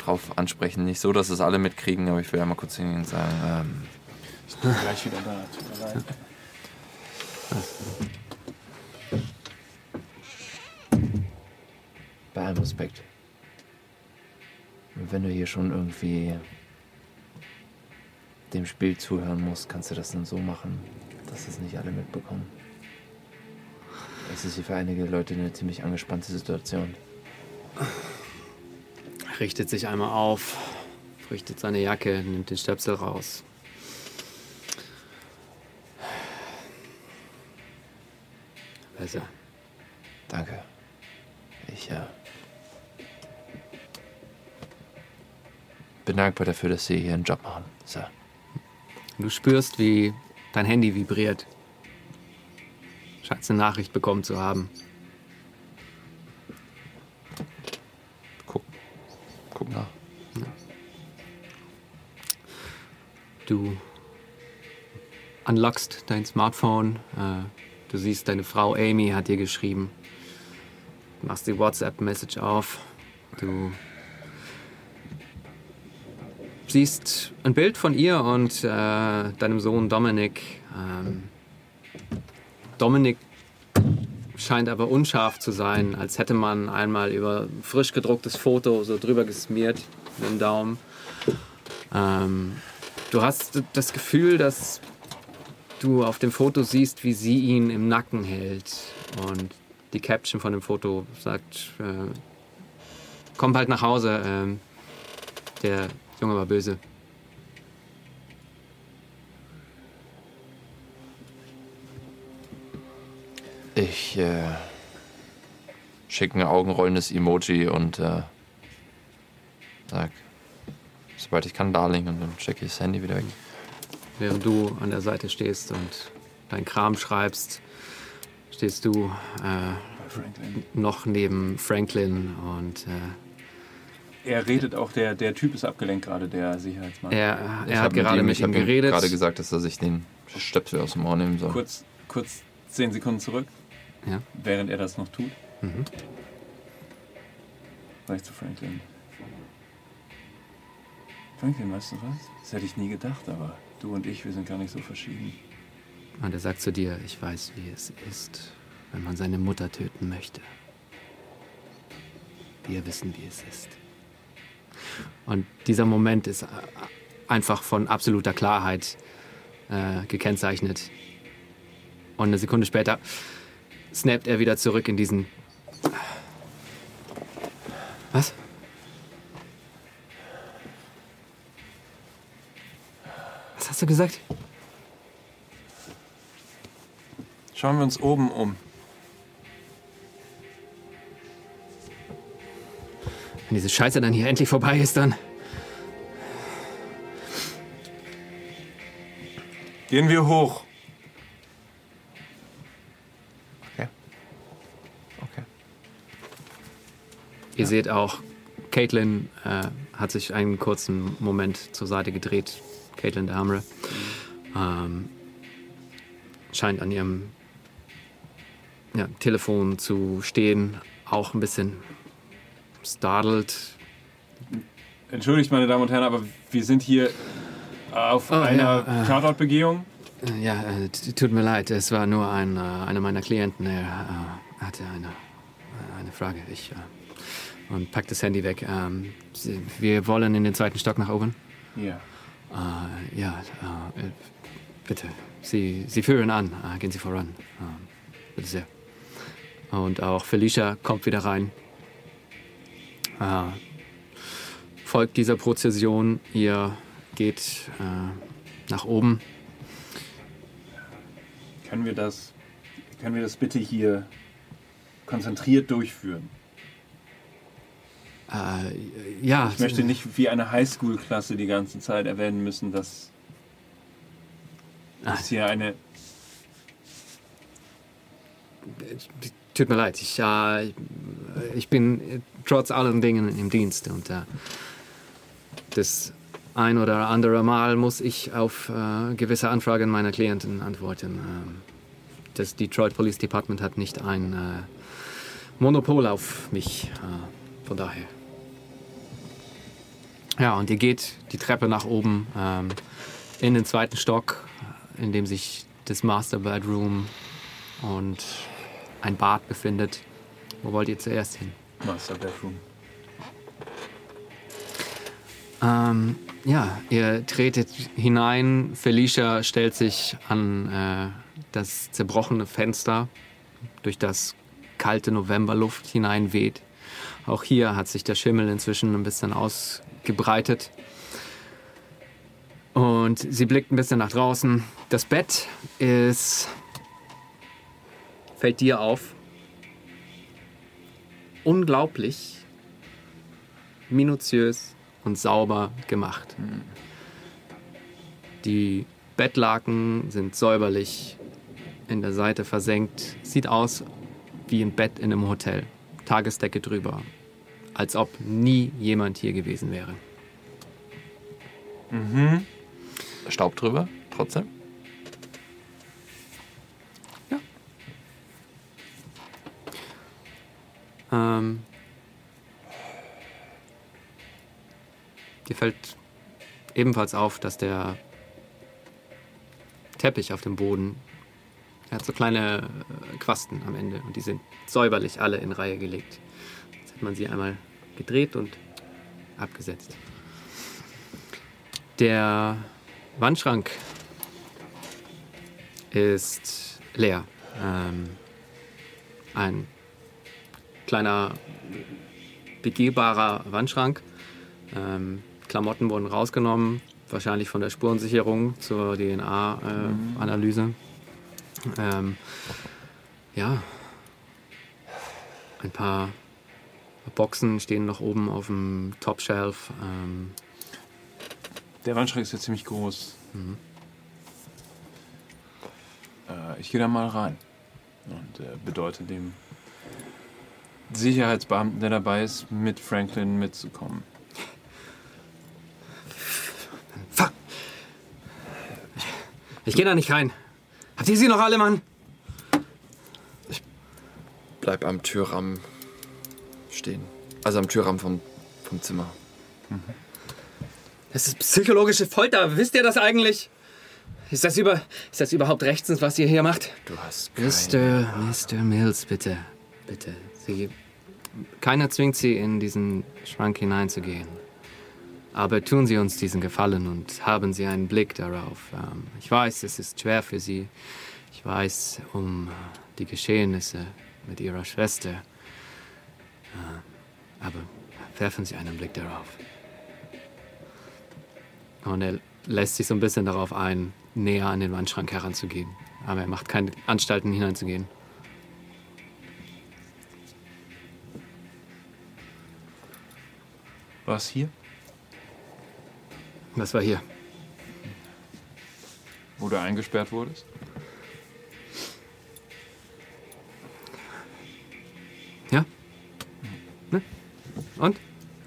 [SPEAKER 3] drauf ansprechen. Nicht so, dass es alle mitkriegen, aber ich will einmal kurz hingehen und sagen, ähm,
[SPEAKER 1] Ich bin gleich wieder da. Tut mir leid.
[SPEAKER 3] bei allem Respekt. Wenn du hier schon irgendwie dem Spiel zuhören musst, kannst du das dann so machen, dass es nicht alle mitbekommen. Es ist hier für einige Leute eine ziemlich angespannte Situation.
[SPEAKER 2] Richtet sich einmal auf, richtet seine Jacke, nimmt den Stöpsel raus. Besser.
[SPEAKER 3] Danke. Ich äh, bin dankbar dafür, dass Sie hier einen Job machen, Sir.
[SPEAKER 2] Du spürst, wie dein Handy vibriert. Scheinst eine Nachricht bekommen zu haben.
[SPEAKER 3] Guck nach.
[SPEAKER 2] Du unlockst dein Smartphone. Äh, du siehst, deine Frau Amy hat dir geschrieben. Du machst die WhatsApp-Message auf. Du siehst ein Bild von ihr und äh, deinem Sohn Dominik. Ähm, Dominik scheint aber unscharf zu sein, als hätte man einmal über frisch gedrucktes Foto so drüber gesmiert mit dem Daumen. Ähm, du hast das Gefühl, dass du auf dem Foto siehst, wie sie ihn im Nacken hält. Und die Caption von dem Foto sagt, äh, komm bald nach Hause, ähm, der Junge war böse.
[SPEAKER 3] Ich äh, schicke ein augenrollendes Emoji und äh, sag, sobald ich kann, Darling, und dann checke ich das Handy wieder weg.
[SPEAKER 2] Während du an der Seite stehst und dein Kram schreibst, stehst du äh, noch neben Franklin und äh,
[SPEAKER 1] Er redet auch, der, der Typ ist abgelenkt gerade, der Sicherheitsmann.
[SPEAKER 2] er,
[SPEAKER 3] Ich
[SPEAKER 2] er
[SPEAKER 3] hab
[SPEAKER 2] hat gerade
[SPEAKER 3] ihm,
[SPEAKER 2] mit
[SPEAKER 3] ich
[SPEAKER 2] ihm geredet.
[SPEAKER 3] gerade gesagt, dass er sich den Stöpsel aus dem Ohr nehmen soll.
[SPEAKER 1] Kurz, kurz zehn Sekunden zurück,
[SPEAKER 2] Ja.
[SPEAKER 1] während er das noch tut.
[SPEAKER 2] Mhm.
[SPEAKER 1] Sag ich zu Franklin. Franklin, weißt du was? Das hätte ich nie gedacht, aber du und ich, wir sind gar nicht so verschieden.
[SPEAKER 2] Und er sagt zu dir, ich weiß, wie es ist, wenn man seine Mutter töten möchte. Wir wissen, wie es ist. Und dieser Moment ist äh, einfach von absoluter Klarheit äh, gekennzeichnet. Und eine Sekunde später snappt er wieder zurück in diesen... Was? Was hast du gesagt?
[SPEAKER 1] Schauen wir uns oben um.
[SPEAKER 2] Wenn diese Scheiße dann hier endlich vorbei ist, dann...
[SPEAKER 1] Gehen wir hoch.
[SPEAKER 2] Ihr seht auch, Caitlin äh, hat sich einen kurzen Moment zur Seite gedreht. Caitlin der Hamre. Ähm, scheint an ihrem ja, Telefon zu stehen. Auch ein bisschen startled.
[SPEAKER 1] Entschuldigt, meine Damen und Herren, aber wir sind hier auf
[SPEAKER 2] Oh,
[SPEAKER 1] einer
[SPEAKER 2] ja, äh.
[SPEAKER 1] Tatortbegehung.
[SPEAKER 2] Äh, ja, äh, tut mir leid. Es war nur ein, äh, einer meiner Klienten. Er äh, hatte eine, äh, eine Frage. Ich äh, und packt das Handy weg. Ähm, wir wollen in den zweiten Stock nach oben.
[SPEAKER 1] Ja.
[SPEAKER 2] Äh, ja, äh, äh, bitte. Sie, Sie führen an. Äh, gehen Sie voran. Ähm, bitte sehr. Und auch Felicia kommt wieder rein. Äh, folgt dieser Prozession. Ihr geht äh, nach oben.
[SPEAKER 1] Können wir das, können wir das bitte hier konzentriert durchführen?
[SPEAKER 2] Äh, ja,
[SPEAKER 1] Ich möchte nicht wie eine Highschool-Klasse die ganze Zeit erwähnen müssen, dass
[SPEAKER 2] Ah.
[SPEAKER 1] es hier eine.
[SPEAKER 2] Tut mir leid, ich, äh, ich bin trotz allen Dingen im Dienst und äh, das ein oder andere Mal muss ich auf äh, gewisse Anfragen meiner Klienten antworten. Ähm, das Detroit Police Department hat nicht ein äh, Monopol auf mich, äh, von daher. Ja, und ihr geht die Treppe nach oben ähm, in den zweiten Stock, in dem sich das Master Bedroom und ein Bad befindet. Wo wollt ihr zuerst hin?
[SPEAKER 1] Master Bedroom.
[SPEAKER 2] Ähm, ja, ihr tretet hinein. Felicia stellt sich an äh, das zerbrochene Fenster, durch das kalte Novemberluft hineinweht. Auch hier hat sich der Schimmel inzwischen ein bisschen ausgebreitet. Und sie blickt ein bisschen nach draußen. Das Bett ist. fällt dir auf. Unglaublich minutiös und sauber gemacht. Die Bettlaken sind säuberlich in der Seite versenkt. Sieht aus wie ein Bett in einem Hotel. Tagesdecke drüber. Als ob nie jemand hier gewesen wäre.
[SPEAKER 3] Staub drüber, trotzdem.
[SPEAKER 2] Ähm, dir fällt ebenfalls auf, dass der Teppich auf dem Boden er hat so kleine äh, Quasten am Ende und die sind säuberlich alle in Reihe gelegt. Jetzt hat man sie einmal gedreht und abgesetzt. Der Wandschrank ist leer. Ähm, ein kleiner begehbarer Wandschrank. Ähm, Klamotten wurden rausgenommen, wahrscheinlich von der Spurensicherung zur DNA-Analyse. Ähm, ja, ein paar Boxen stehen noch oben auf dem Top-Shelf. Ähm,
[SPEAKER 1] Der Wandschrank ist ja ziemlich groß. Äh, ich gehe da mal rein und äh, bedeute dem Sicherheitsbeamten, der dabei ist, mit Franklin mitzukommen.
[SPEAKER 2] fuck! Ich gehe da nicht rein. Habt ihr sie noch alle, Mann?
[SPEAKER 3] Bleib am Türrahmen stehen. Also am Türrahmen vom, vom Zimmer.
[SPEAKER 2] Das ist psychologische Folter. Wisst ihr das eigentlich? Ist das, über, ist das überhaupt rechtens, was ihr hier macht?
[SPEAKER 3] Du hast keine...
[SPEAKER 2] Mr. Mr. Mills, bitte. Bitte. Sie, keiner zwingt Sie, in diesen Schrank hineinzugehen. Aber tun Sie uns diesen Gefallen und haben Sie einen Blick darauf. Ähm, ich weiß, es ist schwer für Sie. Ich weiß um die Geschehnisse mit Ihrer Schwester. Äh, aber werfen Sie einen Blick darauf. Und er lässt sich so ein bisschen darauf ein, näher an den Wandschrank heranzugehen. Aber er macht keine Anstalten hineinzugehen.
[SPEAKER 1] Was hier?
[SPEAKER 2] Was war hier?
[SPEAKER 1] Wo du eingesperrt wurdest?
[SPEAKER 2] Ja? Ne? Und?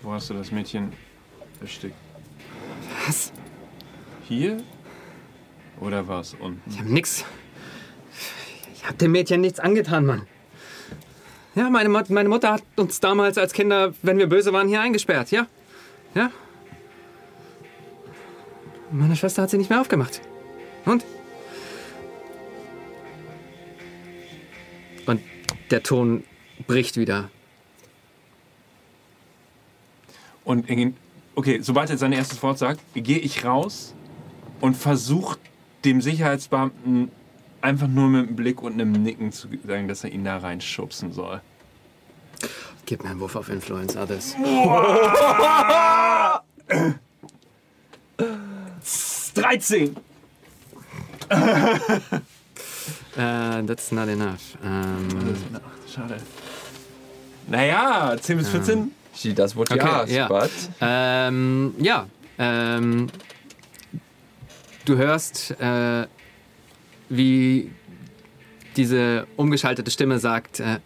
[SPEAKER 1] Wo hast du das Mädchen erstickt?
[SPEAKER 2] Was?
[SPEAKER 1] Hier? Oder war es unten?
[SPEAKER 2] Ich hab nix. Ich hab dem Mädchen nichts angetan, Mann. Ja, meine, meine Mutter hat uns damals als Kinder, wenn wir böse waren, hier eingesperrt, ja? Ja? Meine Schwester hat sie nicht mehr aufgemacht. Und? Und der Ton bricht wieder.
[SPEAKER 1] Und okay, sobald er sein erstes Wort sagt, gehe ich raus und versuche dem Sicherheitsbeamten einfach nur mit einem Blick und einem Nicken zu sagen, dass er ihn da reinschubsen soll.
[SPEAKER 2] Gib mir einen Wurf auf Influence Others.
[SPEAKER 1] 13!
[SPEAKER 2] Äh, that's not enough. Ähm,
[SPEAKER 1] Ach, schade. Naja, 10 bis 14.
[SPEAKER 3] She does what you
[SPEAKER 2] Okay,
[SPEAKER 3] ask,
[SPEAKER 2] ja.
[SPEAKER 3] but...
[SPEAKER 2] Ähm, ja. Ähm, du hörst, äh, wie diese umgeschaltete Stimme sagt, äh,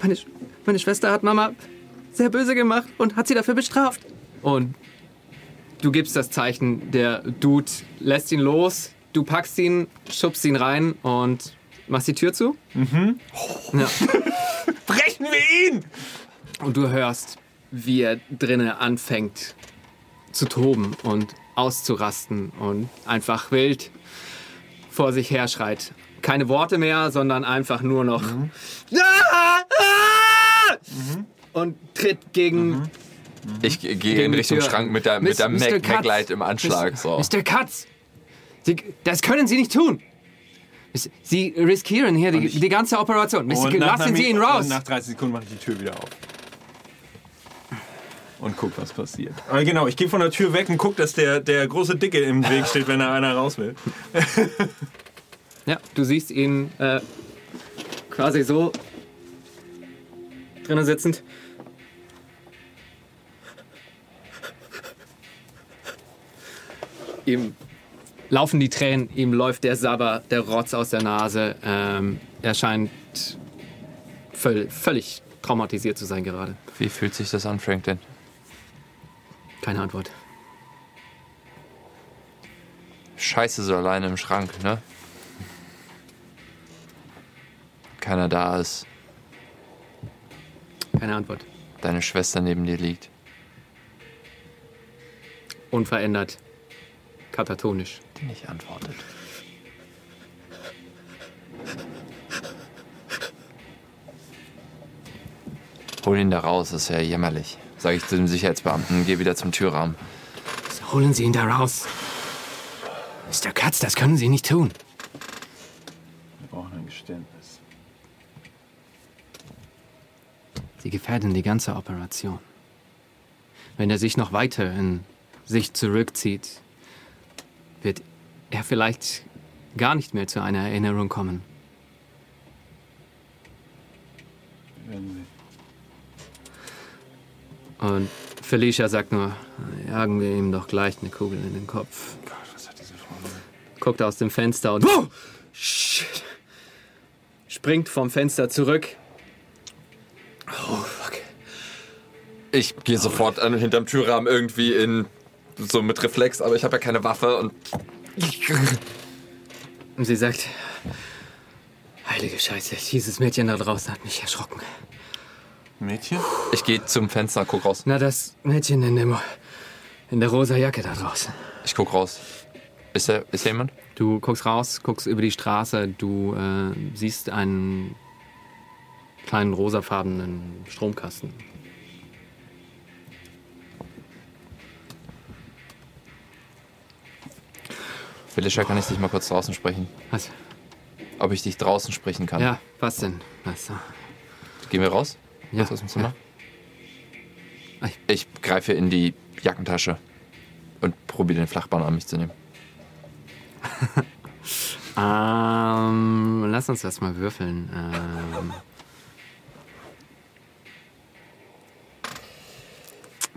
[SPEAKER 2] meine, Sch- meine Schwester hat Mama sehr böse gemacht und hat sie dafür bestraft. Und du gibst das Zeichen, der Dude lässt ihn los, du packst ihn, schubst ihn rein und machst die Tür zu. Ja.
[SPEAKER 1] Brechen wir ihn!
[SPEAKER 2] Und du hörst, wie er drinnen anfängt zu toben und auszurasten und einfach wild vor sich her schreit. Keine Worte mehr, sondern einfach nur noch. Ah! Ah! Und tritt gegen
[SPEAKER 3] Ich gehe
[SPEAKER 2] Gegen
[SPEAKER 3] in Richtung
[SPEAKER 2] Tür.
[SPEAKER 3] Schrank mit der,
[SPEAKER 2] Miss-
[SPEAKER 3] mit der
[SPEAKER 2] Mr.
[SPEAKER 3] Mac,
[SPEAKER 2] Katz.
[SPEAKER 3] Maglite im Anschlag. So.
[SPEAKER 2] Mr. Katz. Sie, das können Sie nicht tun. Sie riskieren hier die,
[SPEAKER 1] ich-
[SPEAKER 2] die ganze Operation. Mr.
[SPEAKER 1] Und nach
[SPEAKER 2] Lassen Sie ihn raus.
[SPEAKER 1] Und nach 30 Sekunden mache ich die Tür wieder auf. Und guck, was passiert. Ah, genau, ich gehe von der Tür weg und guck, dass der, der große Dicke im Weg steht, wenn da einer raus will.
[SPEAKER 2] Ja, du siehst ihn äh, quasi so drinnen sitzend. Ihm laufen die Tränen, ihm läuft der Sabber, der Rotz aus der Nase. Ähm, er scheint völ völlig traumatisiert zu sein gerade.
[SPEAKER 3] Wie fühlt sich das an, Franklin?
[SPEAKER 2] Keine Antwort.
[SPEAKER 3] Scheiße so alleine im Schrank, ne? Keiner da ist,
[SPEAKER 2] Keine Antwort.
[SPEAKER 3] deine Schwester neben dir liegt.
[SPEAKER 2] Unverändert. Katatonisch.
[SPEAKER 3] Die nicht antwortet. Hol ihn da raus, ist ja jämmerlich. Sag ich zu dem Sicherheitsbeamten und geh wieder zum Türrahmen.
[SPEAKER 2] Holen Sie ihn da raus. Mr. Katz, das können Sie nicht tun.
[SPEAKER 1] Wir brauchen ein Geständnis.
[SPEAKER 2] Sie gefährden die ganze Operation. Wenn er sich noch weiter in sich zurückzieht, wird er vielleicht gar nicht mehr zu einer Erinnerung kommen. Und Felicia sagt nur, jagen wir ihm doch gleich eine Kugel in den Kopf.
[SPEAKER 1] Gott, was hat diese Frau?
[SPEAKER 2] Guckt aus dem Fenster und oh, shit, springt vom Fenster zurück. Oh, fuck.
[SPEAKER 3] Ich gehe sofort an, hinterm Türrahmen irgendwie in so mit Reflex, aber ich habe ja keine Waffe und
[SPEAKER 2] Und sie sagt, heilige Scheiße, dieses Mädchen da draußen hat mich erschrocken.
[SPEAKER 1] Mädchen?
[SPEAKER 3] ich gehe zum Fenster, guck raus.
[SPEAKER 2] Na, das Mädchen in, dem, in der rosa Jacke da draußen.
[SPEAKER 3] Ich guck raus. Ist da, ist da jemand?
[SPEAKER 2] Du guckst raus, guckst über die Straße, du äh, siehst einen kleinen rosafarbenen Stromkasten.
[SPEAKER 3] Felicia, kann ich dich mal kurz draußen sprechen?
[SPEAKER 2] Was?
[SPEAKER 3] Ob ich dich draußen sprechen kann?
[SPEAKER 2] Ja, was denn? Was?
[SPEAKER 3] Gehen wir raus?
[SPEAKER 2] Ja.
[SPEAKER 3] Aus dem Zimmer?
[SPEAKER 2] Ja.
[SPEAKER 3] Ich greife in die Jackentasche und probiere den Flachbahn an mich zu nehmen.
[SPEAKER 2] Ähm, lass uns das mal würfeln. Ähm,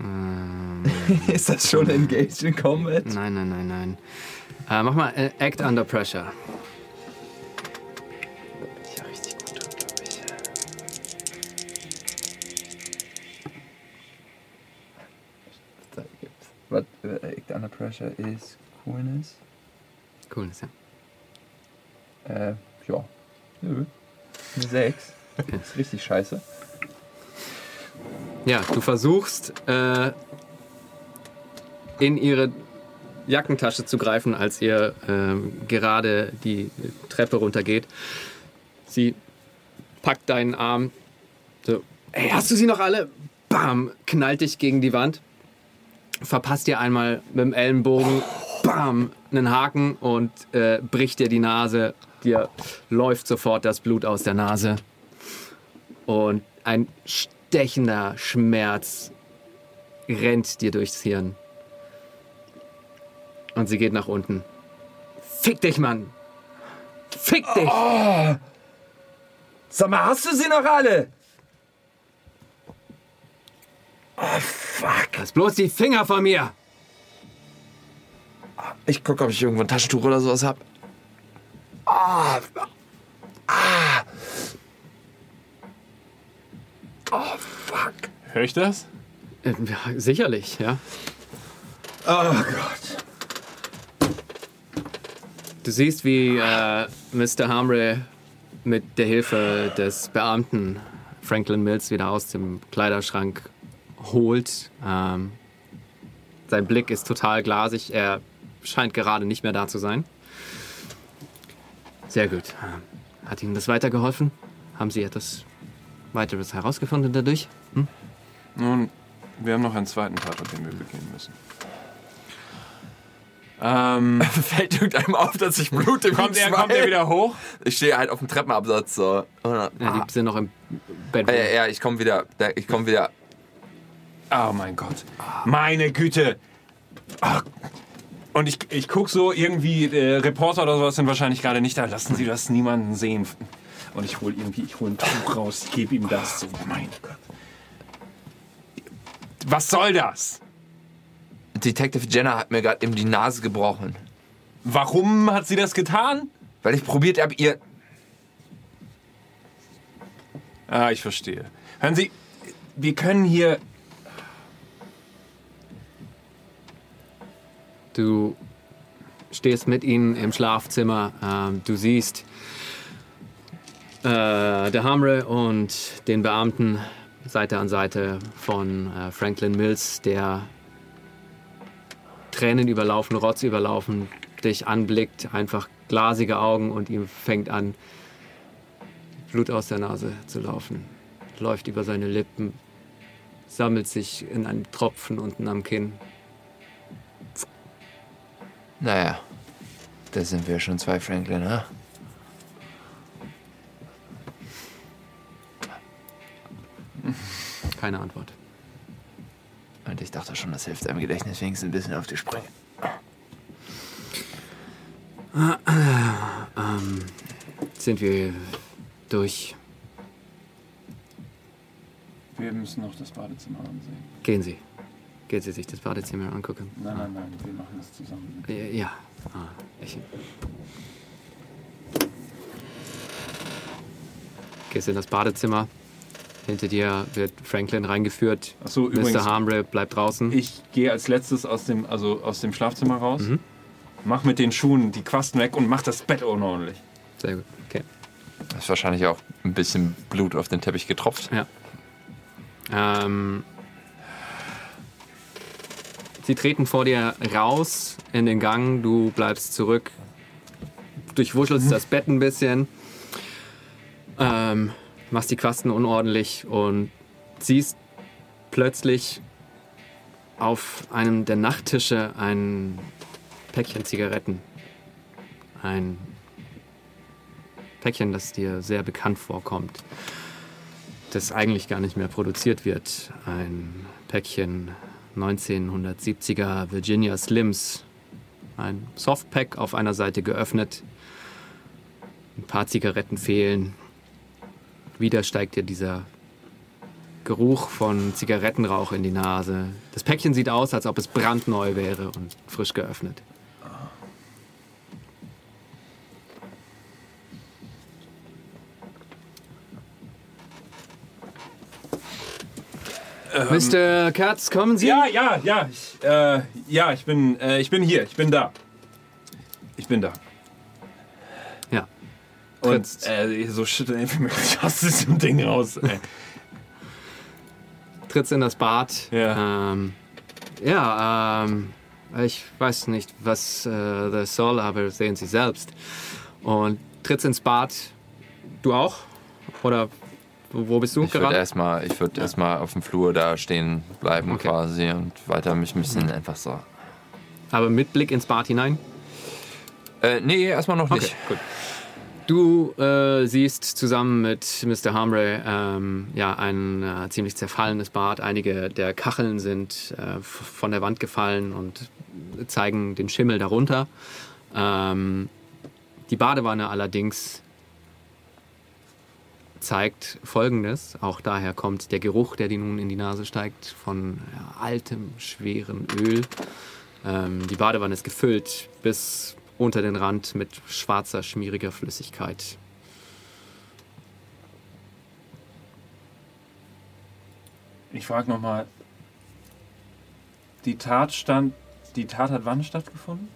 [SPEAKER 2] ähm,
[SPEAKER 3] Ist das schon engaged in Combat?
[SPEAKER 2] nein, nein, nein, nein. Äh, mach mal äh, Act Under Pressure.
[SPEAKER 3] Ja, richtig gut glaube ich. Da gibt's. Was äh, Act Under Pressure ist Coolness.
[SPEAKER 2] Cool, ist ja.
[SPEAKER 3] Äh, ja. Nö. Eine 6. ist richtig scheiße.
[SPEAKER 2] Ja, du versuchst äh, in ihre Jackentasche zu greifen, als ihr ähm, gerade die Treppe runtergeht. Sie packt deinen Arm. So, ey, hast du sie noch alle? Bam, knallt dich gegen die Wand. Verpasst dir einmal mit dem Ellenbogen, bam, einen Haken und äh, bricht dir die Nase. Dir läuft sofort das Blut aus der Nase. Und ein stechender Schmerz rennt dir durchs Hirn. Und sie geht nach unten. Fick dich, Mann! Fick dich!
[SPEAKER 3] Sag mal, hast du sie noch alle?
[SPEAKER 2] Lass bloß die Finger von mir!
[SPEAKER 3] Ich gucke, ob ich irgendwo ein Taschentuch oder sowas hab. Ah. Ah. Oh, fuck.
[SPEAKER 1] Hör ich das?
[SPEAKER 2] Äh, ja, sicherlich, ja.
[SPEAKER 3] Oh Gott.
[SPEAKER 2] Du siehst, wie äh, Mr. Hamre mit der Hilfe des Beamten Franklin Mills wieder aus dem Kleiderschrank holt. Ähm, sein Blick ist total glasig. Er scheint gerade nicht mehr da zu sein. Sehr gut. Hat Ihnen das weitergeholfen? Haben Sie etwas weiteres herausgefunden dadurch?
[SPEAKER 1] Nun, wir haben noch einen zweiten Tatort, den wir begehen müssen. Ähm,
[SPEAKER 3] Fällt irgendeinem auf, dass ich Blut im
[SPEAKER 1] kommt, er,
[SPEAKER 3] Schwein-
[SPEAKER 1] kommt er wieder hoch?
[SPEAKER 3] Ich stehe halt auf dem Treppenabsatz so.
[SPEAKER 2] Ja, die sind noch im Bett.
[SPEAKER 3] Ja, ja, ich komme wieder. Ich komme wieder.
[SPEAKER 1] Oh mein Gott. Meine Güte. Ach. Und ich, ich gucke so irgendwie, äh, Reporter oder sowas sind wahrscheinlich gerade nicht da. Lassen Sie das niemanden sehen. Und ich hole irgendwie, ich hole ein Tuch raus, ich gebe ihm das. So, mein Gott. Was soll das?
[SPEAKER 3] Detective Jenner hat mir gerade eben die Nase gebrochen.
[SPEAKER 1] Warum hat sie das getan?
[SPEAKER 3] Weil ich probiert habe, ihr.
[SPEAKER 1] Ah, ich verstehe. Hören Sie, wir können hier.
[SPEAKER 2] Du stehst mit ihnen im Schlafzimmer. Ähm, du siehst äh, der Hamre und den Beamten Seite an Seite von äh, Franklin Mills, der Tränen überlaufen, Rotz überlaufen, dich anblickt, einfach glasige Augen und ihm fängt an, Blut aus der Nase zu laufen. Läuft über seine Lippen, sammelt sich in einem Tropfen unten am Kinn.
[SPEAKER 3] Naja, da sind wir schon zwei Franklin, ha?
[SPEAKER 2] Keine Antwort.
[SPEAKER 3] Und ich dachte schon, das hilft einem Gedächtnis wenigstens ein bisschen auf die Sprünge.
[SPEAKER 2] Sind wir durch?
[SPEAKER 1] Wir müssen noch das Badezimmer ansehen.
[SPEAKER 2] Gehen Sie. Gehen Sie sich das Badezimmer angucken.
[SPEAKER 1] Nein, nein, nein, wir machen das zusammen.
[SPEAKER 2] Ja. ja. Ah, ich. Gehst in das Badezimmer. Hinter dir wird Franklin reingeführt.
[SPEAKER 1] Ach so, übrigens-
[SPEAKER 2] Mr. Harmre bleibt draußen.
[SPEAKER 1] Ich gehe als letztes aus dem, also aus dem Schlafzimmer raus, mach mit den Schuhen die Quasten weg und mach das Bett unordentlich.
[SPEAKER 2] Sehr gut. Okay.
[SPEAKER 3] Da ist wahrscheinlich auch ein bisschen Blut auf den Teppich getropft.
[SPEAKER 2] Ja. Ähm, sie treten vor dir raus in den Gang, du bleibst zurück, durchwuschelst das Bett ein bisschen, ähm, machst die Quasten unordentlich und siehst plötzlich auf einem der Nachttische ein Päckchen Zigaretten. Ein Päckchen, das dir sehr bekannt vorkommt das eigentlich gar nicht mehr produziert wird. Ein Päckchen 1970er Virginia Slims. Ein Softpack auf einer Seite geöffnet. Ein paar Zigaretten fehlen. Wieder steigt dir dieser Geruch von Zigarettenrauch in die Nase. Das Päckchen sieht aus, als ob es brandneu wäre und frisch geöffnet. Mr. Katz, kommen Sie?
[SPEAKER 1] Ja, ja, ja, ich, äh, ja, ich bin, äh, ich bin hier, ich bin da. Ich bin da.
[SPEAKER 2] Ja.
[SPEAKER 1] Und
[SPEAKER 2] Trittst.
[SPEAKER 1] äh, so schütteln wie möglich aus diesem Ding raus. Ey.
[SPEAKER 2] trittst in das Bad.
[SPEAKER 1] Ja.
[SPEAKER 2] Ähm, ja, ähm, ich weiß nicht, was äh, das soll, aber sehen Sie selbst. Und trittst ins Bad. Du auch? Oder wo bist du
[SPEAKER 3] Ich würde
[SPEAKER 2] gerade?
[SPEAKER 3] erstmal ich würd erstmal auf dem Flur da stehen bleiben
[SPEAKER 2] Okay.
[SPEAKER 3] quasi und weiter mich ein bisschen einfach so.
[SPEAKER 2] Aber mit Blick ins Bad hinein?
[SPEAKER 3] Äh, nee, erstmal noch nicht.
[SPEAKER 2] gut. Du äh, siehst zusammen mit Mr. Hamre ähm, ja, ein äh, ziemlich zerfallenes Bad. Einige der Kacheln sind äh, von der Wand gefallen und zeigen den Schimmel darunter. Ähm, die Badewanne allerdings zeigt Folgendes. Auch daher kommt der Geruch, der dir nun in die Nase steigt, von ja, altem, schweren Öl. Ähm, die Badewanne ist gefüllt bis unter den Rand mit schwarzer, schmieriger Flüssigkeit.
[SPEAKER 1] Ich frage nochmal, die Tat stand, die Tat hat wann stattgefunden?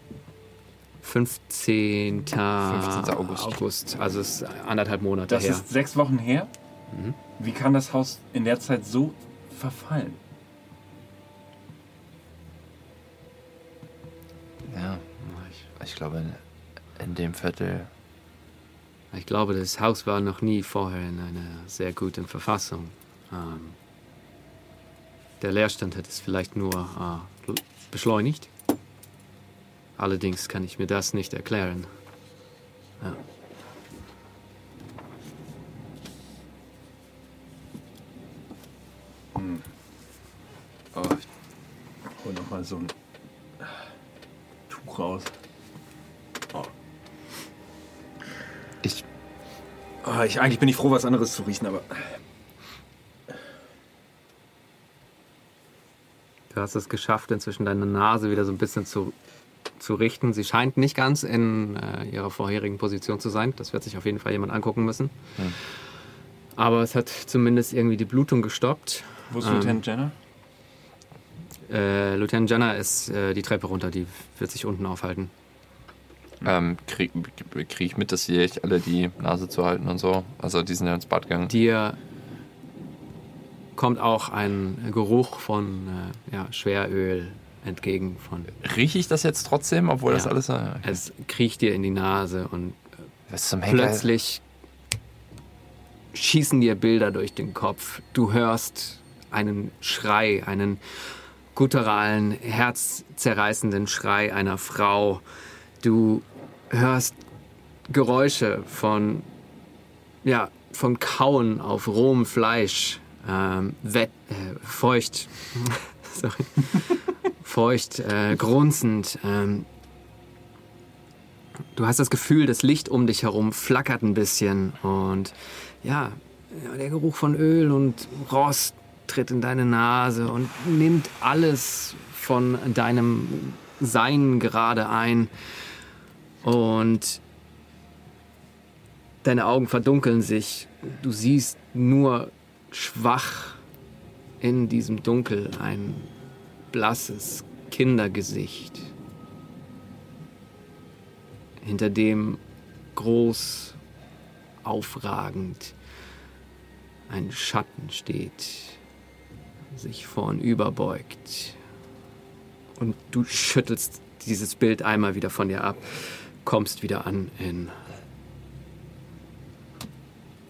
[SPEAKER 2] 15.
[SPEAKER 3] 15. August.
[SPEAKER 2] August. Also es ist anderthalb Monate
[SPEAKER 1] Das
[SPEAKER 2] her.
[SPEAKER 1] ist sechs Wochen her. Wie kann das Haus in der Zeit so verfallen?
[SPEAKER 3] Ja, ich, glaube, in, in dem Viertel.
[SPEAKER 2] Ich glaube, das Haus war noch nie vorher in einer sehr guten Verfassung. Ähm, der Leerstand hat es vielleicht nur äh, beschleunigt. Allerdings kann ich mir das nicht erklären. Ja.
[SPEAKER 1] Oh, ich hol noch mal so ein
[SPEAKER 3] ich,
[SPEAKER 1] eigentlich bin ich froh, was anderes zu riechen, aber
[SPEAKER 2] Du hast es geschafft, inzwischen deine Nase wieder so ein bisschen zu, zu richten. Sie scheint nicht ganz in äh, ihrer vorherigen Position zu sein. Das wird sich auf jeden Fall jemand angucken müssen. Aber es hat zumindest irgendwie die Blutung gestoppt.
[SPEAKER 1] wo ist
[SPEAKER 2] Ähm.
[SPEAKER 1] Lieutenant Jenner?
[SPEAKER 2] Äh, Lieutenant Jenner ist äh, die Treppe runter, die wird sich unten aufhalten.
[SPEAKER 3] Ähm, krieg, krieg ich mit, dass sie echt alle die Nase zu halten und so. Also die sind ja ins Bad gegangen.
[SPEAKER 2] Dir kommt auch ein Geruch von äh, ja, Schweröl entgegen. Von,
[SPEAKER 3] Rieche ich das jetzt trotzdem, obwohl das
[SPEAKER 2] Ja.
[SPEAKER 3] alles... Äh,
[SPEAKER 2] es kriecht dir in die Nase und
[SPEAKER 3] Henker?
[SPEAKER 2] plötzlich schießen dir Bilder durch den Kopf. Du hörst einen Schrei, einen gutturalen, herzzerreißenden Schrei einer Frau. Du hörst Geräusche von, ja, von Kauen auf rohem Fleisch, ähm, wett, äh, feucht, sorry, feucht, äh, grunzend. Ähm, du hast das Gefühl, das Licht um dich herum flackert ein bisschen und ja, ja, der Geruch von Öl und Rost tritt in deine Nase und nimmt alles von deinem Sein gerade ein und deine Augen verdunkeln sich. Du siehst nur schwach in diesem Dunkel ein blasses Kindergesicht hinter dem groß aufragend ein Schatten steht, sich vornüber beugt. Und du schüttelst dieses Bild einmal wieder von dir ab, kommst wieder an in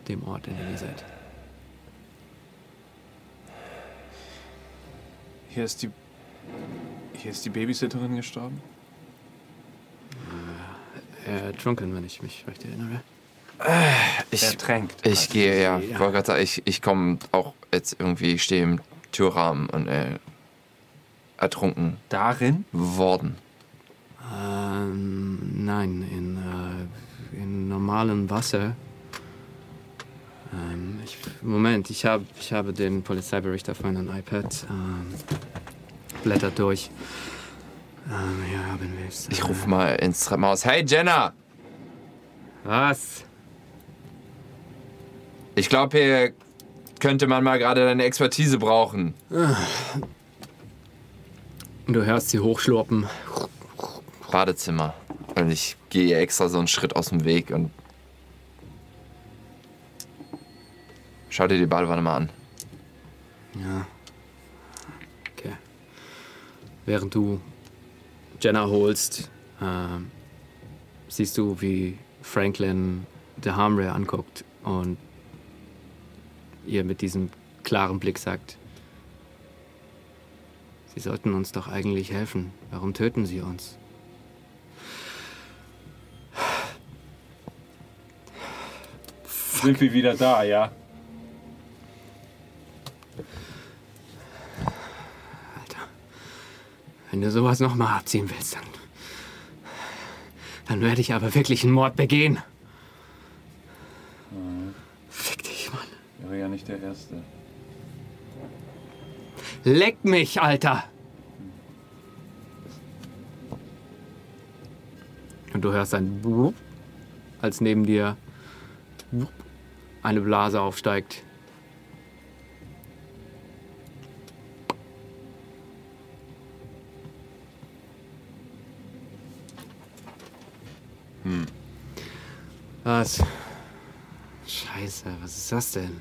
[SPEAKER 2] dem Ort, in dem ihr seid.
[SPEAKER 1] Hier ist die. Hier ist die Babysitterin gestorben.
[SPEAKER 2] Äh, Drunken, wenn ich mich recht erinnere.
[SPEAKER 3] Ich,
[SPEAKER 1] Ertränkt.
[SPEAKER 3] ich gehe, ja. Ich
[SPEAKER 2] Ja.
[SPEAKER 3] wollte gerade sagen, ich, ich komme auch jetzt irgendwie, ich stehe im Türrahmen und äh, ertrunken
[SPEAKER 1] Darin?
[SPEAKER 3] worden.
[SPEAKER 2] Ähm, nein, in, äh, in normalem Wasser. Ähm, ich, Moment, ich, hab, ich habe den Polizeibericht auf meinem iPad. Ähm, blättert durch. Ähm, hier haben wir es.
[SPEAKER 3] Ich rufe mal ins Treppenhaus. Hey Jenna!
[SPEAKER 2] Was?
[SPEAKER 3] Ich glaube, hier könnte man mal gerade deine Expertise brauchen.
[SPEAKER 2] Und du hörst sie hochschlurpen.
[SPEAKER 3] Badezimmer. Und ich gehe extra so einen Schritt aus dem Weg und. Schau dir die Badewanne mal an.
[SPEAKER 2] Ja. Okay. Während du Jenna holst, ähm, siehst du, wie Franklin der Harmray anguckt und ihr mit diesem klaren Blick sagt, Sie sollten uns doch eigentlich helfen. Warum töten Sie uns?
[SPEAKER 1] Sind wir wieder da, ja?
[SPEAKER 2] Alter, wenn du sowas nochmal abziehen willst, dann, dann werde ich aber wirklich einen Mord begehen. Fick dich, Mann.
[SPEAKER 1] Wäre ja nicht der Erste.
[SPEAKER 2] Leck mich, Alter! Und du hörst ein Brupp, als neben dir eine Blase aufsteigt. Was? Scheiße, was ist das denn?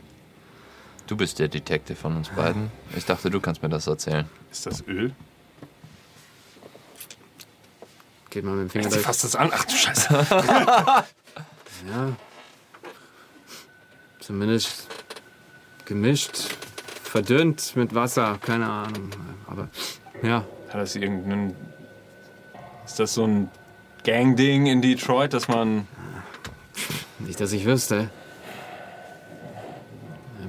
[SPEAKER 3] Du bist der Detective von uns beiden. Ich dachte, du kannst mir das erzählen.
[SPEAKER 1] Ist das Öl?
[SPEAKER 2] Geht mal mit dem Finger
[SPEAKER 1] Sie
[SPEAKER 2] durch.
[SPEAKER 1] fasst das an. Ach du Scheiße.
[SPEAKER 2] Ja. Zumindest gemischt, verdünnt mit Wasser, keine Ahnung. Aber ja,
[SPEAKER 1] Hat das irgendeinen Ist das so ein Gang-Ding in Detroit, dass man.
[SPEAKER 2] Nicht, dass ich wüsste.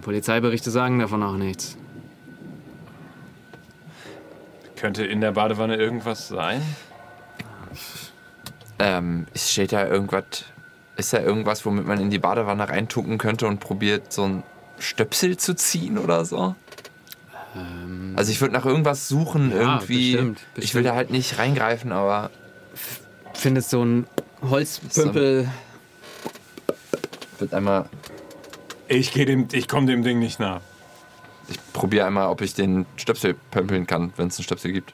[SPEAKER 2] Polizeiberichte sagen davon auch nichts.
[SPEAKER 1] Könnte in der Badewanne irgendwas sein?
[SPEAKER 3] Ähm, steht da irgendwas. Ist da irgendwas, womit man in die Badewanne reintucken könnte und probiert, so ein Stöpsel zu ziehen oder so? also ich würde nach irgendwas suchen,
[SPEAKER 2] Ja,
[SPEAKER 3] irgendwie.
[SPEAKER 2] bestimmt,
[SPEAKER 3] Ich will
[SPEAKER 2] bestimmt.
[SPEAKER 3] da halt nicht reingreifen, aber
[SPEAKER 2] Findest so ein Holzpümpel.
[SPEAKER 3] wird einmal.
[SPEAKER 1] Ich, geh dem, ich komme dem Ding nicht nah.
[SPEAKER 3] Ich probiere einmal, ob ich den Stöpsel pömpeln kann, wenn es einen Stöpsel gibt.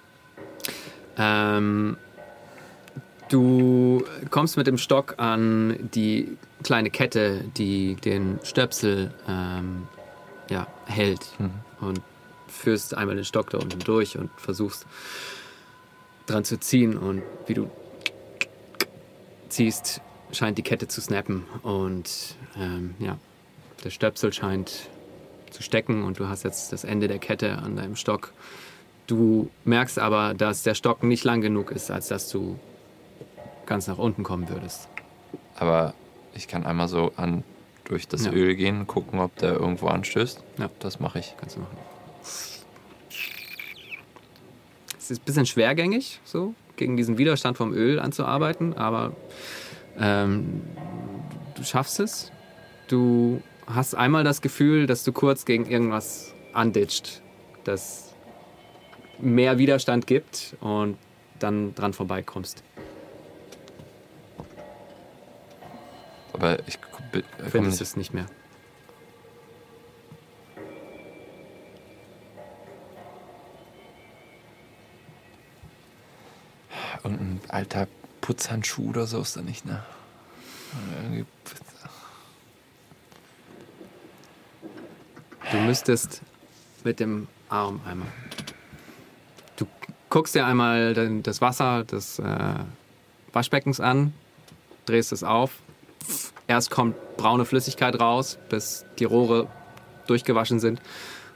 [SPEAKER 2] Ähm, du kommst mit dem Stock an die kleine Kette, die den Stöpsel ähm, ja, hält. Und führst einmal den Stock da unten durch und versuchst dran zu ziehen. Und wie du ziehst, scheint die Kette zu snappen. Und ähm, ja, der Stöpsel scheint zu stecken und du hast jetzt das Ende der Kette an deinem Stock. Du merkst aber, dass der Stock nicht lang genug ist, als dass du ganz nach unten kommen würdest.
[SPEAKER 3] Aber ich kann einmal so an durch das
[SPEAKER 2] Ja.
[SPEAKER 3] Öl gehen, gucken, ob der irgendwo anstößt.
[SPEAKER 2] Ja.
[SPEAKER 3] Das mache ich.
[SPEAKER 2] Kannst du machen. Es ist ein bisschen schwergängig, so gegen diesen Widerstand vom Öl anzuarbeiten, aber ähm, du schaffst es. Du hast einmal das Gefühl, dass du kurz gegen irgendwas anditscht, das mehr Widerstand gibt und dann dran vorbeikommst.
[SPEAKER 3] Aber ich
[SPEAKER 2] Findest
[SPEAKER 3] nicht.
[SPEAKER 2] es nicht mehr.
[SPEAKER 3] Irgendein alter Putzhandschuh oder so ist da nicht, ne?
[SPEAKER 2] Du müsstest mit dem Arm einmal. Du guckst dir einmal das Wasser des äh, Waschbeckens an, drehst es auf. Erst kommt braune Flüssigkeit raus, bis die Rohre durchgewaschen sind.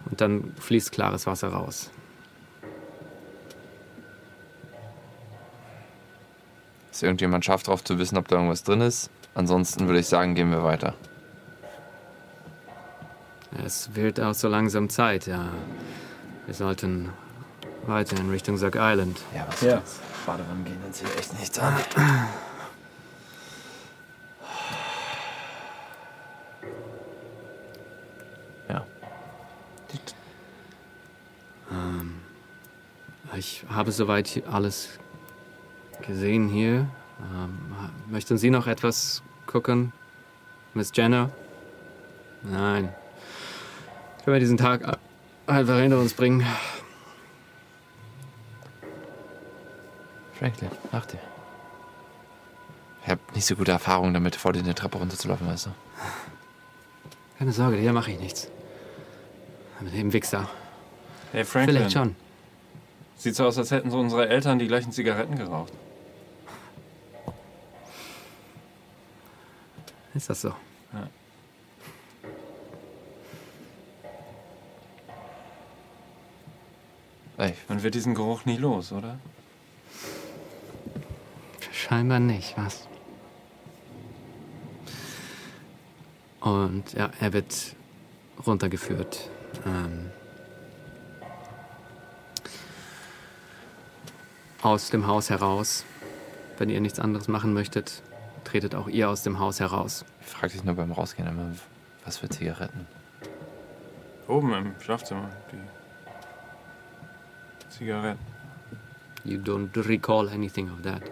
[SPEAKER 2] Und dann fließt klares Wasser raus.
[SPEAKER 3] Ist irgendjemand scharf drauf zu wissen, ob da irgendwas drin ist? Ansonsten würde ich sagen, gehen wir weiter.
[SPEAKER 2] Es wird auch so langsam Zeit, ja. Wir sollten weiter in Richtung Sack Island.
[SPEAKER 3] Ja, was
[SPEAKER 1] Ja.
[SPEAKER 3] Badewannen gehen uns hier echt nichts an. Ja.
[SPEAKER 2] Ich habe soweit hier alles gesehen hier. Ähm, möchten Sie noch etwas gucken, Miss Jenner? Nein. Können wir diesen Tag einfach hinter uns bringen?
[SPEAKER 3] Franklin, mach dir. Ich habe nicht so gute Erfahrungen damit, vor dir eine Treppe runterzulaufen, weißt du?
[SPEAKER 2] Keine Sorge, hier mache ich nichts. Mit dem Wichser.
[SPEAKER 1] Hey Franklin,
[SPEAKER 2] Vielleicht schon.
[SPEAKER 1] Sieht so aus, als hätten so unsere Eltern die gleichen Zigaretten geraucht.
[SPEAKER 2] Ist das so?
[SPEAKER 3] Ey,
[SPEAKER 1] Man wird diesen Geruch nie los, oder?
[SPEAKER 2] Scheinbar nicht, was? Und ja, er wird runtergeführt. Ähm, aus dem Haus heraus. Wenn ihr nichts anderes machen möchtet, tretet auch ihr aus dem Haus heraus.
[SPEAKER 3] ich frage dich nur beim Rausgehen immer, was für Zigaretten?
[SPEAKER 1] Oben im Schlafzimmer, die Zigaretten.
[SPEAKER 2] You don't recall anything of that.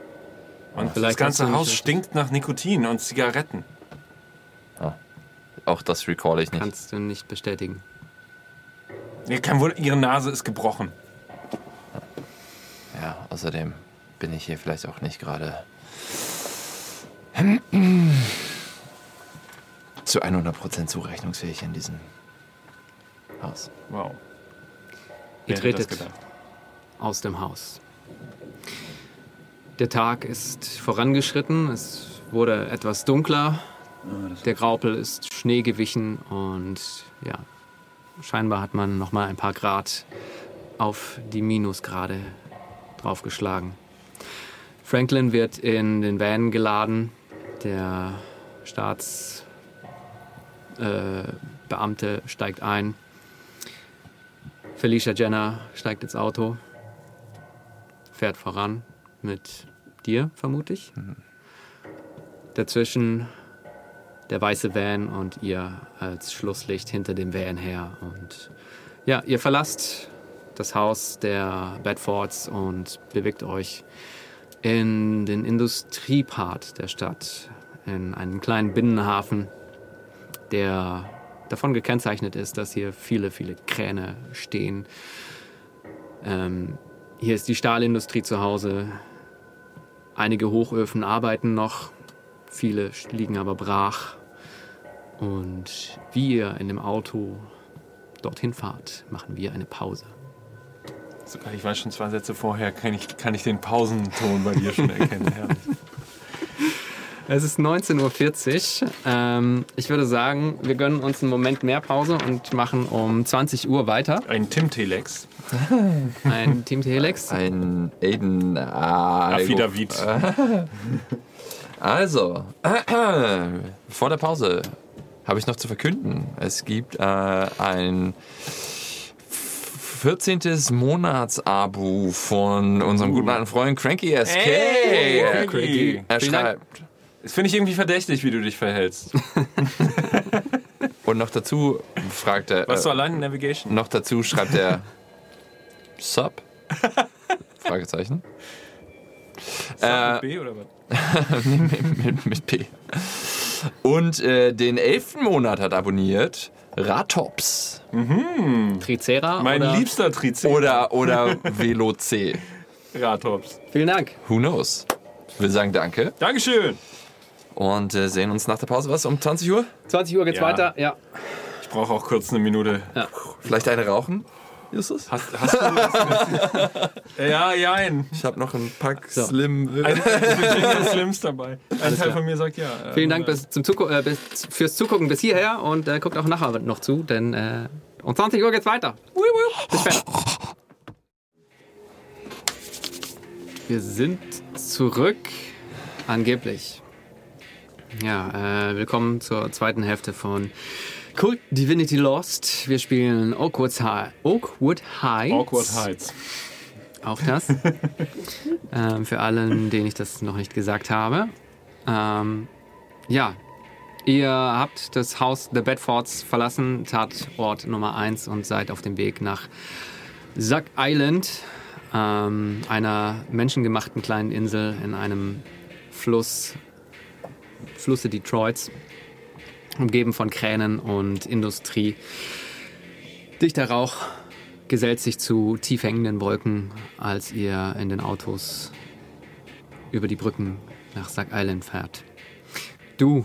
[SPEAKER 1] Und
[SPEAKER 2] Vielleicht
[SPEAKER 1] das ganze Haus stinkt nach Nikotin und Zigaretten.
[SPEAKER 3] Auch das recall ich nicht.
[SPEAKER 2] Kannst du nicht bestätigen.
[SPEAKER 1] Ja, kein Wunder, ihre Nase ist gebrochen.
[SPEAKER 3] Ja, außerdem bin ich hier vielleicht auch nicht gerade zu 100% zurechnungsfähig in diesem Haus.
[SPEAKER 1] Wow.
[SPEAKER 2] Ihr tretet aus dem Haus. Der Tag ist vorangeschritten, es wurde etwas dunkler, der Graupel ist Schnee gewichen und ja, scheinbar hat man noch mal ein paar Grad auf die Minusgrade draufgeschlagen. Franklin wird in den Van geladen. Der Staatsbeamte äh, steigt ein. Felicia Jenner steigt ins Auto, fährt voran mit dir, vermute ich. Dazwischen der weiße Van und ihr als Schlusslicht hinter dem Van her. Und ja, ihr verlasst das Haus der Bedfords und bewegt euch in den Industriepart der Stadt, in einen kleinen Binnenhafen, der davon gekennzeichnet ist, dass hier viele, viele Kräne stehen. Ähm, hier ist die Stahlindustrie zu Hause. Einige Hochöfen arbeiten noch, viele liegen aber brach. Und wie ihr in dem Auto dorthin fahrt, machen wir eine Pause.
[SPEAKER 1] Sogar ich weiß schon zwei Sätze vorher, kann ich, kann ich den Pausenton bei dir schon erkennen.
[SPEAKER 2] Es ist 19.40 Uhr. Ähm, ich würde sagen, wir gönnen uns einen Moment mehr Pause und machen um 20 Uhr weiter.
[SPEAKER 1] Ein Tim Telex.
[SPEAKER 2] Ein Team Telex.
[SPEAKER 3] Ein Aiden. Ah,
[SPEAKER 1] Affidavit.
[SPEAKER 3] Also, vor der Pause habe ich noch zu verkünden. Es gibt äh, ein 14. Monatsabo von unserem guten alten Freund Cranky SK.
[SPEAKER 1] Hey,
[SPEAKER 2] Cranky.
[SPEAKER 3] Er schreibt.
[SPEAKER 1] Das finde ich irgendwie verdächtig, wie du dich verhältst.
[SPEAKER 3] Und noch dazu fragt er.
[SPEAKER 1] Was
[SPEAKER 3] äh,
[SPEAKER 1] du allein in Navigation?
[SPEAKER 3] noch dazu schreibt er Sub? Fragezeichen.
[SPEAKER 1] Äh, mit B oder was?
[SPEAKER 3] mit, mit, mit P. Und äh, den elften Monat hat abonniert Ratops
[SPEAKER 2] Tricera.
[SPEAKER 1] Mein
[SPEAKER 2] oder?
[SPEAKER 1] liebster Trizeps.
[SPEAKER 3] oder, oder Velo C.
[SPEAKER 1] Ratops.
[SPEAKER 2] Vielen Dank.
[SPEAKER 3] Who knows? Wir sagen Danke
[SPEAKER 1] Dankeschön.
[SPEAKER 3] und äh, sehen uns nach der Pause was um 20 Uhr.
[SPEAKER 2] 20 Uhr geht's
[SPEAKER 1] Ja.
[SPEAKER 2] weiter. Ja.
[SPEAKER 1] Ich brauche auch kurz eine Minute.
[SPEAKER 3] Vielleicht eine rauchen, Justus?
[SPEAKER 1] Hast, hast du das? ja, ja, ein.
[SPEAKER 3] Ich habe noch einen Pack
[SPEAKER 2] So.
[SPEAKER 3] Slim.
[SPEAKER 1] Ein Slims dabei. Ein Teil
[SPEAKER 2] klar.
[SPEAKER 1] von mir sagt ja. Äh,
[SPEAKER 2] Vielen Dank bis zum Zugu äh, bis, fürs Zugucken bis hierher und äh, guckt auch nachher noch zu, denn äh, um 20 Uhr geht's weiter. Bis später. Wir sind zurück, angeblich. Ja, äh, willkommen zur zweiten Hälfte von Cult Divinity Lost. Wir spielen Oakwood, High, Oakwood Heights.
[SPEAKER 1] Awkward Heights.
[SPEAKER 2] Auch das. ähm, für allen, denen ich das noch nicht gesagt habe. Ähm, ja, ihr habt das Haus The Bedfords verlassen, Tatort Nummer 1 und seid auf dem Weg nach Suck Island, ähm, einer menschengemachten kleinen Insel in einem Fluss, Flusse Detroits, umgeben von Kränen und Industrie. Dichter Rauch gesellt sich zu tief hängenden Wolken, als ihr in den Autos über die Brücken nach Suck Island fährt. Du,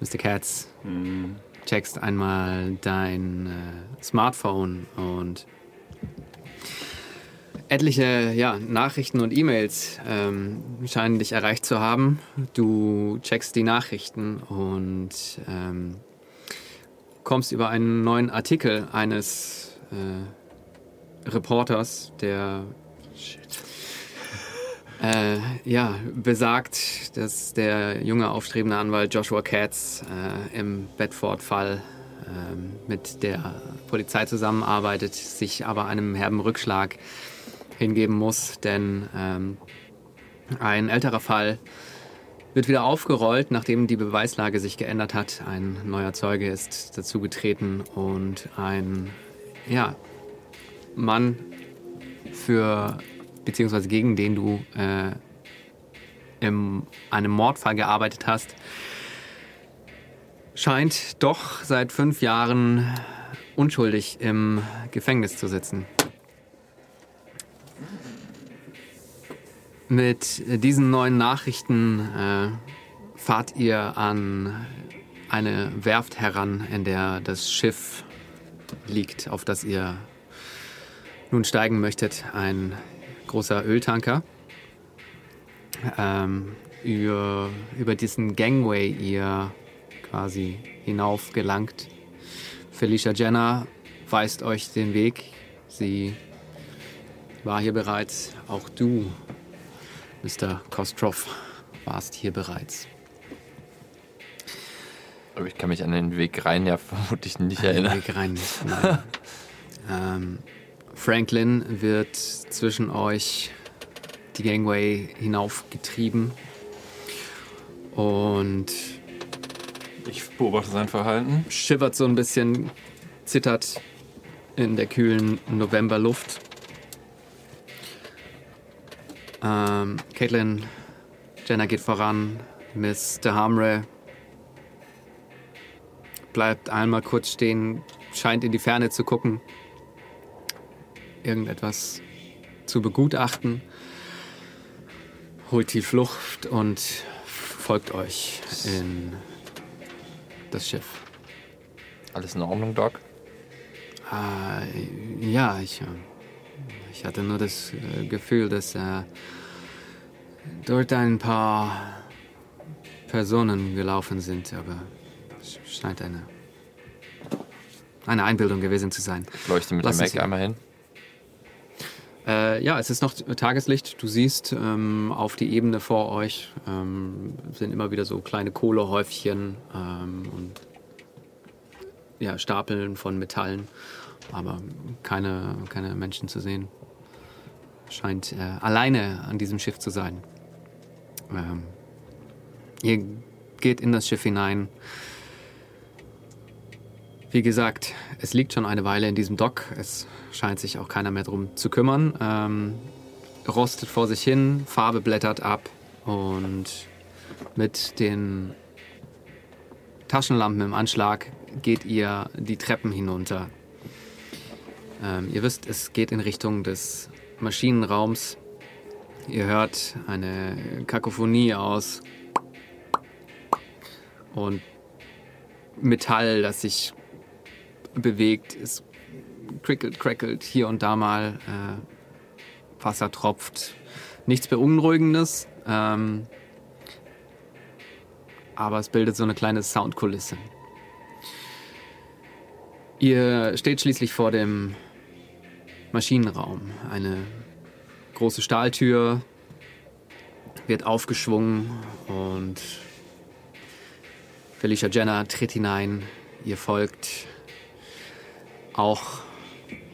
[SPEAKER 2] Mr. Katz, checkst einmal dein äh, Smartphone und etliche ja, Nachrichten und E-Mails ähm, scheinen dich erreicht zu haben. Du checkst die Nachrichten und ähm, kommst über einen neuen Artikel eines äh, Reporters, der äh, ja, besagt, dass der junge aufstrebende Anwalt Joshua Katz äh, im Bedford-Fall ähm, mit der Polizei zusammenarbeitet, sich aber einem herben Rückschlag hingeben muss, denn ähm, ein älterer Fall wird wieder aufgerollt, nachdem die Beweislage sich geändert hat. Ein neuer Zeuge ist dazugetreten und ein ja, Mann für beziehungsweise gegen den du äh, in einem Mordfall gearbeitet hast, scheint doch seit fünf Jahren unschuldig im Gefängnis zu sitzen. Mit diesen neuen Nachrichten äh, fahrt ihr an eine Werft heran, in der das Schiff liegt, auf das ihr nun steigen möchtet. Ein großer Öltanker. Ähm, über, über diesen Gangway ihr quasi hinauf gelangt. Felicia Jenner weist euch den Weg. Sie war hier bereits. Auch du Mr. Kostroff, warst hier bereits.
[SPEAKER 3] Aber ich kann mich an den Weg rein ja vermutlich nicht
[SPEAKER 2] Den
[SPEAKER 3] erinnern.
[SPEAKER 2] Weg rein. Nein. ähm, Franklin wird zwischen euch die Gangway hinaufgetrieben und
[SPEAKER 1] Ich beobachte sein Verhalten.
[SPEAKER 2] schimmert so ein bisschen, zittert in der kühlen Novemberluft. Ähm, Caitlin, Jenna geht voran, de Hamre bleibt einmal kurz stehen, scheint in die Ferne zu gucken, irgendetwas zu begutachten, holt die Flucht und folgt euch in das Schiff.
[SPEAKER 3] Alles in Ordnung, Doc?
[SPEAKER 2] Äh, ja, ich, äh, ich hatte nur das äh, Gefühl, dass äh, dort ein paar Personen gelaufen sind, aber es scheint eine, eine Einbildung gewesen zu sein.
[SPEAKER 3] Leuchte mit
[SPEAKER 2] Lass
[SPEAKER 3] dem Mac einmal hin.
[SPEAKER 2] Äh, ja, es ist noch Tageslicht. Du siehst ähm, auf die Ebene vor euch ähm, sind immer wieder so kleine Kohlehäufchen ähm, und ja, Stapeln von Metallen, aber keine, keine Menschen zu sehen. Scheint äh, alleine an diesem Schiff zu sein. Ähm, ihr geht in das Schiff hinein. Wie gesagt, es liegt schon eine Weile in diesem Dock. Es scheint sich auch keiner mehr drum zu kümmern. Ähm, rostet vor sich hin, Farbe blättert ab und mit den Taschenlampen im Anschlag geht ihr die Treppen hinunter. Ähm, ihr wisst, es geht in Richtung des Maschinenraums. Ihr hört eine Kakophonie aus und Metall, das sich bewegt. Es crickelt, crackelt hier und da mal. Äh, Wasser tropft. Nichts Beunruhigendes. Ähm, aber es bildet so eine kleine Soundkulisse. Ihr steht schließlich vor dem Maschinenraum. Eine große Stahltür wird aufgeschwungen und Felicia Jenner tritt hinein. Ihr folgt auch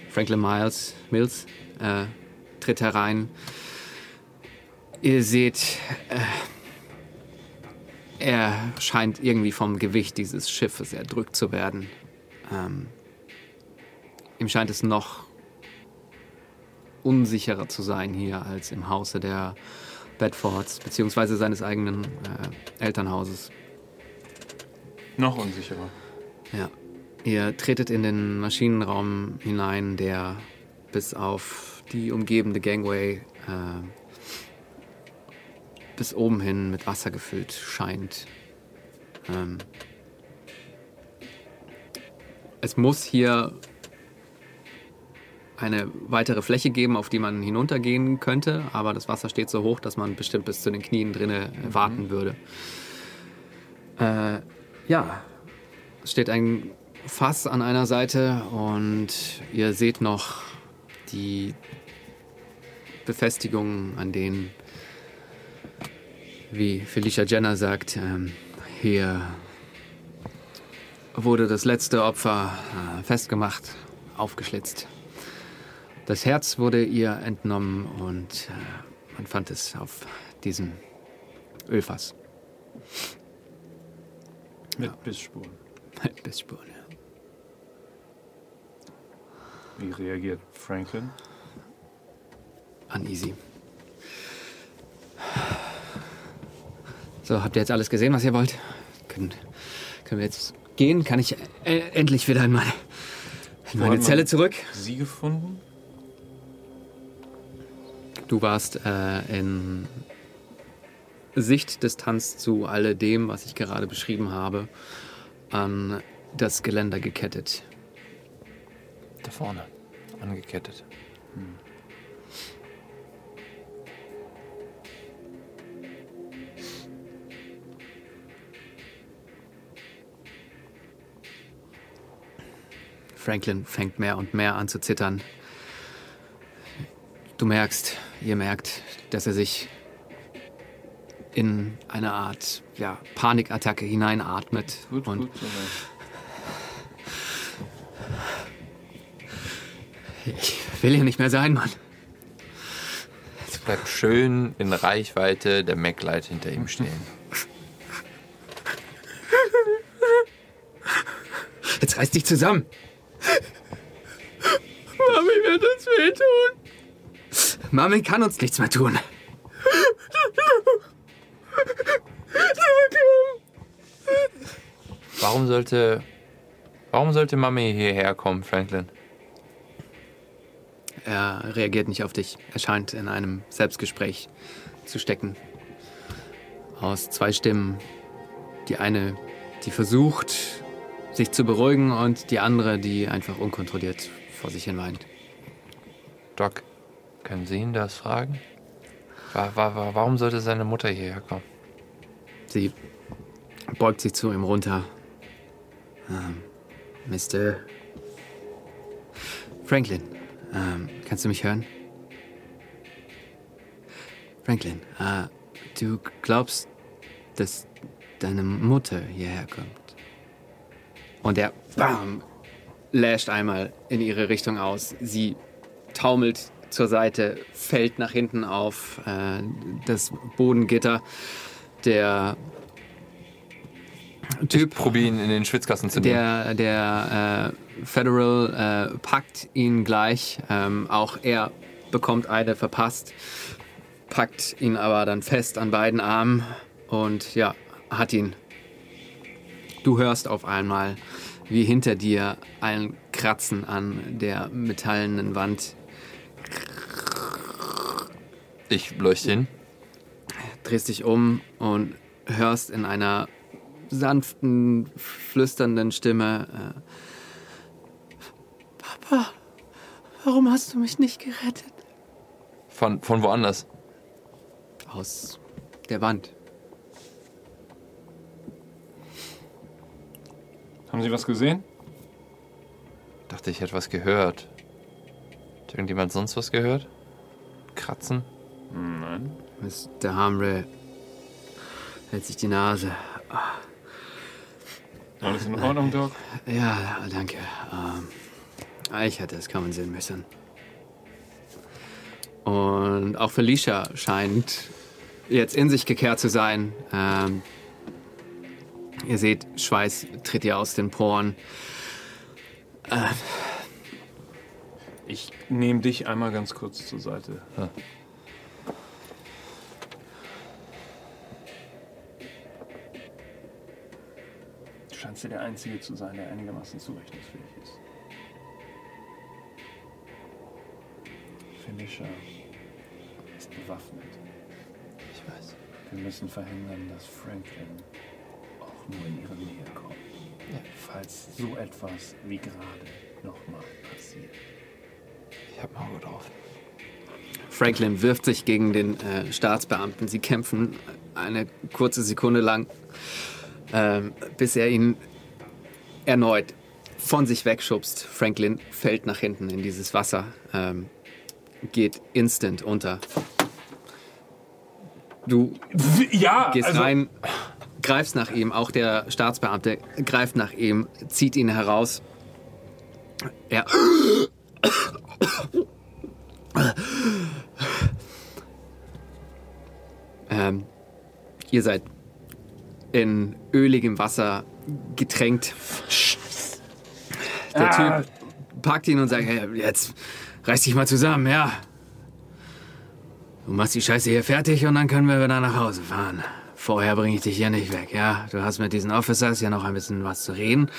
[SPEAKER 2] Franklin Miles, Mills äh, tritt herein. Ihr seht, äh, er scheint irgendwie vom Gewicht dieses Schiffes erdrückt zu werden. Ähm, ihm scheint es noch unsicherer zu sein hier als im Hause der Bedfords, beziehungsweise seines eigenen äh, Elternhauses.
[SPEAKER 1] Noch unsicherer.
[SPEAKER 2] Ja. Ihr tretet in den Maschinenraum hinein, der bis auf die umgebende Gangway äh, bis oben hin mit Wasser gefüllt scheint. Ähm, es muss hier eine weitere Fläche geben, auf die man hinuntergehen könnte, aber das Wasser steht so hoch, dass man bestimmt bis zu den Knien drinne äh, warten würde. Äh, ja, es steht ein Fass an einer Seite und ihr seht noch die Befestigungen, an denen, wie Felicia Jenner sagt, ähm, hier wurde das letzte Opfer äh, festgemacht, aufgeschlitzt. Das Herz wurde ihr entnommen und äh, man fand es auf diesem Ölfass.
[SPEAKER 1] Mit Bissspuren.
[SPEAKER 2] Bissspuren, ja.
[SPEAKER 1] Wie reagiert Franklin?
[SPEAKER 2] uneasy. So, habt ihr jetzt alles gesehen, was ihr wollt? Können, können wir jetzt gehen? Kann ich äh, endlich wieder in meine, in meine Zelle zurück?
[SPEAKER 1] Sie gefunden?
[SPEAKER 2] Du warst äh, in Sichtdistanz zu alledem, was ich gerade beschrieben habe, an das Geländer gekettet.
[SPEAKER 3] Da vorne. Angekettet.
[SPEAKER 2] Franklin fängt mehr und mehr an zu zittern. Du merkst, ihr merkt, dass er sich in eine Art ja, Panikattacke hineinatmet.
[SPEAKER 1] Gut,
[SPEAKER 2] und
[SPEAKER 1] gut.
[SPEAKER 2] ich will hier nicht mehr sein, Mann.
[SPEAKER 3] Jetzt bleibt schön in Reichweite der MacLight hinter ihm stehen.
[SPEAKER 2] Jetzt reiß dich zusammen. Mami wird uns wehtun. Mami kann uns nichts mehr tun.
[SPEAKER 3] Warum sollte. Warum sollte Mami hierher kommen, Franklin?
[SPEAKER 2] Er reagiert nicht auf dich. Er scheint in einem Selbstgespräch zu stecken. Aus zwei Stimmen. Die eine, die versucht, sich zu beruhigen, und die andere, die einfach unkontrolliert vor sich hin weint.
[SPEAKER 3] Doc, können Sie ihn das fragen? Wa- wa- wa- Warum sollte seine Mutter hierher kommen?
[SPEAKER 2] Sie beugt sich zu ihm runter. Ähm, Mr. Franklin, ähm, kannst du mich hören? Franklin, äh, du glaubst, dass deine Mutter hierher kommt? Und er bam, lasht einmal in ihre Richtung aus. Sie taumelt zur Seite, fällt nach hinten auf äh, das Bodengitter. Der Typ,
[SPEAKER 3] Probier ihn in den Schwitzkasten zu nehmen.
[SPEAKER 2] der, der äh, Federal äh, packt ihn gleich. Ähm, auch er bekommt eine verpasst, packt ihn aber dann fest an beiden Armen und ja, hat ihn. Du hörst auf einmal, wie hinter dir ein Kratzen an der metallenen Wand
[SPEAKER 3] Ich leuchte hin.
[SPEAKER 2] drehst dich um und hörst in einer sanften, flüsternden Stimme: äh, Papa, warum hast du mich nicht gerettet?
[SPEAKER 3] Von, von woanders.
[SPEAKER 2] Aus der Wand.
[SPEAKER 1] Haben Sie was gesehen?
[SPEAKER 3] Dachte, ich hätte was gehört. Hat irgendjemand sonst was gehört? Kratzen?
[SPEAKER 1] Nein.
[SPEAKER 2] Mr. Hamre hält sich die Nase.
[SPEAKER 1] Alles in Ordnung, Doc?
[SPEAKER 2] Ja, danke. Ähm, ich hätte es kommen sehen müssen. Und auch Felicia scheint jetzt in sich gekehrt zu sein. Ähm, ihr seht, Schweiß tritt ihr aus den Poren.
[SPEAKER 1] Ich nehme dich einmal ganz kurz zur Seite. Du scheinst ja der Einzige zu sein, der einigermaßen zurechnungsfähig ist. Felicia ist bewaffnet.
[SPEAKER 3] Ich weiß.
[SPEAKER 1] Wir müssen verhindern, dass Franklin auch nur in ihre Nähe kommt. Falls so etwas wie gerade nochmal passiert.
[SPEAKER 3] Ich hab ein Auge drauf.
[SPEAKER 2] Franklin wirft sich gegen den äh, Staatsbeamten. Sie kämpfen eine kurze Sekunde lang, ähm, bis er ihn erneut von sich wegschubst. Franklin fällt nach hinten in dieses Wasser, ähm, geht instant unter. Du
[SPEAKER 1] Ja,
[SPEAKER 2] gehst
[SPEAKER 1] also,
[SPEAKER 2] rein, greifst nach ihm, auch der Staatsbeamte greift nach ihm, zieht ihn heraus. Er. Ähm, ihr seid in öligem Wasser getränkt. Der
[SPEAKER 1] Ah.
[SPEAKER 2] Typ packt ihn und sagt, hey, jetzt reiß dich mal zusammen, ja. Du machst die Scheiße hier fertig und dann können wir wieder nach Hause fahren. Vorher bringe ich dich hier nicht weg, ja? Du hast mit diesen Officers ja noch ein bisschen was zu reden.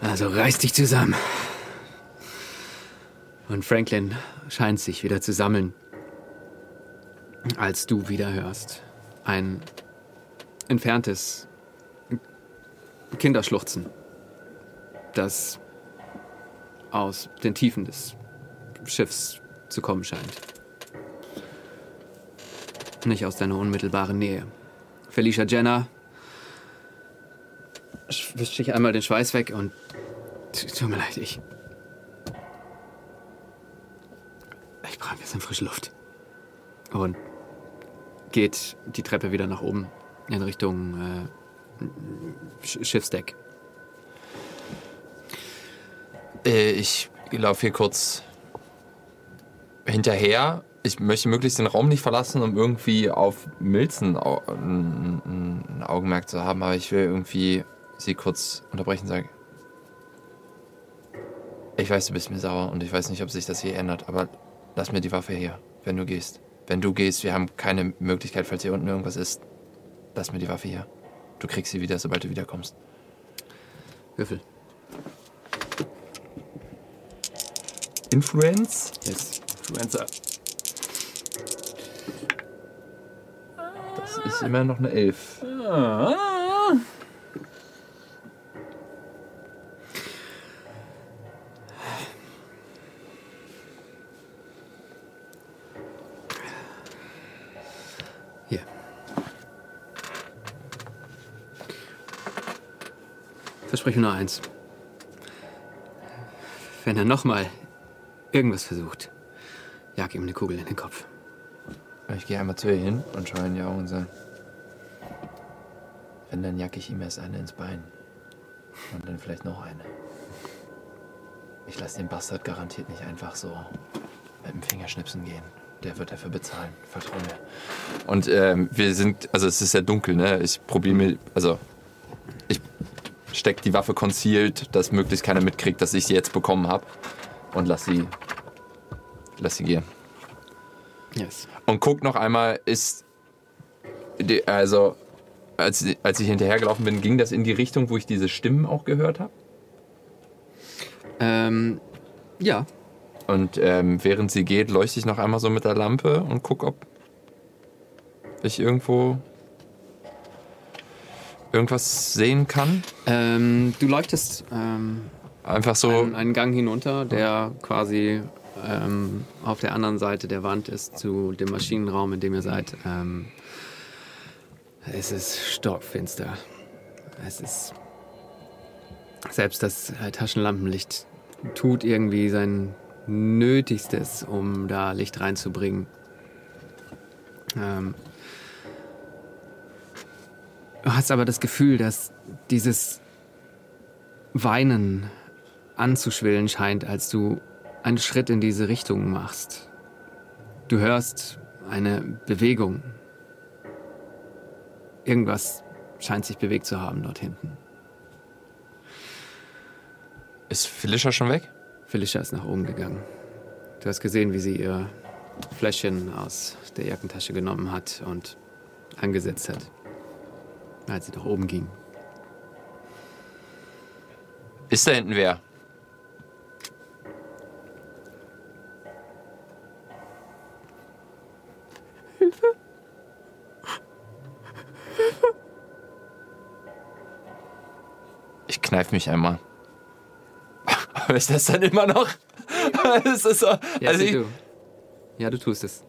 [SPEAKER 2] Also reiß dich zusammen. Und Franklin scheint sich wieder zu sammeln, als du wieder hörst. Ein entferntes Kinderschluchzen, das aus den Tiefen des Schiffs zu kommen scheint. Nicht aus deiner unmittelbaren Nähe. Felicia Jenner sch- wischt sich einmal den Schweiß weg und tut mir leid, ich. Ich brauche ein bisschen frische Luft. Und geht die Treppe wieder nach oben in Richtung äh, Sch- Schiffsdeck.
[SPEAKER 3] Äh, ich laufe hier kurz hinterher. Ich möchte möglichst den Raum nicht verlassen, um irgendwie auf Milzen ein Augenmerk zu haben, aber ich will irgendwie sie kurz unterbrechen und sagen, ich weiß, du bist mir sauer und ich weiß nicht, ob sich das hier ändert, aber lass mir die Waffe hier, wenn du gehst. Wenn du gehst, wir haben keine Möglichkeit, falls hier unten irgendwas ist, lass mir die Waffe hier. Du kriegst sie wieder, sobald du wiederkommst.
[SPEAKER 2] Würfel.
[SPEAKER 3] Influence?
[SPEAKER 2] Yes.
[SPEAKER 1] Influencer.
[SPEAKER 3] Das ist immer noch eine Elf.
[SPEAKER 2] Hier. Verspreche nur eins. Wenn er nochmal irgendwas versucht, jag ihm eine Kugel in den Kopf.
[SPEAKER 3] Ich gehe einmal zu ihr hin und schaue in die Augen und sage, wenn, dann jacke ich ihm erst eine ins Bein. Und dann vielleicht noch eine. Ich lasse den Bastard garantiert nicht einfach so mit dem Fingerschnipsen gehen. Der wird dafür bezahlen. Vertrau mir. Und ähm, wir sind, also es ist ja dunkel, ne? Ich probiere mir, also steck die Waffe concealed, dass möglichst keiner mitkriegt, dass ich sie jetzt bekommen habe. Und lass sie, lass sie gehen.
[SPEAKER 2] Yes.
[SPEAKER 3] Und guck noch einmal, ist. Die, also, als, als ich hinterhergelaufen bin, ging das in die Richtung, wo ich diese Stimmen auch gehört habe.
[SPEAKER 2] Ähm, ja.
[SPEAKER 3] Und ähm, während sie geht, leuchte ich noch einmal so mit der Lampe und guck, ob ich irgendwo irgendwas sehen kann.
[SPEAKER 2] Ähm, du leuchtest ähm,
[SPEAKER 3] Einfach so.
[SPEAKER 2] einen, einen Gang hinunter, der quasi ähm, auf der anderen Seite der Wand ist zu dem Maschinenraum, in dem ihr seid. Ähm, es ist stockfinster. Es ist selbst das äh, Taschenlampenlicht tut irgendwie sein Nötigstes, um da Licht reinzubringen. Ähm, du hast aber das Gefühl, dass dieses Weinen anzuschwillen scheint, als du einen Schritt in diese Richtung machst. Du hörst eine Bewegung. Irgendwas scheint sich bewegt zu haben dort hinten.
[SPEAKER 3] Ist Felicia schon weg?
[SPEAKER 2] Felicia ist nach oben gegangen. Du hast gesehen, wie sie ihr Fläschchen aus der Jackentasche genommen hat und angesetzt hat, als sie nach oben ging.
[SPEAKER 3] Ist da hinten wer? Ich kneif mich einmal. Aber ist das dann immer noch? es ist so,
[SPEAKER 2] Ja,
[SPEAKER 3] also ich,
[SPEAKER 2] du. ja, du tust es.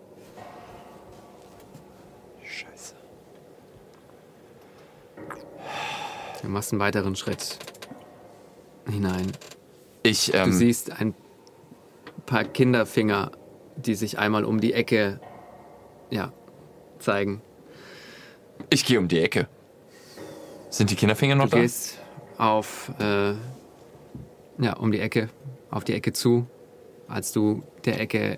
[SPEAKER 2] Du machst einen weiteren Schritt hinein.
[SPEAKER 3] Ich,
[SPEAKER 2] Du
[SPEAKER 3] ähm,
[SPEAKER 2] siehst ein paar Kinderfinger, die sich einmal um die Ecke ja, zeigen.
[SPEAKER 3] ich gehe um die Ecke. Sind die Kinderfinger noch
[SPEAKER 2] Du
[SPEAKER 3] da?
[SPEAKER 2] gehst auf, äh, ja, um die Ecke, auf die Ecke zu. Als du der Ecke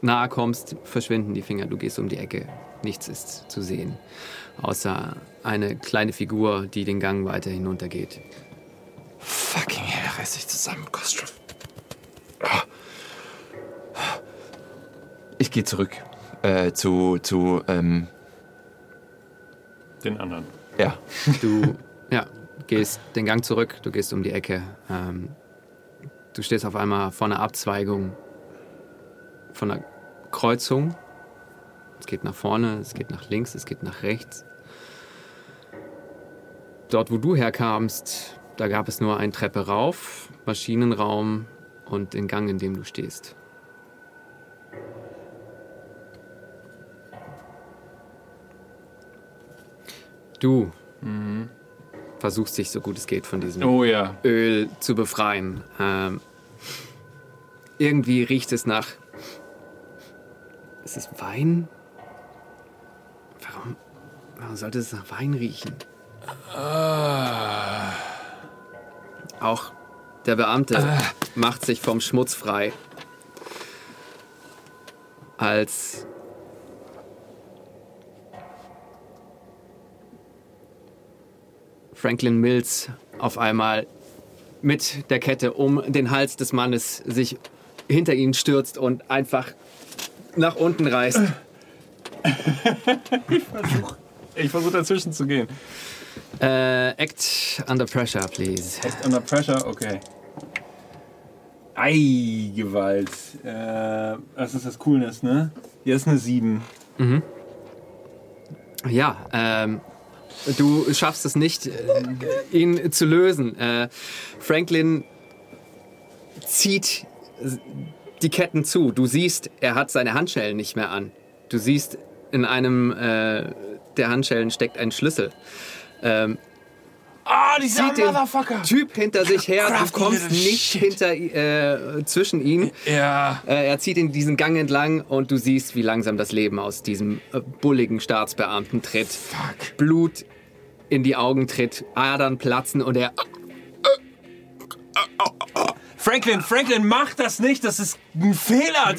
[SPEAKER 2] nahe kommst, verschwinden die Finger. Du gehst um die Ecke. Nichts ist zu sehen. Außer eine kleine Figur, die den Gang weiter hinuntergeht.
[SPEAKER 3] Fucking hell, reiß dich zusammen, Kostrov. Ich gehe zurück äh, zu, zu, ähm,
[SPEAKER 1] Den anderen.
[SPEAKER 3] ja.
[SPEAKER 2] Du ja, gehst den Gang zurück, du gehst um die Ecke. Ähm, du stehst auf einmal vor einer Abzweigung von einer Kreuzung. Es geht nach vorne, es geht nach links, es geht nach rechts. Dort, wo du herkamst, da gab es nur eine Treppe rauf, Maschinenraum und den Gang, in dem du stehst. Du versuchst dich so gut es geht von diesem
[SPEAKER 1] Oh ja.
[SPEAKER 2] Öl zu befreien. Ähm, irgendwie riecht es nach. Ist es Wein? Warum, warum sollte es nach Wein riechen? Auch der Beamte macht sich vom Schmutz frei. Als Franklin Mills auf einmal mit der Kette um den Hals des Mannes sich hinter ihn stürzt und einfach nach unten reißt.
[SPEAKER 1] Ich versuche dazwischen zu gehen.
[SPEAKER 2] Äh, act under pressure, please.
[SPEAKER 1] Test under pressure, okay. Ei, Gewalt. Äh, das ist das Coolness, ne? Hier ist eine 7.
[SPEAKER 2] Ja, ähm, du schaffst es nicht, äh, ihn zu lösen. Äh, Franklin zieht die Ketten zu. Du siehst, er hat seine Handschellen nicht mehr an. Du siehst, in einem äh, der Handschellen steckt ein Schlüssel. Ähm,
[SPEAKER 1] Ah, dieser
[SPEAKER 2] den Typ hinter sich her. Du kommst nicht
[SPEAKER 1] shit.
[SPEAKER 2] hinter äh, zwischen ihn.
[SPEAKER 1] Ja.
[SPEAKER 2] Äh, er zieht in diesen Gang entlang und du siehst, wie langsam das Leben aus diesem äh, bulligen Staatsbeamten tritt.
[SPEAKER 1] Fuck.
[SPEAKER 2] Blut in die Augen tritt, Adern platzen und er.
[SPEAKER 1] Franklin, Franklin, mach das nicht. Das ist ein Fehler.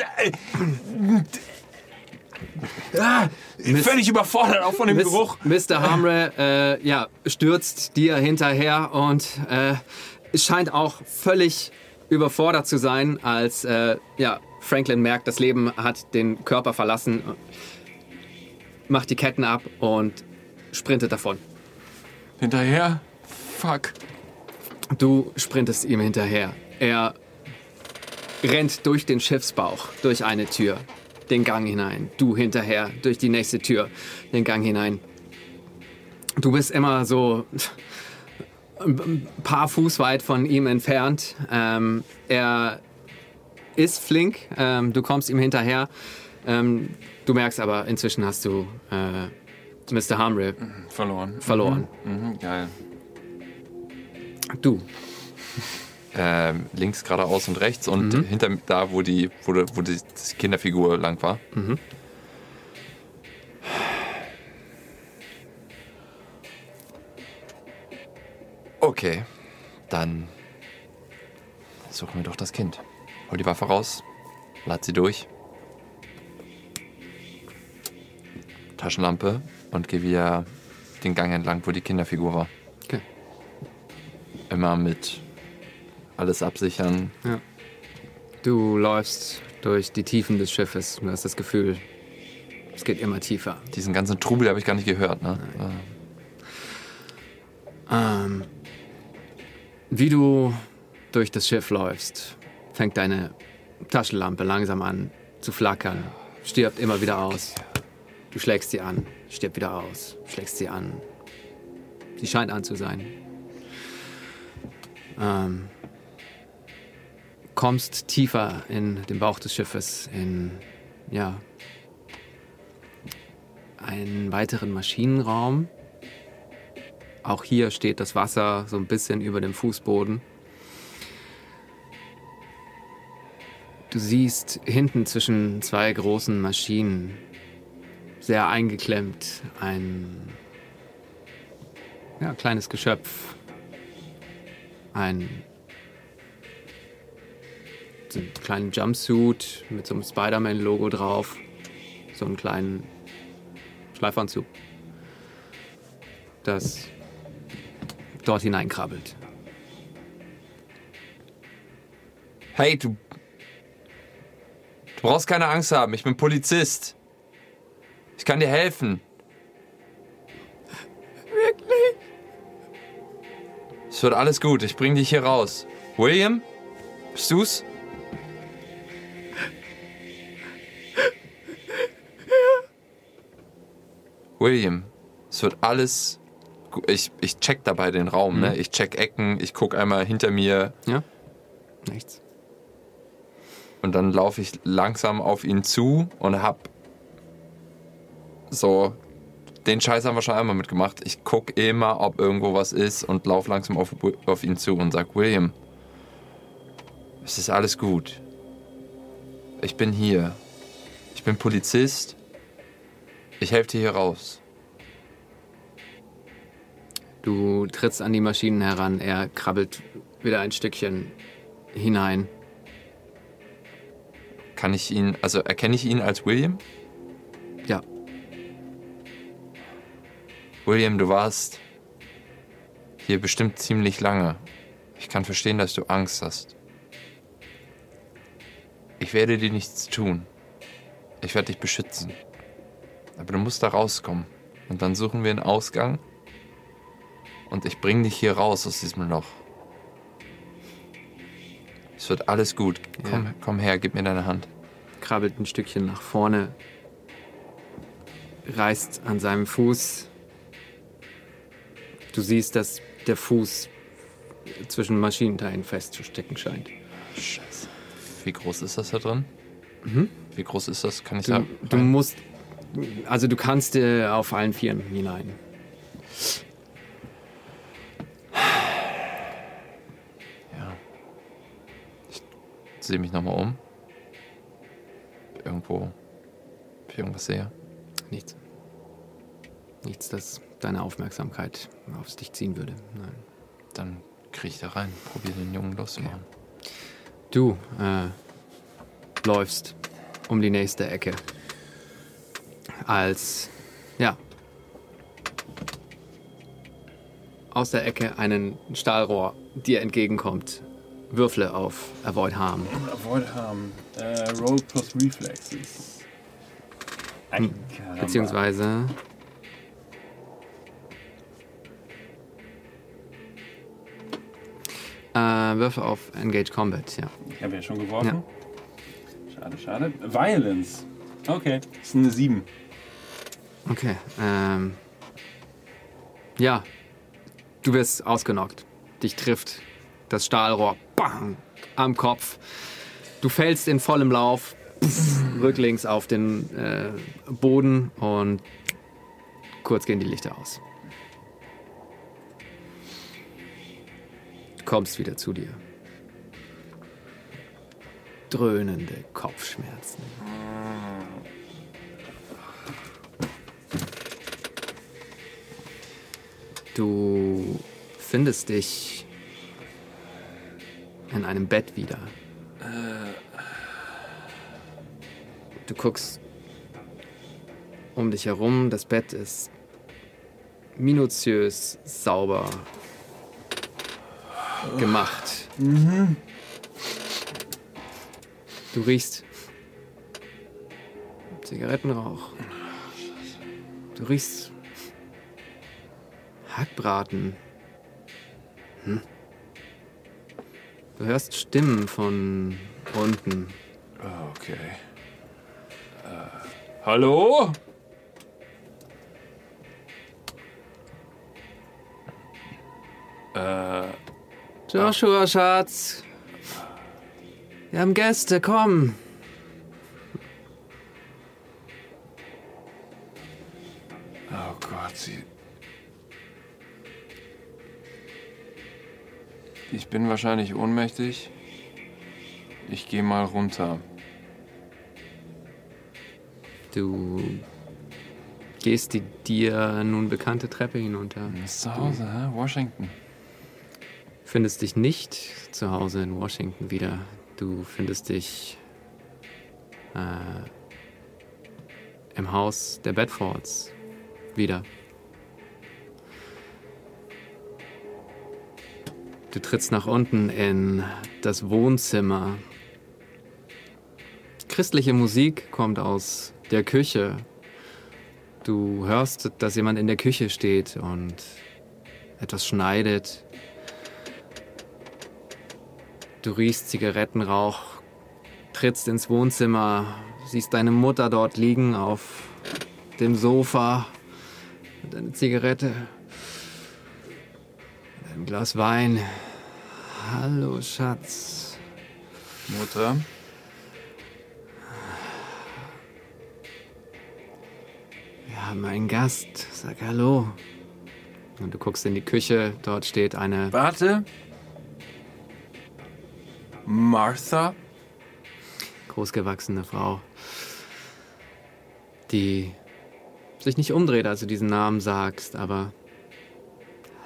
[SPEAKER 1] Ah, völlig überfordert, auch von dem
[SPEAKER 2] Miss-
[SPEAKER 1] Geruch.
[SPEAKER 2] Mr. Hamre äh, ja, stürzt dir hinterher und äh, scheint auch völlig überfordert zu sein, als äh, ja, Franklin merkt, das Leben hat den Körper verlassen, macht die Ketten ab und sprintet davon.
[SPEAKER 1] Hinterher? Fuck.
[SPEAKER 2] Du sprintest ihm hinterher. Er rennt durch den Schiffsbauch, durch eine Tür, den Gang hinein. Du hinterher, durch die nächste Tür, den Gang hinein. Du bist immer so ein paar Fuß weit von ihm entfernt. Ähm, er ist flink, ähm, du kommst ihm hinterher. Ähm, du merkst aber, inzwischen hast du äh, Mr. Hamre
[SPEAKER 1] Verloren.
[SPEAKER 2] verloren.
[SPEAKER 1] Mhm, geil.
[SPEAKER 2] Du.
[SPEAKER 3] Ähm, links geradeaus und rechts und hinter da, wo die, wo, die- wo die Kinderfigur lang war. Okay, dann suchen wir doch das Kind. Hol die Waffe raus, lad sie durch. Taschenlampe und geh wieder den Gang entlang, wo die Kinderfigur war.
[SPEAKER 2] Okay.
[SPEAKER 3] Immer mit alles absichern,
[SPEAKER 2] Du läufst durch die Tiefen des Schiffes. Du hast das Gefühl, es geht immer tiefer.
[SPEAKER 3] Diesen ganzen Trubel habe ich gar nicht gehört, ne?
[SPEAKER 2] Ähm, wie du durch das Schiff läufst, fängt deine Taschenlampe langsam an zu flackern, stirbt immer wieder aus. Du schlägst sie an, stirbt wieder aus, schlägst sie an. Sie scheint an zu sein. Ähm, kommst tiefer in den Bauch des Schiffes, in, ja, einen weiteren Maschinenraum. Auch hier steht das Wasser so ein bisschen über dem Fußboden. Du siehst hinten zwischen zwei großen Maschinen, sehr eingeklemmt, ein ja, kleines Geschöpf. Ein so einen kleinen Jumpsuit mit so einem Spider-Man-Logo drauf. So einen kleinen Schleifanzug. Das dort hineinkrabbelt.
[SPEAKER 3] Hey, du. Du brauchst keine Angst haben, ich bin Polizist. Ich kann dir helfen. Wirklich? Es wird alles gut, ich bring dich hier raus. William? Bist du's? William, es wird alles. Ich, ich check dabei den Raum, ne? Ich check Ecken, ich guck einmal hinter mir,
[SPEAKER 2] Ja? Nichts.
[SPEAKER 3] Und dann laufe ich langsam auf ihn zu und hab so. Den Scheiß haben wir schon einmal mitgemacht. Ich guck immer, ob irgendwo was ist und lauf langsam auf, auf ihn zu und sag: William, es ist alles gut. Ich bin hier. Ich bin Polizist. Ich helfe dir hier raus.
[SPEAKER 2] Du trittst an die Maschinen heran, er krabbelt wieder ein Stückchen hinein.
[SPEAKER 3] Kann ich ihn, also erkenne ich ihn als William?
[SPEAKER 2] Ja,
[SPEAKER 3] William, du warst hier bestimmt ziemlich lange. Ich kann verstehen, dass du Angst hast. Ich werde dir nichts tun. Ich werde dich beschützen. Aber du musst da rauskommen. Und dann suchen wir einen Ausgang. Und ich bringe dich hier raus aus diesem Loch. Es wird alles gut. Komm,
[SPEAKER 2] Ja.
[SPEAKER 3] komm her, gib mir deine Hand.
[SPEAKER 2] krabbelt ein Stückchen nach vorne, reißt an seinem Fuß. Du siehst, dass der Fuß zwischen Maschinenteilen festzustecken scheint.
[SPEAKER 3] Scheiße. Wie groß ist das da drin? Wie groß ist das? Kann ich
[SPEAKER 2] Du,
[SPEAKER 3] sagen?
[SPEAKER 2] du musst, also du kannst äh, auf allen Vieren hinein.
[SPEAKER 3] sehe mich nochmal um. Irgendwo, ob ich irgendwas sehe.
[SPEAKER 2] Nichts. Nichts, das deine Aufmerksamkeit auf dich ziehen würde. Nein.
[SPEAKER 3] Dann kriege ich da rein, probiere den Jungen loszumachen.
[SPEAKER 2] Du äh, läufst um die nächste Ecke. Als, ja, aus der Ecke ein Stahlrohr dir entgegenkommt. Würfle auf Avoid Harm.
[SPEAKER 1] Avoid Harm. Äh, Roll plus Reflexes. Karamba.
[SPEAKER 2] Beziehungsweise. Äh, Würfe auf Engage Combat, ja.
[SPEAKER 1] Ich habe ja schon geworfen. Schade, schade. Violence. Okay, das ist eine 7.
[SPEAKER 2] Okay. Ähm, ja, du wirst ausgenockt. Dich trifft das Stahlrohr bang, am Kopf. Du fällst in vollem Lauf pff, rücklings auf den äh, Boden und kurz gehen die Lichter aus. Du kommst wieder zu dir. Dröhnende Kopfschmerzen. Du findest dich in einem Bett wieder. Du guckst um dich herum. Das Bett ist minutiös sauber gemacht. Du riechst Zigarettenrauch. Du riechst Hackbraten. Hm. Du hörst Stimmen von unten.
[SPEAKER 1] Okay. Äh, hallo? Äh,
[SPEAKER 2] Joshua, Schatz. Wir haben Gäste, komm.
[SPEAKER 1] Bin wahrscheinlich ohnmächtig. Ich gehe mal runter.
[SPEAKER 2] Du gehst die dir nun bekannte Treppe hinunter.
[SPEAKER 1] Ist zu Hause, hä? Washington.
[SPEAKER 2] Findest dich nicht zu Hause in Washington wieder. Du findest dich äh, im Haus der Bedfords wieder. Du trittst nach unten in das Wohnzimmer. Christliche Musik kommt aus der Küche. Du hörst, dass jemand in der Küche steht und etwas schneidet. Du riechst Zigarettenrauch, trittst ins Wohnzimmer, siehst deine Mutter dort liegen auf dem Sofa mit einer Zigarette, mit einem Glas Wein. Hallo, Schatz.
[SPEAKER 1] Mutter.
[SPEAKER 2] Wir haben einen Gast. Sag Hallo. Und du guckst in die Küche, dort steht eine
[SPEAKER 1] Warte. Martha?
[SPEAKER 2] großgewachsene Frau, die sich nicht umdreht, als du diesen Namen sagst, aber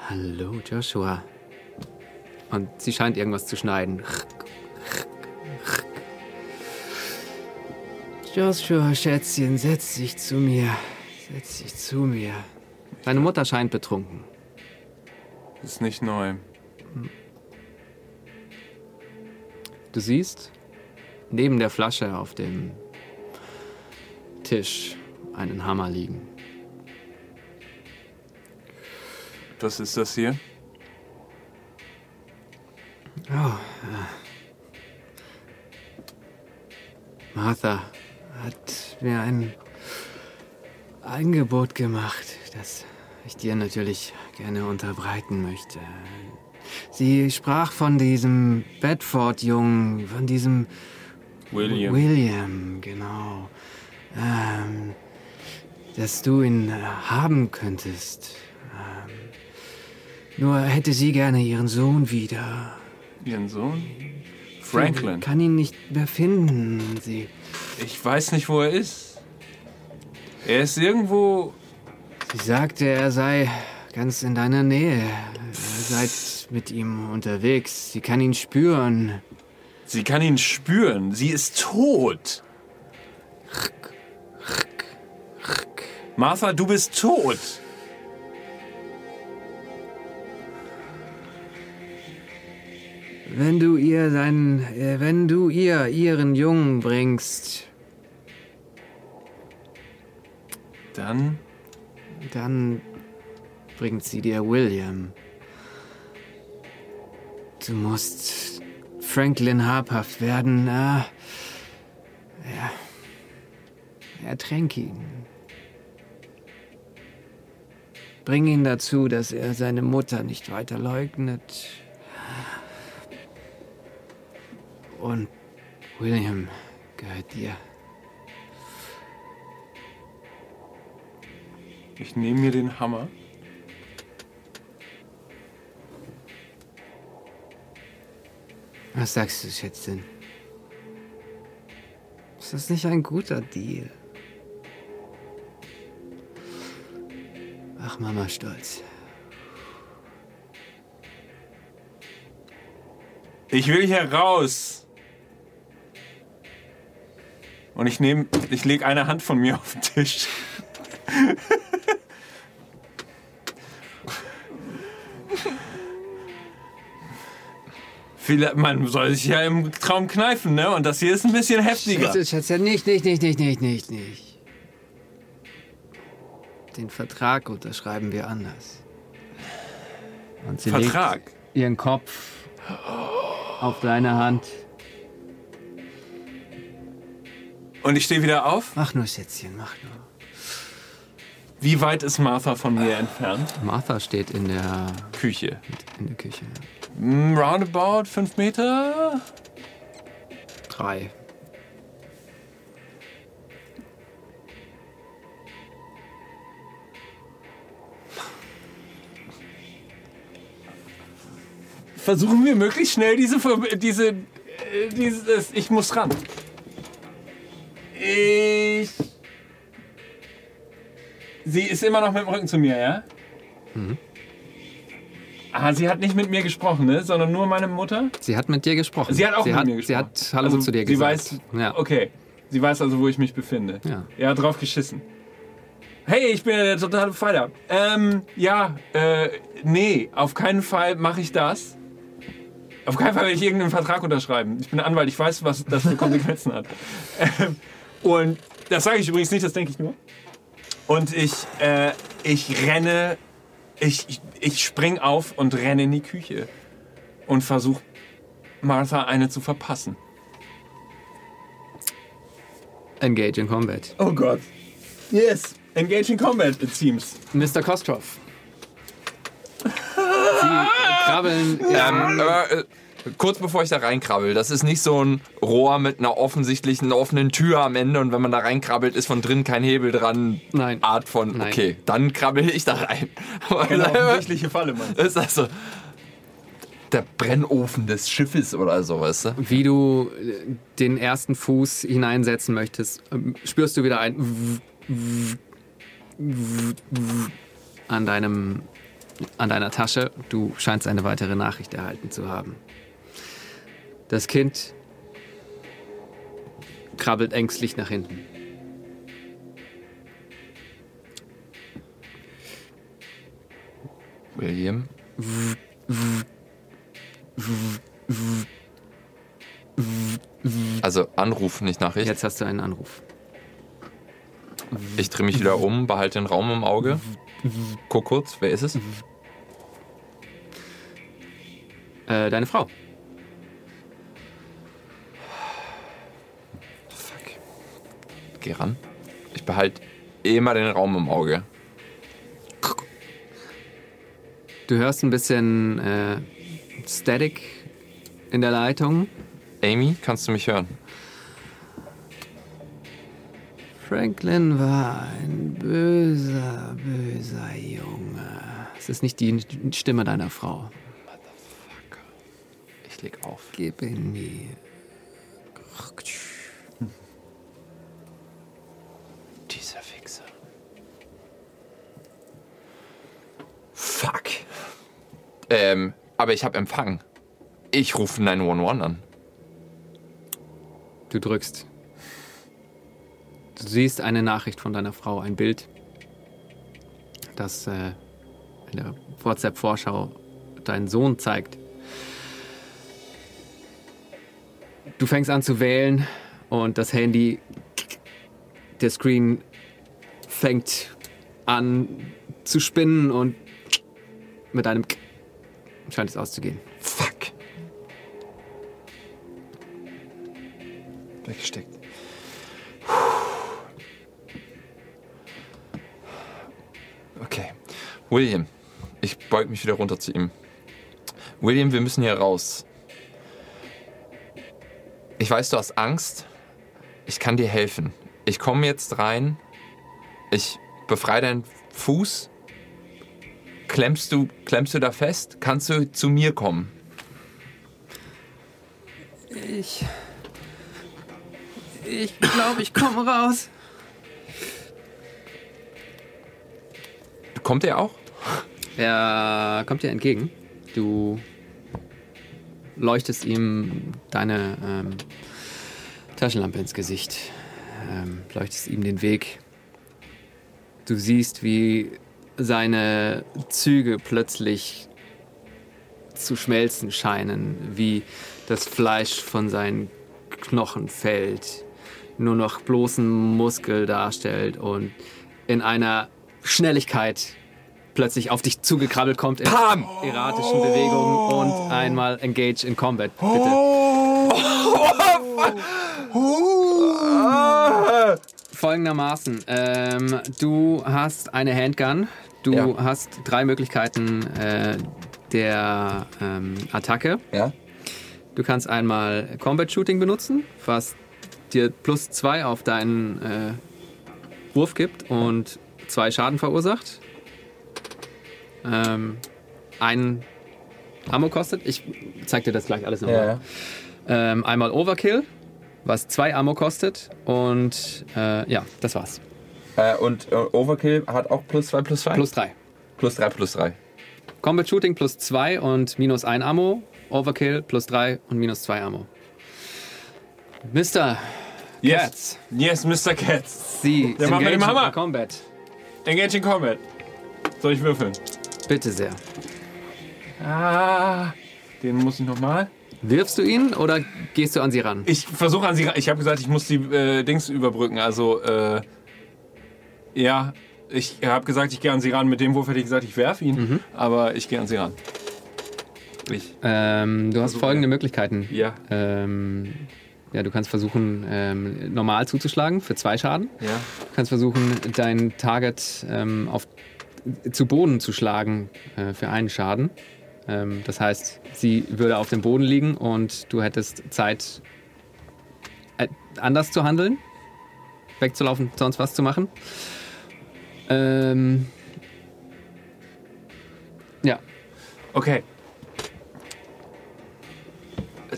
[SPEAKER 2] Hallo, Joshua. Und sie scheint irgendwas zu schneiden. Joshua, Schätzchen, setz dich zu mir. Setz dich zu mir. Deine Mutter scheint betrunken.
[SPEAKER 1] Ist nicht neu.
[SPEAKER 2] Du siehst neben der Flasche auf dem Tisch einen Hammer liegen.
[SPEAKER 1] Was ist das hier?
[SPEAKER 2] Oh, Martha hat mir ein Angebot gemacht, das ich dir natürlich gerne unterbreiten möchte. Sie sprach von diesem Bedford-Jungen, von diesem
[SPEAKER 1] William.
[SPEAKER 2] William, genau. Ähm, dass du ihn äh, haben könntest. Ähm, nur hätte sie gerne ihren Sohn wieder.
[SPEAKER 1] Ihren Sohn? Franklin.
[SPEAKER 2] Kann ihn nicht mehr finden. Sie.
[SPEAKER 1] Ich weiß nicht, wo er ist. Er ist irgendwo.
[SPEAKER 2] Sie sagte, er sei ganz in deiner Nähe. Ihr seid mit ihm unterwegs. Sie kann ihn spüren.
[SPEAKER 1] Sie kann ihn spüren. Sie ist tot. Martha, du bist tot.
[SPEAKER 2] Wenn du ihr deinen, äh, wenn du ihr ihren Jungen bringst,
[SPEAKER 1] Dann.
[SPEAKER 2] dann bringt sie dir William. Du musst Franklin habhaft werden. Äh, ja. Ertränk ihn. Bring ihn dazu, dass er seine Mutter nicht weiter leugnet. Und William gehört dir.
[SPEAKER 1] Ich nehme mir den Hammer.
[SPEAKER 2] Was sagst du, Schätzchen? Ist das nicht ein guter Deal? Ach, Mama stolz.
[SPEAKER 1] Ich will hier raus. Und ich nehme, ich lege eine Hand von mir auf den Tisch. Man soll sich ja im Traum kneifen, ne? Und das hier ist ein bisschen heftiger.
[SPEAKER 2] Schätzchen, Schätzchen, nicht, nicht, nicht, nicht, nicht, nicht, nicht. Den Vertrag unterschreiben wir anders. Und sie
[SPEAKER 1] Vertrag.
[SPEAKER 2] legt ihren Kopf auf deine Hand.
[SPEAKER 1] Und ich stehe wieder auf.
[SPEAKER 2] Mach nur, Schätzchen, mach nur.
[SPEAKER 1] Wie weit ist Martha von mir entfernt?
[SPEAKER 2] Martha steht in der,
[SPEAKER 1] Küche.
[SPEAKER 2] in der Küche.
[SPEAKER 1] Mm, Roundabout fünf Meter.
[SPEAKER 2] Drei.
[SPEAKER 1] Versuchen wir möglichst schnell diese, Ver- diese, äh, dieses, ich muss ran. Ich. Sie ist immer noch mit dem Rücken zu mir, ja? Ah, sie hat nicht mit mir gesprochen, ne? Sondern nur meine Mutter.
[SPEAKER 2] Sie hat mit dir gesprochen.
[SPEAKER 1] Sie hat auch
[SPEAKER 2] sie
[SPEAKER 1] mit
[SPEAKER 2] hat,
[SPEAKER 1] mir gesprochen.
[SPEAKER 2] Sie hat Hallo
[SPEAKER 1] Also,
[SPEAKER 2] zu dir
[SPEAKER 1] sie
[SPEAKER 2] gesagt.
[SPEAKER 1] weiß,
[SPEAKER 2] ja.
[SPEAKER 1] Okay. Sie weiß also, wo ich mich befinde.
[SPEAKER 2] Ja.
[SPEAKER 1] Ja, drauf geschissen. Hey, ich bin der totale Pfeiler. Ähm, ja, äh, nee, auf keinen Fall mache ich das. Auf keinen Fall will ich irgendeinen Vertrag unterschreiben. Ich bin Anwalt, ich weiß, was das für Konsequenzen hat. Ähm, und das sage ich übrigens nicht, das denke ich nur. Und ich, äh, ich renne, ich, ich, ich spring auf und renne in die Küche und versuche Martha eine zu verpassen.
[SPEAKER 2] Engage in Combat.
[SPEAKER 1] Oh Gott. Yes. Engage in combat, it seems.
[SPEAKER 2] Mr. Kostroff. Sie krabbeln.
[SPEAKER 3] Ähm, äh, kurz bevor ich da reinkrabbel, das ist nicht so ein Rohr mit einer offensichtlichen offenen Tür am Ende und wenn man da reinkrabbelt, ist von drin kein Hebel dran.
[SPEAKER 2] Nein.
[SPEAKER 3] Art von,
[SPEAKER 2] Nein.
[SPEAKER 3] okay, dann krabbel ich da rein.
[SPEAKER 1] Genau, offensichtliche Falle, Mann.
[SPEAKER 3] Das ist also der Brennofen des Schiffes oder so, weißt du?
[SPEAKER 2] Wie du äh, den ersten Fuß hineinsetzen möchtest, ähm, spürst du wieder ein an deinem an deiner Tasche. Du scheinst eine weitere Nachricht erhalten zu haben. Das Kind krabbelt ängstlich nach hinten.
[SPEAKER 3] William. Also Anruf, nicht Nachricht.
[SPEAKER 2] Jetzt hast du einen Anruf.
[SPEAKER 3] Ich drehe mich wieder um, behalte den Raum im Auge. Guck kurz, wer ist es?
[SPEAKER 2] Äh, deine Frau.
[SPEAKER 3] Geh ran. Ich behalte immer den Raum im Auge.
[SPEAKER 2] Du hörst ein bisschen äh, Static in der Leitung.
[SPEAKER 3] Amy, kannst du mich hören?
[SPEAKER 2] Franklin war ein böser, böser Junge. Es ist nicht die Stimme deiner Frau.
[SPEAKER 3] Ich leg auf.
[SPEAKER 2] Gib ihn mir.
[SPEAKER 3] Fuck. Ähm, aber ich habe Empfang. Ich rufe 911 an.
[SPEAKER 2] Du drückst. Du siehst eine Nachricht von deiner Frau, ein Bild, das äh, in der WhatsApp-Vorschau deinen Sohn zeigt. Du fängst an zu wählen und das Handy, der Screen fängt an zu spinnen und mit einem scheint es auszugehen.
[SPEAKER 3] Fuck. Weggesteckt. Okay. William, ich beug mich wieder runter zu ihm. William, wir müssen hier raus. Ich weiß, du hast Angst. Ich kann dir helfen. Ich komme jetzt rein. Ich befreie deinen Fuß. Klemmst du, klemmst du da fest? Kannst du zu mir kommen?
[SPEAKER 2] Ich. Ich glaube, ich komme raus.
[SPEAKER 3] Kommt er auch?
[SPEAKER 2] Er kommt dir entgegen. Du leuchtest ihm deine ähm, Taschenlampe ins Gesicht. Ähm, leuchtest ihm den Weg. Du siehst, wie seine Züge plötzlich zu schmelzen scheinen, wie das Fleisch von seinen Knochen fällt, nur noch bloßen Muskel darstellt und in einer Schnelligkeit plötzlich auf dich zugekrabbelt kommt in
[SPEAKER 3] Pam!
[SPEAKER 2] erratischen Bewegungen und einmal engage in Combat, bitte. Folgendermaßen, ähm, du hast eine Handgun, du
[SPEAKER 3] Ja.
[SPEAKER 2] hast drei Möglichkeiten äh, der ähm, Attacke.
[SPEAKER 3] Ja.
[SPEAKER 2] Du kannst einmal Combat Shooting benutzen, was dir plus zwei auf deinen äh, Wurf gibt und zwei Schaden verursacht. Ähm, ein Ammo kostet. Ich zeig dir das gleich alles nochmal. Ähm, einmal Overkill, was zwei Ammo kostet. Und äh, ja, das war's.
[SPEAKER 3] Äh, und äh, Overkill hat auch plus 2 plus 2?
[SPEAKER 2] Plus drei.
[SPEAKER 3] plus 3 plus 3.
[SPEAKER 2] Combat Shooting plus zwei und minus ein Ammo. Overkill plus drei und minus zwei Ammo. Mr.
[SPEAKER 1] Yes. Yes, Mr. Katz.
[SPEAKER 2] Sie
[SPEAKER 1] Der Mann mit dem Hammer.
[SPEAKER 2] in Combat.
[SPEAKER 1] Engage in Combat. Soll ich würfeln?
[SPEAKER 2] Bitte sehr.
[SPEAKER 1] Ah. Den muss ich nochmal.
[SPEAKER 2] Wirfst du ihn oder gehst du an sie ran?
[SPEAKER 1] Ich versuche an sie. ra- Ich habe gesagt, ich muss die äh, Dings überbrücken. Also, äh, ja, ich habe gesagt, ich gehe an sie ran. Mit dem Wurf hätte ich gesagt, ich werfe ihn. Aber ich gehe an sie ran. Ich.
[SPEAKER 2] Ähm, du hast folgende
[SPEAKER 1] ja.
[SPEAKER 2] Möglichkeiten.
[SPEAKER 1] Ja,
[SPEAKER 2] Ähm, ja, du kannst versuchen, ähm, normal zuzuschlagen für zwei Schaden.
[SPEAKER 1] ja.
[SPEAKER 2] Du kannst versuchen, dein Target ähm, auf, zu Boden zu schlagen äh, für einen Schaden. Ähm, das heißt, sie würde auf dem Boden liegen und du hättest Zeit, äh, anders zu handeln, wegzulaufen, sonst was zu machen. Ähm, ja,
[SPEAKER 1] Okay.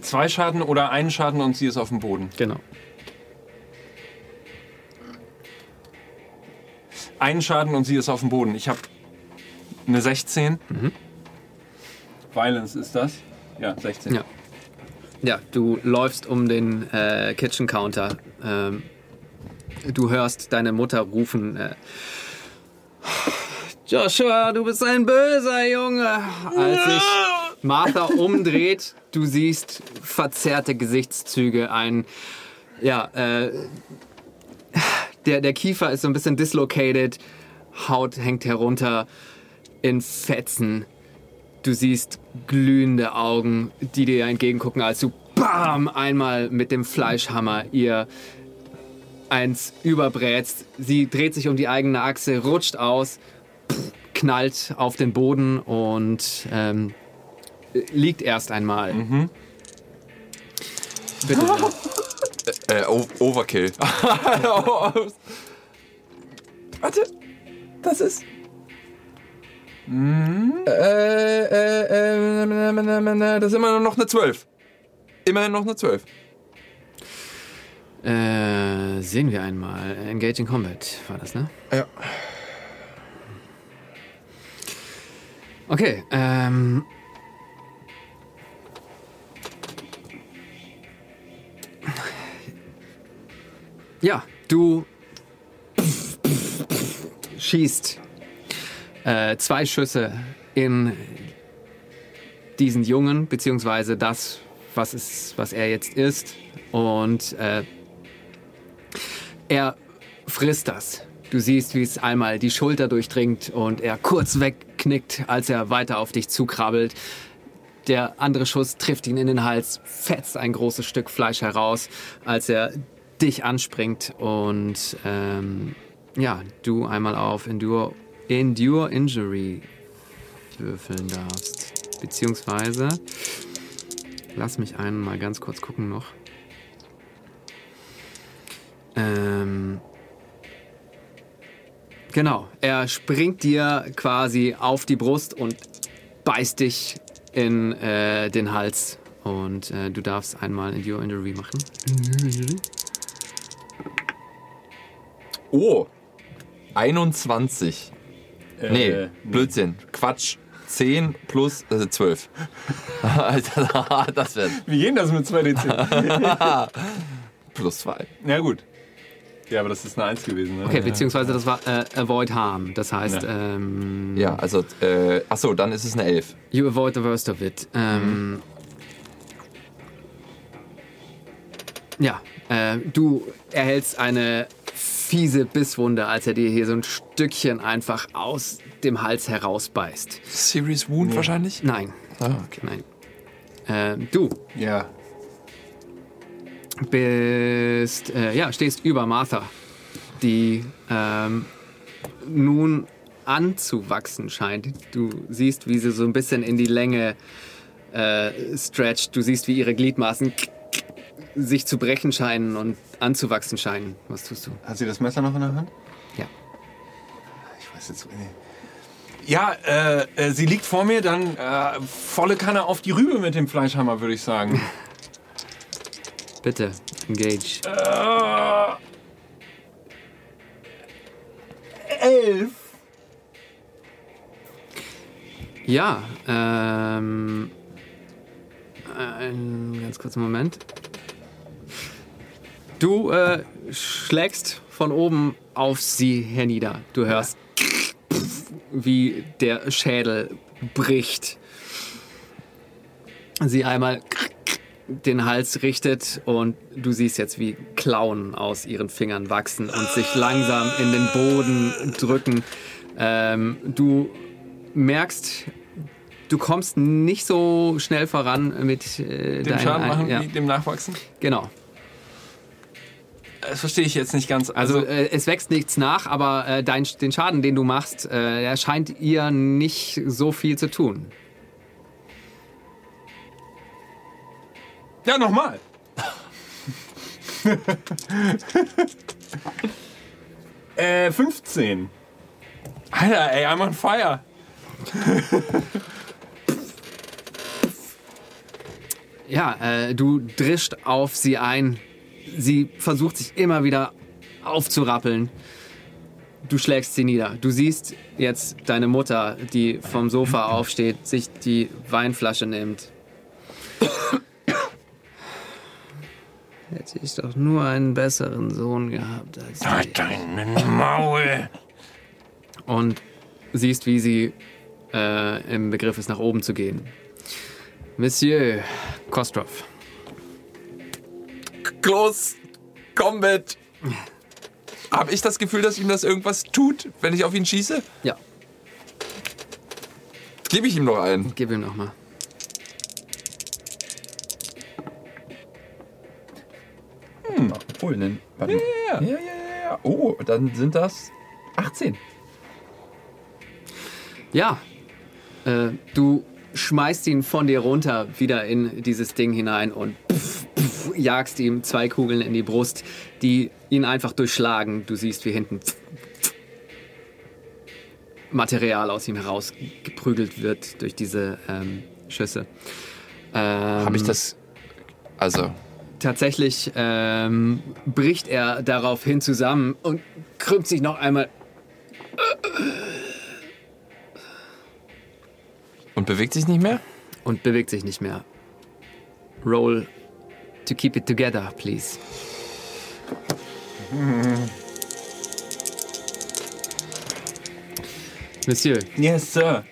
[SPEAKER 1] Zwei Schaden oder einen Schaden und sie ist auf dem Boden.
[SPEAKER 2] genau.
[SPEAKER 1] Einen Schaden und sie ist auf dem Boden. Ich habe Eine 16. Violence ist das? Ja, 16.
[SPEAKER 2] Ja. Ja, du läufst um den äh, Kitchen Counter. Ähm, du hörst deine Mutter rufen. Äh, Joshua, du bist ein böser Junge. Als sich Martha umdreht, du siehst verzerrte Gesichtszüge, ein ja, äh, der, der Kiefer ist so ein bisschen dislocated, Haut hängt herunter in Fetzen. Du siehst glühende Augen, die dir entgegengucken, als du BAM einmal mit dem Fleischhammer ihr eins überbrätst. Sie dreht sich um die eigene Achse, rutscht aus, pff, knallt auf den Boden und ähm, liegt erst einmal. Bitte.
[SPEAKER 3] Äh, O- Overkill. Warte, das ist. Äh, äh, äh, das ist immer noch eine 12. Immerhin noch eine 12.
[SPEAKER 2] Äh, sehen wir einmal. Engaging Combat war das, ne?
[SPEAKER 3] Ja.
[SPEAKER 2] Okay, ähm. Ja, du schießt äh, zwei Schüsse in diesen Jungen, beziehungsweise das, was, es, was er jetzt ist. Und äh, er frisst das. Du siehst, wie es einmal die Schulter durchdringt und er kurz wegknickt, als er weiter auf dich zukrabbelt. Der andere Schuss trifft ihn in den Hals, fetzt ein großes Stück Fleisch heraus, als er dich anspringt und ähm, ja, du einmal auf Endure, Endure Injury würfeln darfst. Beziehungsweise, lass mich einen mal ganz kurz gucken noch. Ähm, genau, er springt dir quasi auf die Brust und beißt dich in äh, den Hals. Und äh, du darfst einmal Endure Injury machen.
[SPEAKER 3] Oh, 21. Nee,
[SPEAKER 1] Äh,
[SPEAKER 3] Blödsinn. Quatsch. 10 plus also 12. Alter, das wäre
[SPEAKER 1] Wie geht das mit 2d10?
[SPEAKER 3] plus 2.
[SPEAKER 1] ja, gut. Ja, aber das ist eine 1 gewesen. Ne?
[SPEAKER 2] Okay, beziehungsweise das war äh, Avoid Harm. Das heißt,
[SPEAKER 1] Ja.
[SPEAKER 2] ähm,
[SPEAKER 3] Ja, also, äh, achso, dann ist es eine 11.
[SPEAKER 2] you avoid the worst of it. Ähm, Ja, äh, du erhältst eine fiese Bisswunde, als er dir hier so ein Stückchen einfach aus dem Hals herausbeißt.
[SPEAKER 3] Serious Wound wahrscheinlich?
[SPEAKER 2] Nein,
[SPEAKER 3] Ah, okay.
[SPEAKER 2] nein. Ähm, du
[SPEAKER 1] Ja.
[SPEAKER 2] Bist, äh, ja, stehst über Martha, die ähm, nun anzuwachsen scheint. Du siehst, wie sie so ein bisschen in die Länge äh, stretcht. Du siehst, wie ihre Gliedmaßen sich zu brechen scheinen und anzuwachsen scheinen. Was tust du?
[SPEAKER 1] Hat sie das Messer noch in der Hand?
[SPEAKER 2] Ja.
[SPEAKER 1] Ich weiß jetzt. Nee. Ja, äh, äh, sie liegt vor mir, dann äh, volle Kanne auf die Rübe mit dem Fleischhammer, würde ich sagen.
[SPEAKER 2] Bitte, engage.
[SPEAKER 1] äh, elf.
[SPEAKER 2] Ja, ähm. Einen ganz kurzen Moment. Du äh, schlägst von oben auf sie hernieder. Du hörst, wie der Schädel bricht. Sie einmal den Hals richtet und du siehst jetzt, wie Klauen aus ihren Fingern wachsen und sich langsam in den Boden drücken. Ähm, du merkst, du kommst nicht so schnell voran mit äh,
[SPEAKER 1] Dem Schaden machen,
[SPEAKER 2] ja,
[SPEAKER 1] dem Nachwachsen?
[SPEAKER 2] Genau.
[SPEAKER 1] Das verstehe ich jetzt nicht ganz.
[SPEAKER 2] Also,
[SPEAKER 1] Also,
[SPEAKER 2] äh, es wächst nichts nach, aber äh, dein, den Schaden, den du machst, äh, scheint ihr nicht so viel zu tun.
[SPEAKER 1] Ja, nochmal. äh, 15. Alter, ey, I'm on fire.
[SPEAKER 2] Ja, äh, du drischt auf sie ein. Sie versucht sich immer wieder aufzurappeln. du schlägst sie nieder. Du siehst jetzt deine Mutter, die vom Sofa aufsteht, sich die Weinflasche nimmt. Hätte ich doch nur einen besseren Sohn gehabt als.
[SPEAKER 1] Halt deinen Maul!
[SPEAKER 2] Und siehst, wie sie äh, im Begriff ist, nach oben zu gehen. Monsieur Kostrov.
[SPEAKER 3] Close Combat. Habe ich das Gefühl, dass ihm das irgendwas tut, wenn ich auf ihn schieße?
[SPEAKER 2] Ja,
[SPEAKER 3] Gebe ich ihm noch einen.
[SPEAKER 2] gib ihm nochmal.
[SPEAKER 5] Obwohl, ne? Warte. Ja, ja, ja, ja. Oh, dann sind das 18.
[SPEAKER 2] Ja, äh, du schmeißt ihn von dir runter wieder in dieses Ding hinein und pff, pff, jagst ihm zwei Kugeln in die Brust, die ihn einfach durchschlagen. Du siehst, wie hinten pff, pff, Material aus ihm herausgeprügelt wird durch diese ähm, Schüsse. Ähm,
[SPEAKER 3] Habe ich das. Also,
[SPEAKER 2] Tatsächlich ähm, bricht er daraufhin zusammen und krümmt sich noch einmal
[SPEAKER 3] und bewegt sich nicht mehr?
[SPEAKER 2] und bewegt sich nicht mehr. Roll to keep it together, please. Monsieur,
[SPEAKER 1] Yes, Sir.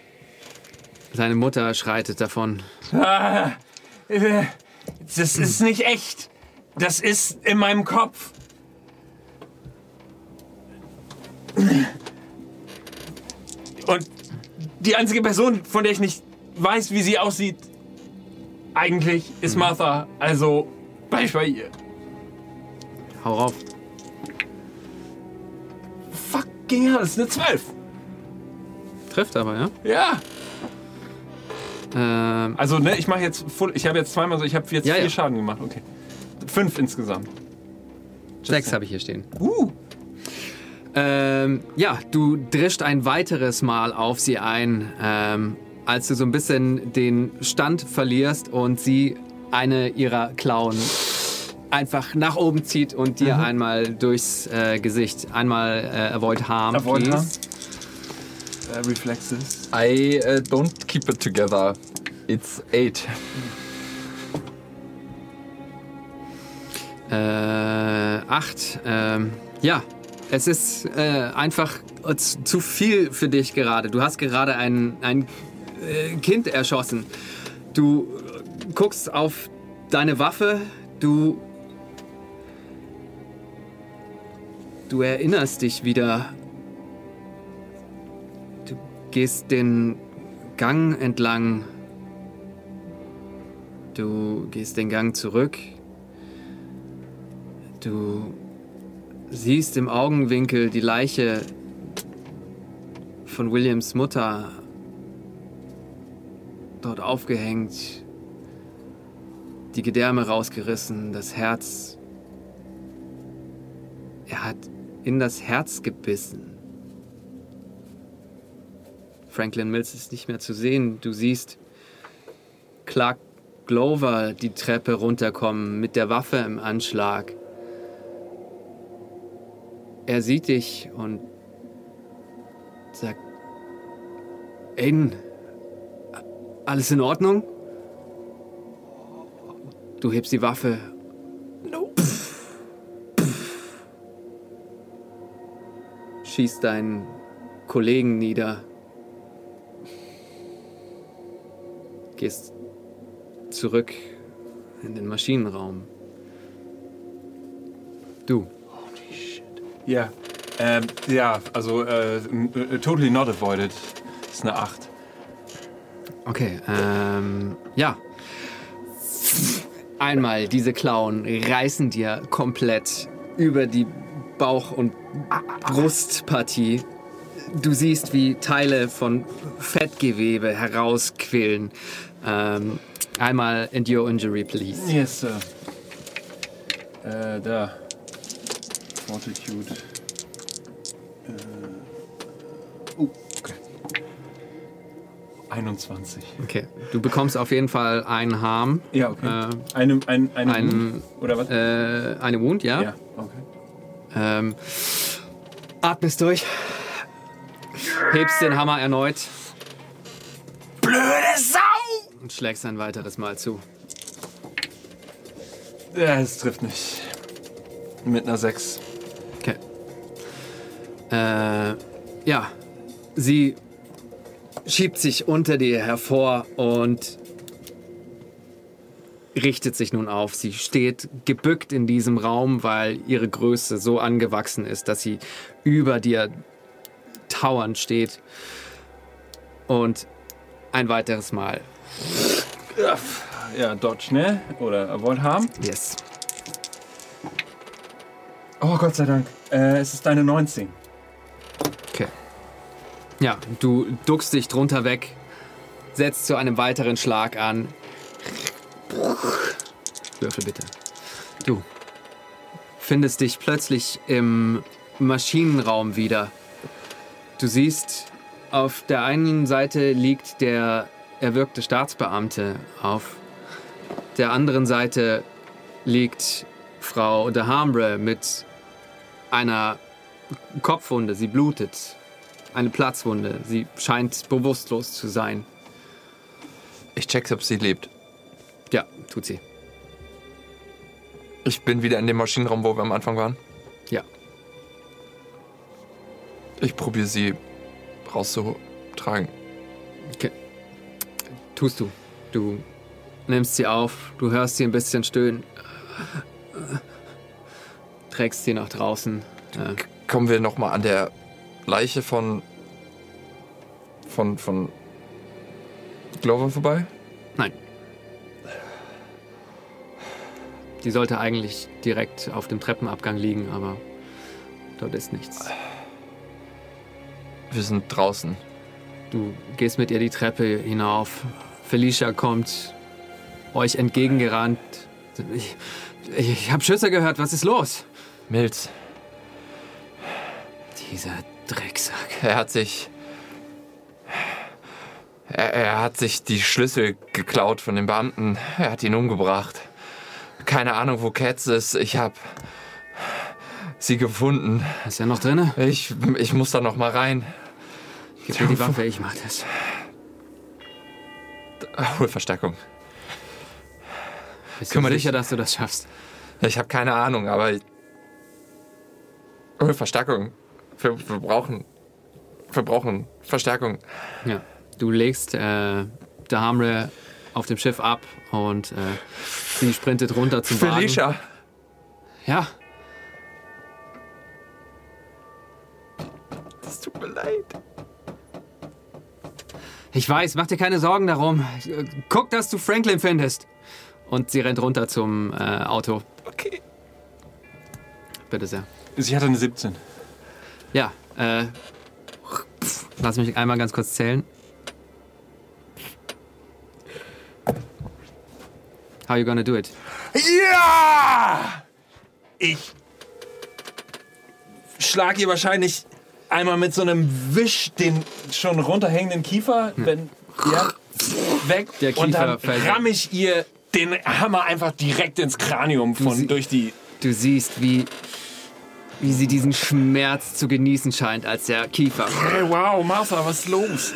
[SPEAKER 2] seine Mutter schreitet davon.
[SPEAKER 1] Ah, äh, das ist nicht echt. Das ist in meinem Kopf. Und die einzige Person, von der ich nicht weiß, wie sie aussieht, eigentlich ist Martha. Also bleib ich bei ihr.
[SPEAKER 2] Hau rauf.
[SPEAKER 1] Fucking hell, das ist eine 12.
[SPEAKER 2] Trifft aber, ja?
[SPEAKER 1] Ja.
[SPEAKER 2] Ähm,
[SPEAKER 1] Also, ne, ich mache jetzt full, ich habe jetzt zweimal so, ich habe jetzt
[SPEAKER 2] Ja,
[SPEAKER 1] vier
[SPEAKER 2] ja.
[SPEAKER 1] Schaden gemacht. Okay. Fünf insgesamt.
[SPEAKER 2] sechs habe ich hier stehen.
[SPEAKER 1] Uh.
[SPEAKER 2] Ähm, ja, du drischt ein weiteres Mal auf sie ein, ähm, als du so ein bisschen den Stand verlierst und sie eine ihrer Klauen einfach nach oben zieht und dir einmal durchs äh, Gesicht. Einmal äh, Avoid Harm,
[SPEAKER 1] Avoid
[SPEAKER 2] please.
[SPEAKER 1] Harm. Äh, Reflexes.
[SPEAKER 5] I uh, don't keep it together. It's 8.
[SPEAKER 2] Äh, acht. Ähm, ja, es ist äh, einfach zu viel für dich gerade. Du hast gerade ein, ein äh, Kind erschossen. Du guckst auf deine Waffe. Du. Du erinnerst dich wieder. Gehst den Gang entlang. Du gehst den Gang zurück. Du siehst im Augenwinkel die Leiche von Williams Mutter dort aufgehängt, die Gedärme rausgerissen, das Herz. Er hat in das Herz gebissen. Franklin Mills ist nicht mehr zu sehen. Du siehst Clark Glover die Treppe runterkommen mit der Waffe im Anschlag. Er sieht dich und sagt, Aiden, alles in Ordnung? Du hebst die Waffe. Schießt deinen Kollegen nieder. Gehst zurück in den Maschinenraum. Du.
[SPEAKER 1] Ja. Ähm, ja, also äh, äh, totally not avoided. Das ist eine 8.
[SPEAKER 2] Okay, ähm, ja. Einmal diese Klauen reißen dir komplett über die Bauch- und Brustpartie. Du siehst, wie Teile von Fettgewebe herausquillen. Ähm, einmal Endure Injury, please.
[SPEAKER 1] Yes, Sir. Äh, da. Fortitude. Äh. Oh, okay. 21.
[SPEAKER 2] Okay, du bekommst auf jeden Fall einen Harm,
[SPEAKER 1] Ja, okay.
[SPEAKER 2] Äh,
[SPEAKER 1] eine, ein, eine
[SPEAKER 2] ein-
[SPEAKER 1] Wound? Oder was?
[SPEAKER 2] äh, eine Wound, ja?
[SPEAKER 1] ja, okay.
[SPEAKER 2] Ähm, Atmest durch. Hebst den Hammer erneut.
[SPEAKER 1] Blöde Sau!
[SPEAKER 2] Und schlägst ein weiteres Mal zu.
[SPEAKER 1] Ja, es trifft nicht. Mit einer 6.
[SPEAKER 2] Okay. Äh, ja. Sie schiebt sich unter dir hervor und richtet sich nun auf. Sie steht gebückt in diesem Raum, weil ihre Größe so angewachsen ist, dass sie über dir tauernd steht. Und ein weiteres Mal.
[SPEAKER 1] Ja, Dodge, ne? Oder Avoid Harm.
[SPEAKER 2] Yes.
[SPEAKER 1] Oh, Gott sei Dank. Äh, es ist eine 19.
[SPEAKER 2] Okay. Ja, du duckst dich drunter weg, setzt zu einem weiteren Schlag an. Würfel bitte. Du findest dich plötzlich im Maschinenraum wieder. Du siehst, auf der einen Seite liegt der erwürgte Staatsbeamte, auf der anderen Seite liegt Frau de Hambre mit einer Kopfwunde. Sie blutet. Eine Platzwunde. Sie scheint bewusstlos zu sein.
[SPEAKER 3] Ich check's, ob sie lebt.
[SPEAKER 2] Ja, tut sie.
[SPEAKER 3] Ich bin wieder in dem Maschinenraum, wo wir am Anfang waren. Ich probiere sie rauszutragen.
[SPEAKER 2] Okay. Tust du. Du nimmst sie auf, du hörst sie ein bisschen stöhnen. Trägst sie nach draußen. Äh,
[SPEAKER 3] Kommen wir nochmal an der Leiche von. von. von. Glover vorbei?
[SPEAKER 2] nein. Die sollte eigentlich direkt auf dem Treppenabgang liegen, aber dort ist nichts.
[SPEAKER 3] Wir sind draußen.
[SPEAKER 2] Du gehst mit ihr die Treppe hinauf. Felicia kommt euch entgegengerannt. Ich, ich, ich habe Schüsse gehört. Was ist los?
[SPEAKER 3] Milz,
[SPEAKER 2] Dieser Drecksack.
[SPEAKER 3] er hat sich. Er, er hat sich die Schlüssel geklaut von den Beamten. Er hat ihn umgebracht. Keine Ahnung, wo Katz ist. Ich hab sie gefunden.
[SPEAKER 2] Ist er noch drinne?
[SPEAKER 3] Ich, ich muss da noch mal rein.
[SPEAKER 2] Gib mir die Waffe, ich mach das.
[SPEAKER 3] Hol Verstärkung.
[SPEAKER 2] Bist
[SPEAKER 3] Kümmer
[SPEAKER 2] du
[SPEAKER 3] dich.
[SPEAKER 2] sicher, dass du das schaffst?
[SPEAKER 3] Ich habe keine Ahnung, aber hol Verstärkung. Wir, wir brauchen, wir brauchen Verstärkung.
[SPEAKER 2] Ja. Du legst äh, der Hamre auf dem Schiff ab und äh, sie sprintet runter zum Wagen.
[SPEAKER 3] Felicia,
[SPEAKER 2] Ja, ich weiß, mach dir keine Sorgen darum. Guck, dass du Franklin findest. Und sie rennt runter zum äh, Auto.
[SPEAKER 3] Okay.
[SPEAKER 2] Bitte sehr.
[SPEAKER 1] Sie hatte eine 17.
[SPEAKER 2] Ja, äh. Lass mich einmal ganz kurz zählen. How you gonna do it?
[SPEAKER 1] Ja! Ich schlag ihr wahrscheinlich einmal mit so einem Wisch den schon runterhängenden Kiefer, wenn ja, weg
[SPEAKER 2] Der
[SPEAKER 1] und
[SPEAKER 2] Kiefer
[SPEAKER 1] dann
[SPEAKER 2] fällt-
[SPEAKER 1] ramm ich ihr den Hammer einfach direkt ins Kranium
[SPEAKER 2] sie-
[SPEAKER 1] von durch die
[SPEAKER 2] Du siehst, wie, wie sie diesen Schmerz zu genießen scheint, als der Kiefer.
[SPEAKER 1] Hey, wow, Martha, was ist los?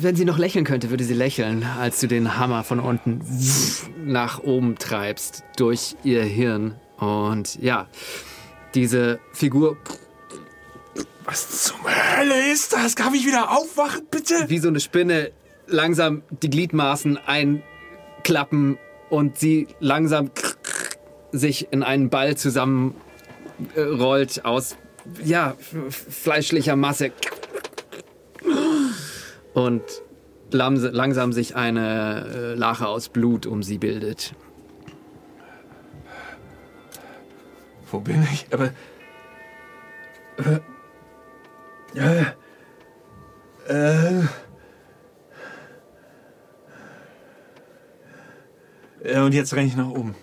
[SPEAKER 2] Wenn sie noch lächeln könnte, würde sie lächeln, als du den Hammer von unten nach oben treibst durch ihr Hirn. Und ja, diese Figur
[SPEAKER 1] Was zum Hölle ist das? Kann ich wieder aufwachen, bitte?
[SPEAKER 2] wie so eine Spinne langsam die Gliedmaßen einklappen und sie langsam sich in einen Ball zusammenrollt aus ja, fleischlicher Masse. Und langsam sich eine äh, Lache aus Blut um sie bildet.
[SPEAKER 1] Wo bin ich? Aber. aber äh, äh, und jetzt renne ich nach oben.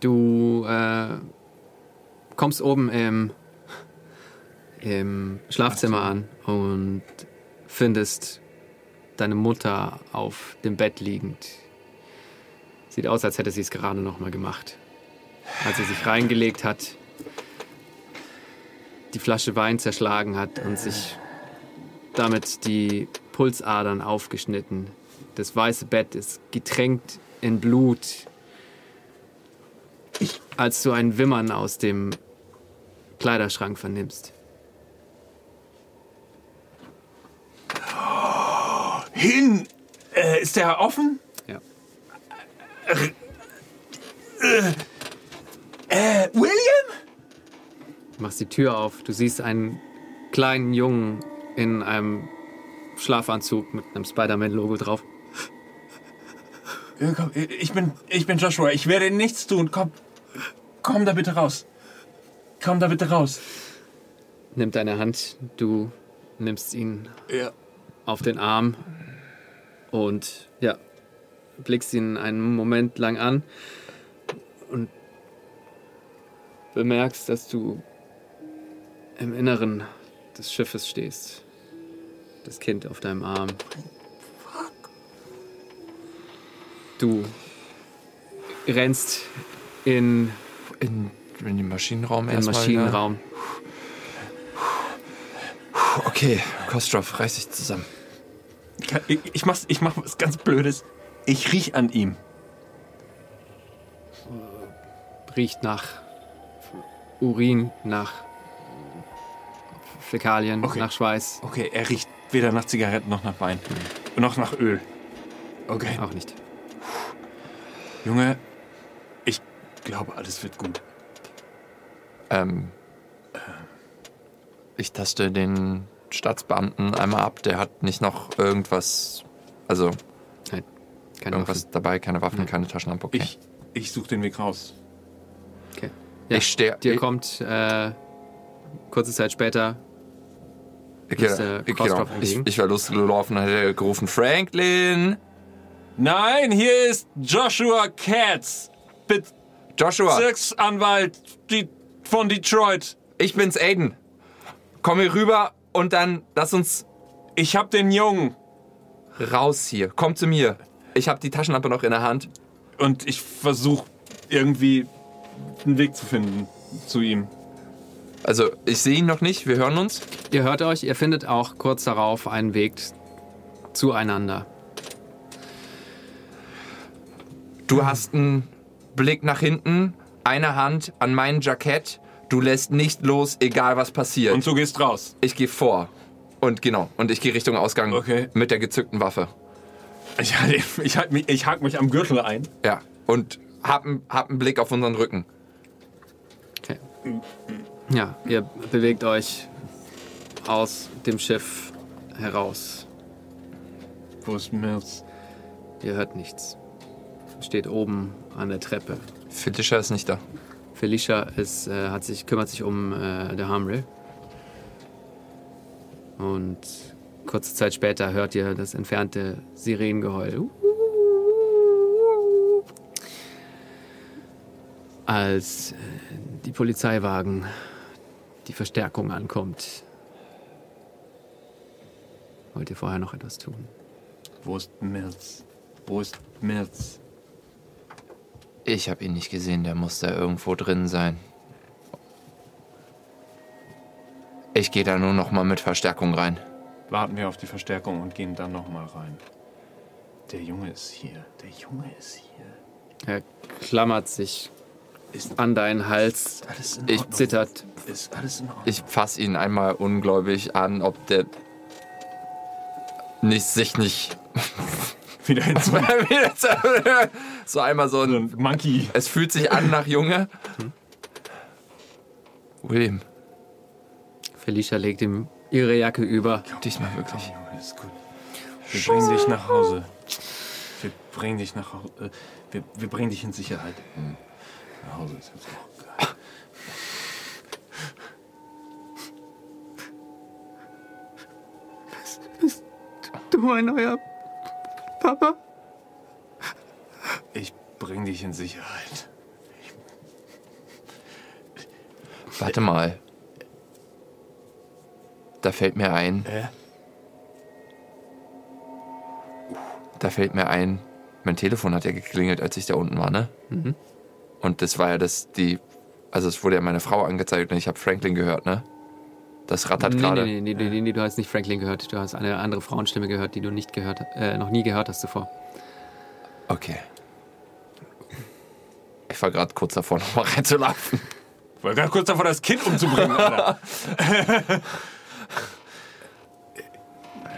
[SPEAKER 2] Du äh, kommst oben im, im Schlafzimmer an und findest deine Mutter auf dem Bett liegend. Sieht aus, als hätte sie es gerade noch mal gemacht. Als sie sich reingelegt hat, die Flasche Wein zerschlagen hat und sich damit die Pulsadern aufgeschnitten. Das weiße Bett ist getränkt in Blut. Als du ein Wimmern aus dem Kleiderschrank vernimmst.
[SPEAKER 1] Hin! Äh, ist der offen?
[SPEAKER 2] Ja.
[SPEAKER 1] Äh, William?
[SPEAKER 2] Du machst die Tür auf. Du siehst einen kleinen Jungen in einem Schlafanzug mit einem Spider-Man-Logo drauf.
[SPEAKER 1] Äh, komm, Ich bin, ich bin Joshua. Ich werde nichts tun. Komm, komm da bitte raus. Komm da bitte raus.
[SPEAKER 2] Nimmt deine Hand. Du nimmst ihn
[SPEAKER 1] Ja.
[SPEAKER 2] auf den Arm und ja, blickst ihn einen Moment lang an und bemerkst, dass du im Inneren des Schiffes stehst. Das Kind auf deinem Arm. Du rennst in
[SPEAKER 3] In, in den Maschinenraum
[SPEAKER 2] den
[SPEAKER 3] erstmal.
[SPEAKER 2] Maschinenraum.
[SPEAKER 3] Ja. Okay, Kostrov, reiß dich zusammen.
[SPEAKER 1] Ich, ich, mach's, ich mach was ganz Blödes. Ich riech an ihm.
[SPEAKER 2] riecht nach Urin, nach Fäkalien,
[SPEAKER 1] Okay.
[SPEAKER 2] nach Schweiß.
[SPEAKER 1] Okay, er riecht weder nach Zigaretten noch nach Wein. Noch nach Öl. Okay.
[SPEAKER 2] Auch nicht.
[SPEAKER 1] Junge, ich glaube, alles wird gut.
[SPEAKER 3] Ähm, ich taste den Staatsbeamten einmal ab. Der hat nicht noch irgendwas, also
[SPEAKER 2] Nein, keine
[SPEAKER 3] irgendwas
[SPEAKER 2] Waffen.
[SPEAKER 3] dabei, keine Waffen, keine Taschenlampe. Okay.
[SPEAKER 1] Ich, ich suche den Weg raus.
[SPEAKER 2] Okay. Ja,
[SPEAKER 3] ich stehe.
[SPEAKER 2] dir
[SPEAKER 3] ich,
[SPEAKER 2] kommt äh, kurze Zeit später Kostrov
[SPEAKER 3] genau. ich, ich war losgelaufen, hat er gerufen, Franklin!
[SPEAKER 1] Nein, hier ist Joshua Katz,
[SPEAKER 3] Joshua,
[SPEAKER 1] Bezirksanwalt die, von Detroit.
[SPEAKER 3] ich bin's, Aiden. Komm hier rüber und dann lass uns
[SPEAKER 1] Ich hab den Jungen
[SPEAKER 3] raus hier. Komm zu mir. Ich habe die Taschenlampe noch in der Hand.
[SPEAKER 1] und ich versuche irgendwie einen Weg zu finden zu ihm.
[SPEAKER 3] Also, ich sehe ihn noch nicht. Wir hören uns.
[SPEAKER 2] Ihr hört euch, ihr findet auch kurz darauf einen Weg zueinander.
[SPEAKER 3] Du hast einen Blick nach hinten, eine Hand an mein Jackett. Du lässt nicht los, egal was passiert.
[SPEAKER 1] Und du gehst raus.
[SPEAKER 3] ich gehe vor. Und genau, und ich gehe Richtung Ausgang
[SPEAKER 1] Okay.
[SPEAKER 3] mit der gezückten Waffe.
[SPEAKER 1] Ich, ich, halt mich, ich hake mich am Gürtel ein.
[SPEAKER 3] Ja. Und hab, hab einen Blick auf unseren Rücken.
[SPEAKER 2] Okay. Ja, ihr bewegt euch aus dem Schiff heraus.
[SPEAKER 1] Wo ist Mills?
[SPEAKER 2] Ihr hört nichts. Steht oben an der Treppe.
[SPEAKER 3] Felicia ist nicht da.
[SPEAKER 2] Felicia ist, äh, hat sich, kümmert sich um äh, der Hamrill. Und kurze Zeit später hört ihr das entfernte Sirenengeheul. Als äh, die Polizeiwagen, die Verstärkung ankommt. Wollt ihr vorher noch etwas tun?
[SPEAKER 1] Wo ist Mills? Wo ist Mills?
[SPEAKER 3] Ich habe ihn nicht gesehen, der muss da irgendwo drin sein. Ich gehe da nur noch mal mit Verstärkung rein.
[SPEAKER 1] Warten wir auf die Verstärkung und gehen dann noch mal rein. Der Junge ist hier. Der Junge ist hier.
[SPEAKER 2] Er klammert sich an deinen Hals,
[SPEAKER 1] alles in
[SPEAKER 3] Ich
[SPEAKER 2] zittert.
[SPEAKER 1] Ist alles in Ordnung?
[SPEAKER 3] Ich fasse ihn einmal ungläubig an, ob der nicht, sich nicht
[SPEAKER 1] Wieder hin
[SPEAKER 3] so einmal so ein.
[SPEAKER 1] Monkey.
[SPEAKER 3] Es fühlt sich an nach Junge. William,
[SPEAKER 2] Felicia legt ihm ihre Jacke über.
[SPEAKER 3] diesmal wirklich.
[SPEAKER 1] Junge, ist gut. Wir bringen dich nach Hause. Wir bringen dich nach Hause. Äh, wir, wir bringen dich in Sicherheit. Nach Hause ist jetzt auch geil.
[SPEAKER 2] Du ein neuer Papa?
[SPEAKER 1] Ich bring dich in Sicherheit.
[SPEAKER 3] Warte mal. Da fällt mir ein.
[SPEAKER 1] Äh?
[SPEAKER 3] Da fällt mir ein. Mein Telefon hat ja geklingelt, als ich da unten war, ne? Und das war ja das, die. Also, es wurde ja meine Frau angezeigt und ich habe Franklin gehört, ne? Das rattert
[SPEAKER 2] nee,
[SPEAKER 3] gerade.
[SPEAKER 2] nee, nee, nee, nee, nee, du hast nicht Franklin gehört. Du hast eine andere Frauenstimme gehört, die du nicht gehört, äh, noch nie gehört hast zuvor.
[SPEAKER 3] Okay. Ich war gerade kurz davor, nochmal reinzulaufen.
[SPEAKER 1] Ich war gerade kurz davor, das Kind umzubringen, Alter.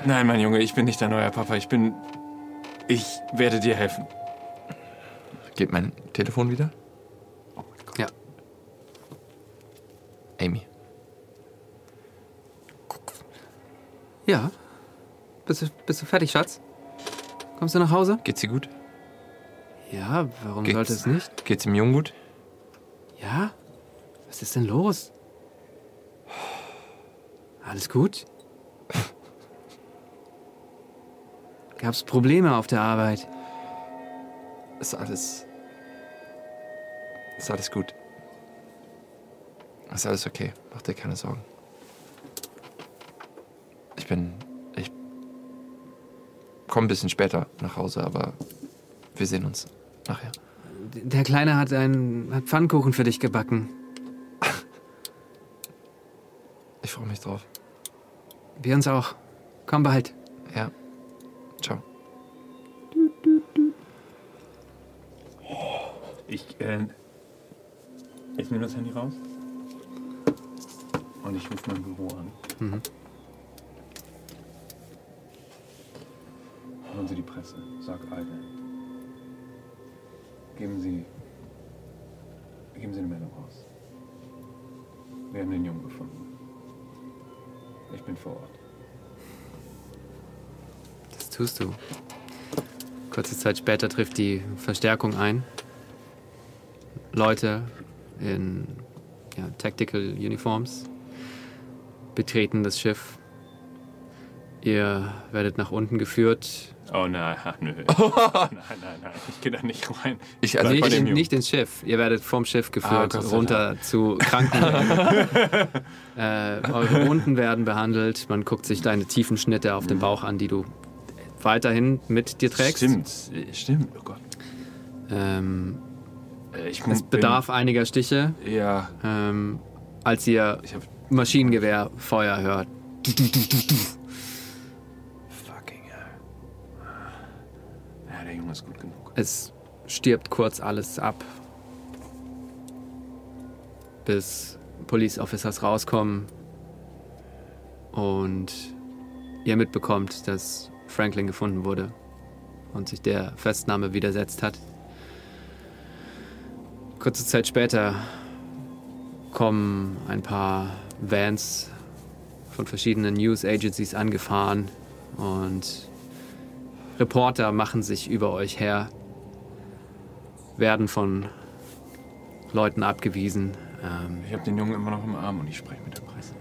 [SPEAKER 1] Nein, mein Junge, ich bin nicht dein neuer Papa. Ich bin. Ich werde dir helfen.
[SPEAKER 3] Geht mein Telefon wieder? Amy.
[SPEAKER 2] Ja. Bist du, bist du fertig, Schatz? Kommst du nach Hause?
[SPEAKER 3] Geht's ihr gut?
[SPEAKER 2] Ja, warum
[SPEAKER 3] Geht's-
[SPEAKER 2] sollte es nicht?
[SPEAKER 3] Geht's dem Jungen gut?
[SPEAKER 2] Ja? Was ist denn los? Alles gut? Gab's Probleme auf der Arbeit?
[SPEAKER 3] Ist alles. Ist alles gut. Ist alles okay. Mach dir keine Sorgen. Ich bin. Ich. Komm ein bisschen später nach Hause, aber wir sehen uns nachher.
[SPEAKER 2] Der Kleine hat einen hat Pfannkuchen für dich gebacken.
[SPEAKER 3] Ich freue mich drauf.
[SPEAKER 2] Wir uns auch. Komm bald.
[SPEAKER 3] Ja. Ciao.
[SPEAKER 1] Ich, äh, ich nehme das Handy raus. Und ich rufe mein Büro an.
[SPEAKER 2] Mhm.
[SPEAKER 1] Hören Sie die Presse. Sag Alten. Geben Sie. Geben Sie eine Meldung raus. Wir haben den Jungen gefunden. Ich bin vor Ort.
[SPEAKER 2] Das tust du. Kurze Zeit später trifft die Verstärkung ein. Leute in ja, Tactical Uniforms betreten das Schiff. Ihr werdet nach unten geführt.
[SPEAKER 1] Oh nein, nö. nein, nein, nein. Ich gehe da nicht rein.
[SPEAKER 3] Ich, also
[SPEAKER 2] Nicht, nicht ins Schiff. Ihr werdet vom Schiff geführt,
[SPEAKER 1] Gott sei
[SPEAKER 2] runter zu Krankenwagen. äh, eure Wunden werden behandelt. Man guckt sich deine tiefen Schnitte auf dem Bauch an, die du weiterhin mit dir trägst.
[SPEAKER 1] Stimmt, äh, stimmt. Oh Gott.
[SPEAKER 2] Ähm,
[SPEAKER 1] Äh, Ich
[SPEAKER 2] es bedarf einiger Stiche,
[SPEAKER 1] Ja,
[SPEAKER 2] ähm, als ihr Maschinengewehrfeuer hört.
[SPEAKER 1] Fucking hell. Ja, der Junge ist gut genug.
[SPEAKER 2] Es stirbt kurz alles ab, bis Police Officers rauskommen und ihr mitbekommt, dass Franklin gefunden wurde und sich der Festnahme widersetzt hat. Kurze Zeit später kommen ein paar Vans von verschiedenen News Agencies angefahren und Reporter machen sich über euch her, werden von Leuten abgewiesen. Ähm,
[SPEAKER 1] Ich habe den Jungen immer noch im Arm und ich spreche mit der Presse.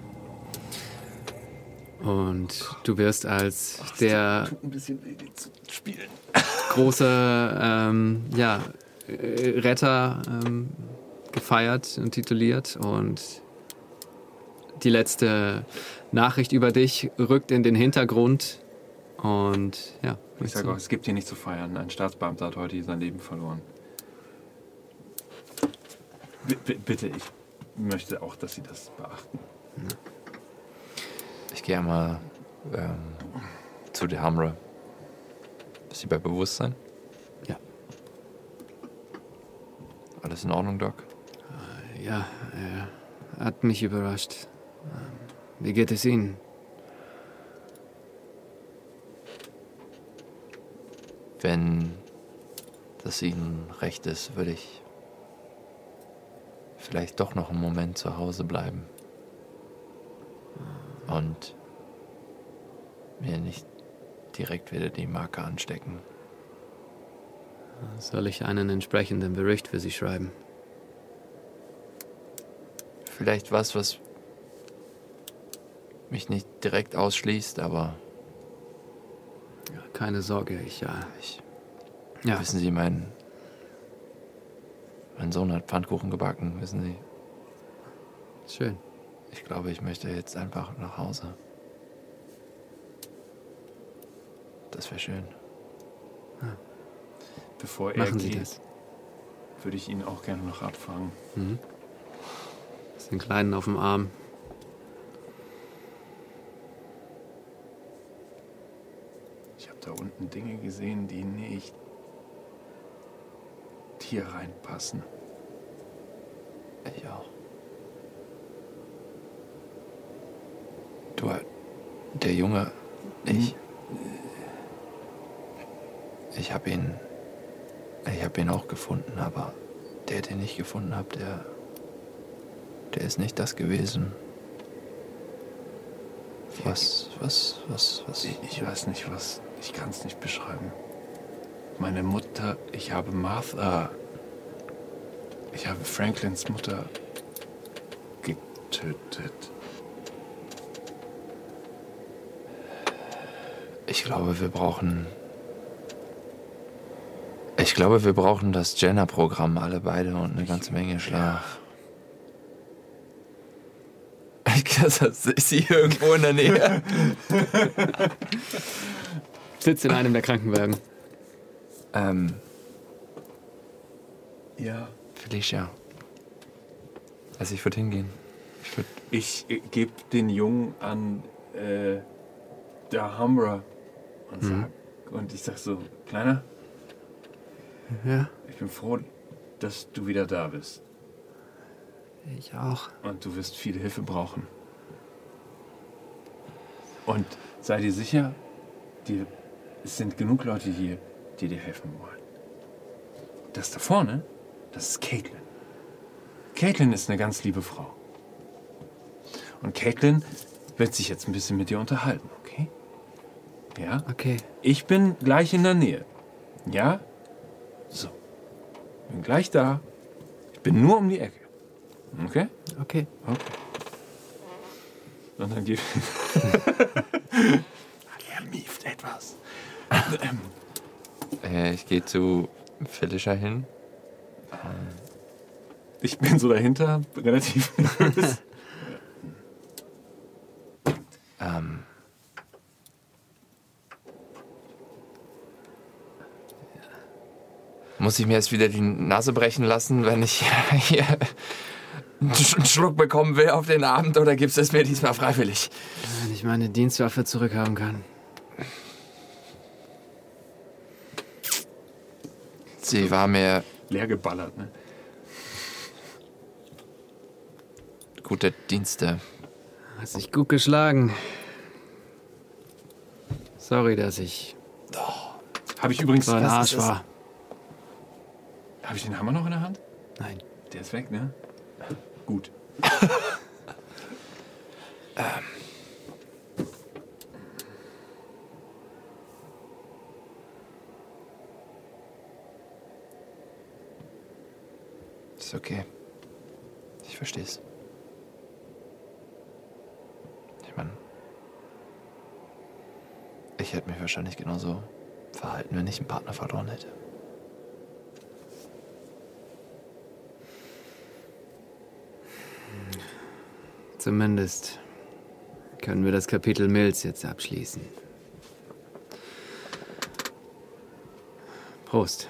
[SPEAKER 2] und du wirst als der
[SPEAKER 1] Tut ein bisschen weh, den zu spielen.
[SPEAKER 2] große ähm, ja, äh, Retter ähm, gefeiert und tituliert. Und die letzte Nachricht über dich rückt in den Hintergrund. Und ja,
[SPEAKER 1] Ich sage auch, es gibt hier nicht zu feiern. Ein Staatsbeamter hat heute sein Leben verloren. B b- bitte, ich möchte auch, dass Sie das beachten.
[SPEAKER 3] ich gehe einmal ähm, zu der Hamre. Ist sie bei Bewusstsein?
[SPEAKER 2] Ja.
[SPEAKER 3] Alles in Ordnung, Doc?
[SPEAKER 2] ja, er hat mich überrascht. Wie geht es Ihnen?
[SPEAKER 3] Wenn das Ihnen recht ist, würde ich vielleicht doch noch einen Moment zu Hause bleiben. Und mir nicht direkt wieder die Marke anstecken.
[SPEAKER 2] Soll ich einen entsprechenden Bericht für Sie schreiben?
[SPEAKER 3] Vielleicht was, was mich nicht direkt ausschließt, aber
[SPEAKER 2] Ja, keine Sorge, ich ja.
[SPEAKER 3] ich,
[SPEAKER 2] Ja,
[SPEAKER 3] wissen Sie, mein, mein Sohn hat Pfannkuchen gebacken, wissen Sie.
[SPEAKER 2] schön.
[SPEAKER 3] Ich glaube, ich möchte jetzt einfach nach Hause. Das wäre schön.
[SPEAKER 1] Bevor er
[SPEAKER 2] Machen Sie
[SPEAKER 1] geht,
[SPEAKER 2] das.
[SPEAKER 1] würde ich ihn auch gerne noch abfangen.
[SPEAKER 2] Mhm. Den Kleinen auf dem Arm.
[SPEAKER 1] Da unten Dinge gesehen, die nicht hier reinpassen.
[SPEAKER 3] Ich auch. Du, der Junge, ich. Ich habe ihn. Ich habe ihn auch gefunden, aber der, den ich gefunden habe, der. Der ist nicht das gewesen. Was, was, was, was?
[SPEAKER 1] Ich, ich weiß nicht was. Ich kann es nicht beschreiben. Meine Mutter, ich habe Martha. Ich habe Franklins Mutter getötet.
[SPEAKER 3] Ich glaube, wir brauchen. Ich glaube, wir brauchen das Jenner-Programm, alle beide und eine ganze Menge Schlaf. Ich glaube, ist sie irgendwo in der Nähe?
[SPEAKER 2] Sitzt in einem der Krankenwagen.
[SPEAKER 3] ähm,
[SPEAKER 1] Ja.
[SPEAKER 3] Felicia. Also ich würde hingehen. Ich würde.
[SPEAKER 1] Ich äh, gebe den Jungen an äh, der Hamra und sag, und ich sag so, Kleiner,
[SPEAKER 2] Ja,
[SPEAKER 1] ich bin froh, dass du wieder da bist.
[SPEAKER 2] ich auch.
[SPEAKER 1] Und du wirst viel Hilfe brauchen. Und sei dir sicher, die, es sind genug Leute hier, die dir helfen wollen. Das da vorne, das ist Caitlin. Caitlin ist eine ganz liebe Frau. Und Caitlin wird sich jetzt ein bisschen mit dir unterhalten, okay? Ja?
[SPEAKER 2] Okay.
[SPEAKER 1] Ich bin gleich in der Nähe. Ja? So. Bin gleich da. Ich bin nur um die Ecke. Okay?
[SPEAKER 2] Okay.
[SPEAKER 1] Okay. Und dann geht. er mieft etwas. Ähm,
[SPEAKER 3] Äh, ich gehe zu Felicia hin.
[SPEAKER 1] Ich bin so dahinter, relativ.
[SPEAKER 3] Ähm, muss ich mir jetzt wieder die Nase brechen lassen, wenn ich hier einen Schluck bekommen will auf den Abend oder gibt es mir diesmal freiwillig?
[SPEAKER 2] Wenn ich meine Dienstwaffe zurückhaben kann.
[SPEAKER 3] Sie war mir
[SPEAKER 1] Leer geballert, ne?
[SPEAKER 3] gute Dienste.
[SPEAKER 2] Hast dich gut geschlagen. Sorry, dass ich
[SPEAKER 1] Habe ich übrigens.
[SPEAKER 2] so ein Arsch war.
[SPEAKER 1] Habe ich den Hammer noch in der Hand?
[SPEAKER 2] Nein.
[SPEAKER 1] Der ist weg, ne? Gut.
[SPEAKER 3] Ist okay. Ich verstehe es. Ich meine, ich hätte mich wahrscheinlich genauso verhalten, wenn ich einen Partner verloren hätte.
[SPEAKER 2] Zumindest können wir das Kapitel Mills jetzt abschließen. Prost.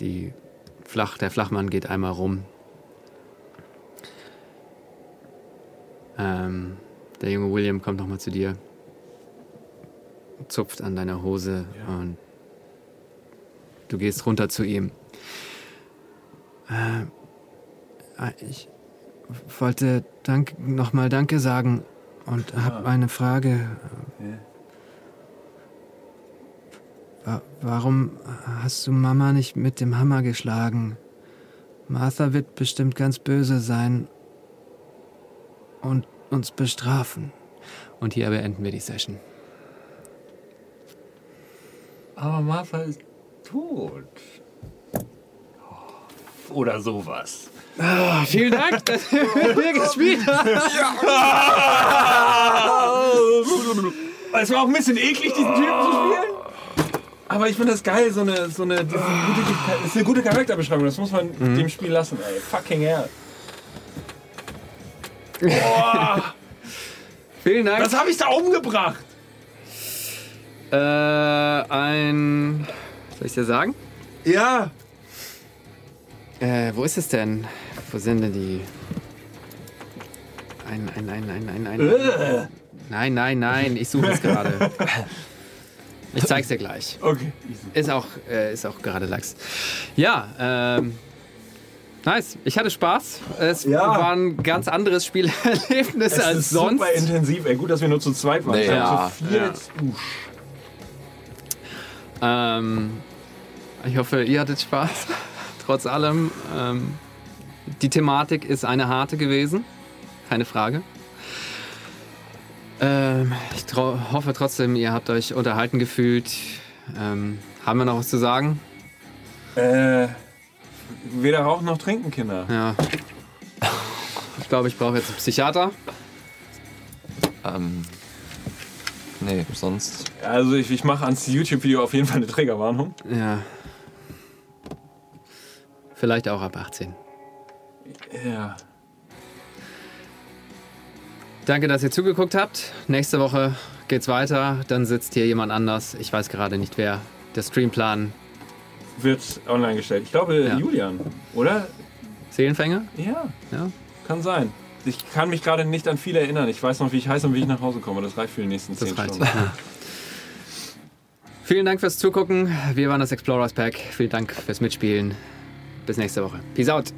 [SPEAKER 2] Die Flach, der Flachmann geht einmal rum. Ähm, der junge William kommt nochmal zu dir, zupft an deiner Hose und du gehst runter zu ihm. Äh, ich wollte dank, nochmal Danke sagen und habe eine Frage. Wa- Warum hast du Mama nicht mit dem Hammer geschlagen? Martha wird bestimmt ganz böse sein und uns bestrafen. Und hier beenden wir die Session.
[SPEAKER 1] Aber Martha ist tot. Oder sowas.
[SPEAKER 2] Vielen Dank, dass wir mit mir gespielt haben.
[SPEAKER 1] Es war auch ein bisschen eklig, diesen Typen zu spielen. Aber ich finde das geil, so eine, so eine, diese gute, das ist eine gute Charakterbeschreibung. Das muss man dem Spiel lassen, ey. Fucking hell. Boah,
[SPEAKER 2] Vielen Dank.
[SPEAKER 1] was habe ich da umgebracht?
[SPEAKER 2] Äh, ein. Soll ich dir sagen?
[SPEAKER 1] Ja.
[SPEAKER 2] Äh, wo ist es denn? Wo sind denn die. Ein, ein, ein, ein, ein, ein.
[SPEAKER 1] Äh.
[SPEAKER 2] Nein, nein, nein, ich suche es gerade. Ich zeig's dir gleich.
[SPEAKER 1] Okay.
[SPEAKER 2] Ist auch, äh, ist auch gerade Lachs. Ja, ähm. Nice. Ich hatte Spaß. Es
[SPEAKER 1] Ja.
[SPEAKER 2] war ein ganz anderes Spielerlebnis
[SPEAKER 1] Es
[SPEAKER 2] als
[SPEAKER 1] ist
[SPEAKER 2] sonst.
[SPEAKER 1] super intensiv. Ey, gut, dass wir nur zu zweit waren.
[SPEAKER 3] Nee,
[SPEAKER 1] Ich hab
[SPEAKER 3] ja,
[SPEAKER 1] viert. Uh,
[SPEAKER 2] Ähm, ich hoffe, ihr hattet Spaß. Trotz allem. Ähm, die Thematik ist eine harte gewesen. Keine Frage. Ähm, ich hoffe trotzdem, ihr habt euch unterhalten gefühlt. Ähm, haben wir noch was zu sagen?
[SPEAKER 1] Äh, weder rauchen noch trinken, Kinder.
[SPEAKER 2] Ja. Ich glaube, ich brauche jetzt einen Psychiater.
[SPEAKER 3] Ähm, nee, sonst.
[SPEAKER 1] Also ich, ich mache ans YouTube-Video auf jeden Fall eine Trägerwarnung.
[SPEAKER 2] Ja. Vielleicht auch ab 18.
[SPEAKER 1] Ja.
[SPEAKER 2] Danke, dass ihr zugeguckt habt. Nächste Woche geht's weiter. Dann sitzt hier jemand anders. Ich weiß gerade nicht wer. Der Streamplan
[SPEAKER 1] Wird online gestellt. Ich glaube,
[SPEAKER 2] Ja.
[SPEAKER 1] Julian, oder?
[SPEAKER 2] Seelenfänger.
[SPEAKER 1] Ja,
[SPEAKER 2] Ja.
[SPEAKER 1] kann sein. Ich kann mich gerade nicht an viel erinnern. Ich weiß noch, wie ich heiße und wie ich nach Hause komme. Das reicht für die nächsten
[SPEAKER 2] Das
[SPEAKER 1] zehn
[SPEAKER 2] reicht.
[SPEAKER 1] Stunden.
[SPEAKER 2] Ja. Vielen Dank fürs Zugucken. Wir waren das Explorers Pack. Vielen Dank fürs Mitspielen. Bis nächste Woche. Peace out.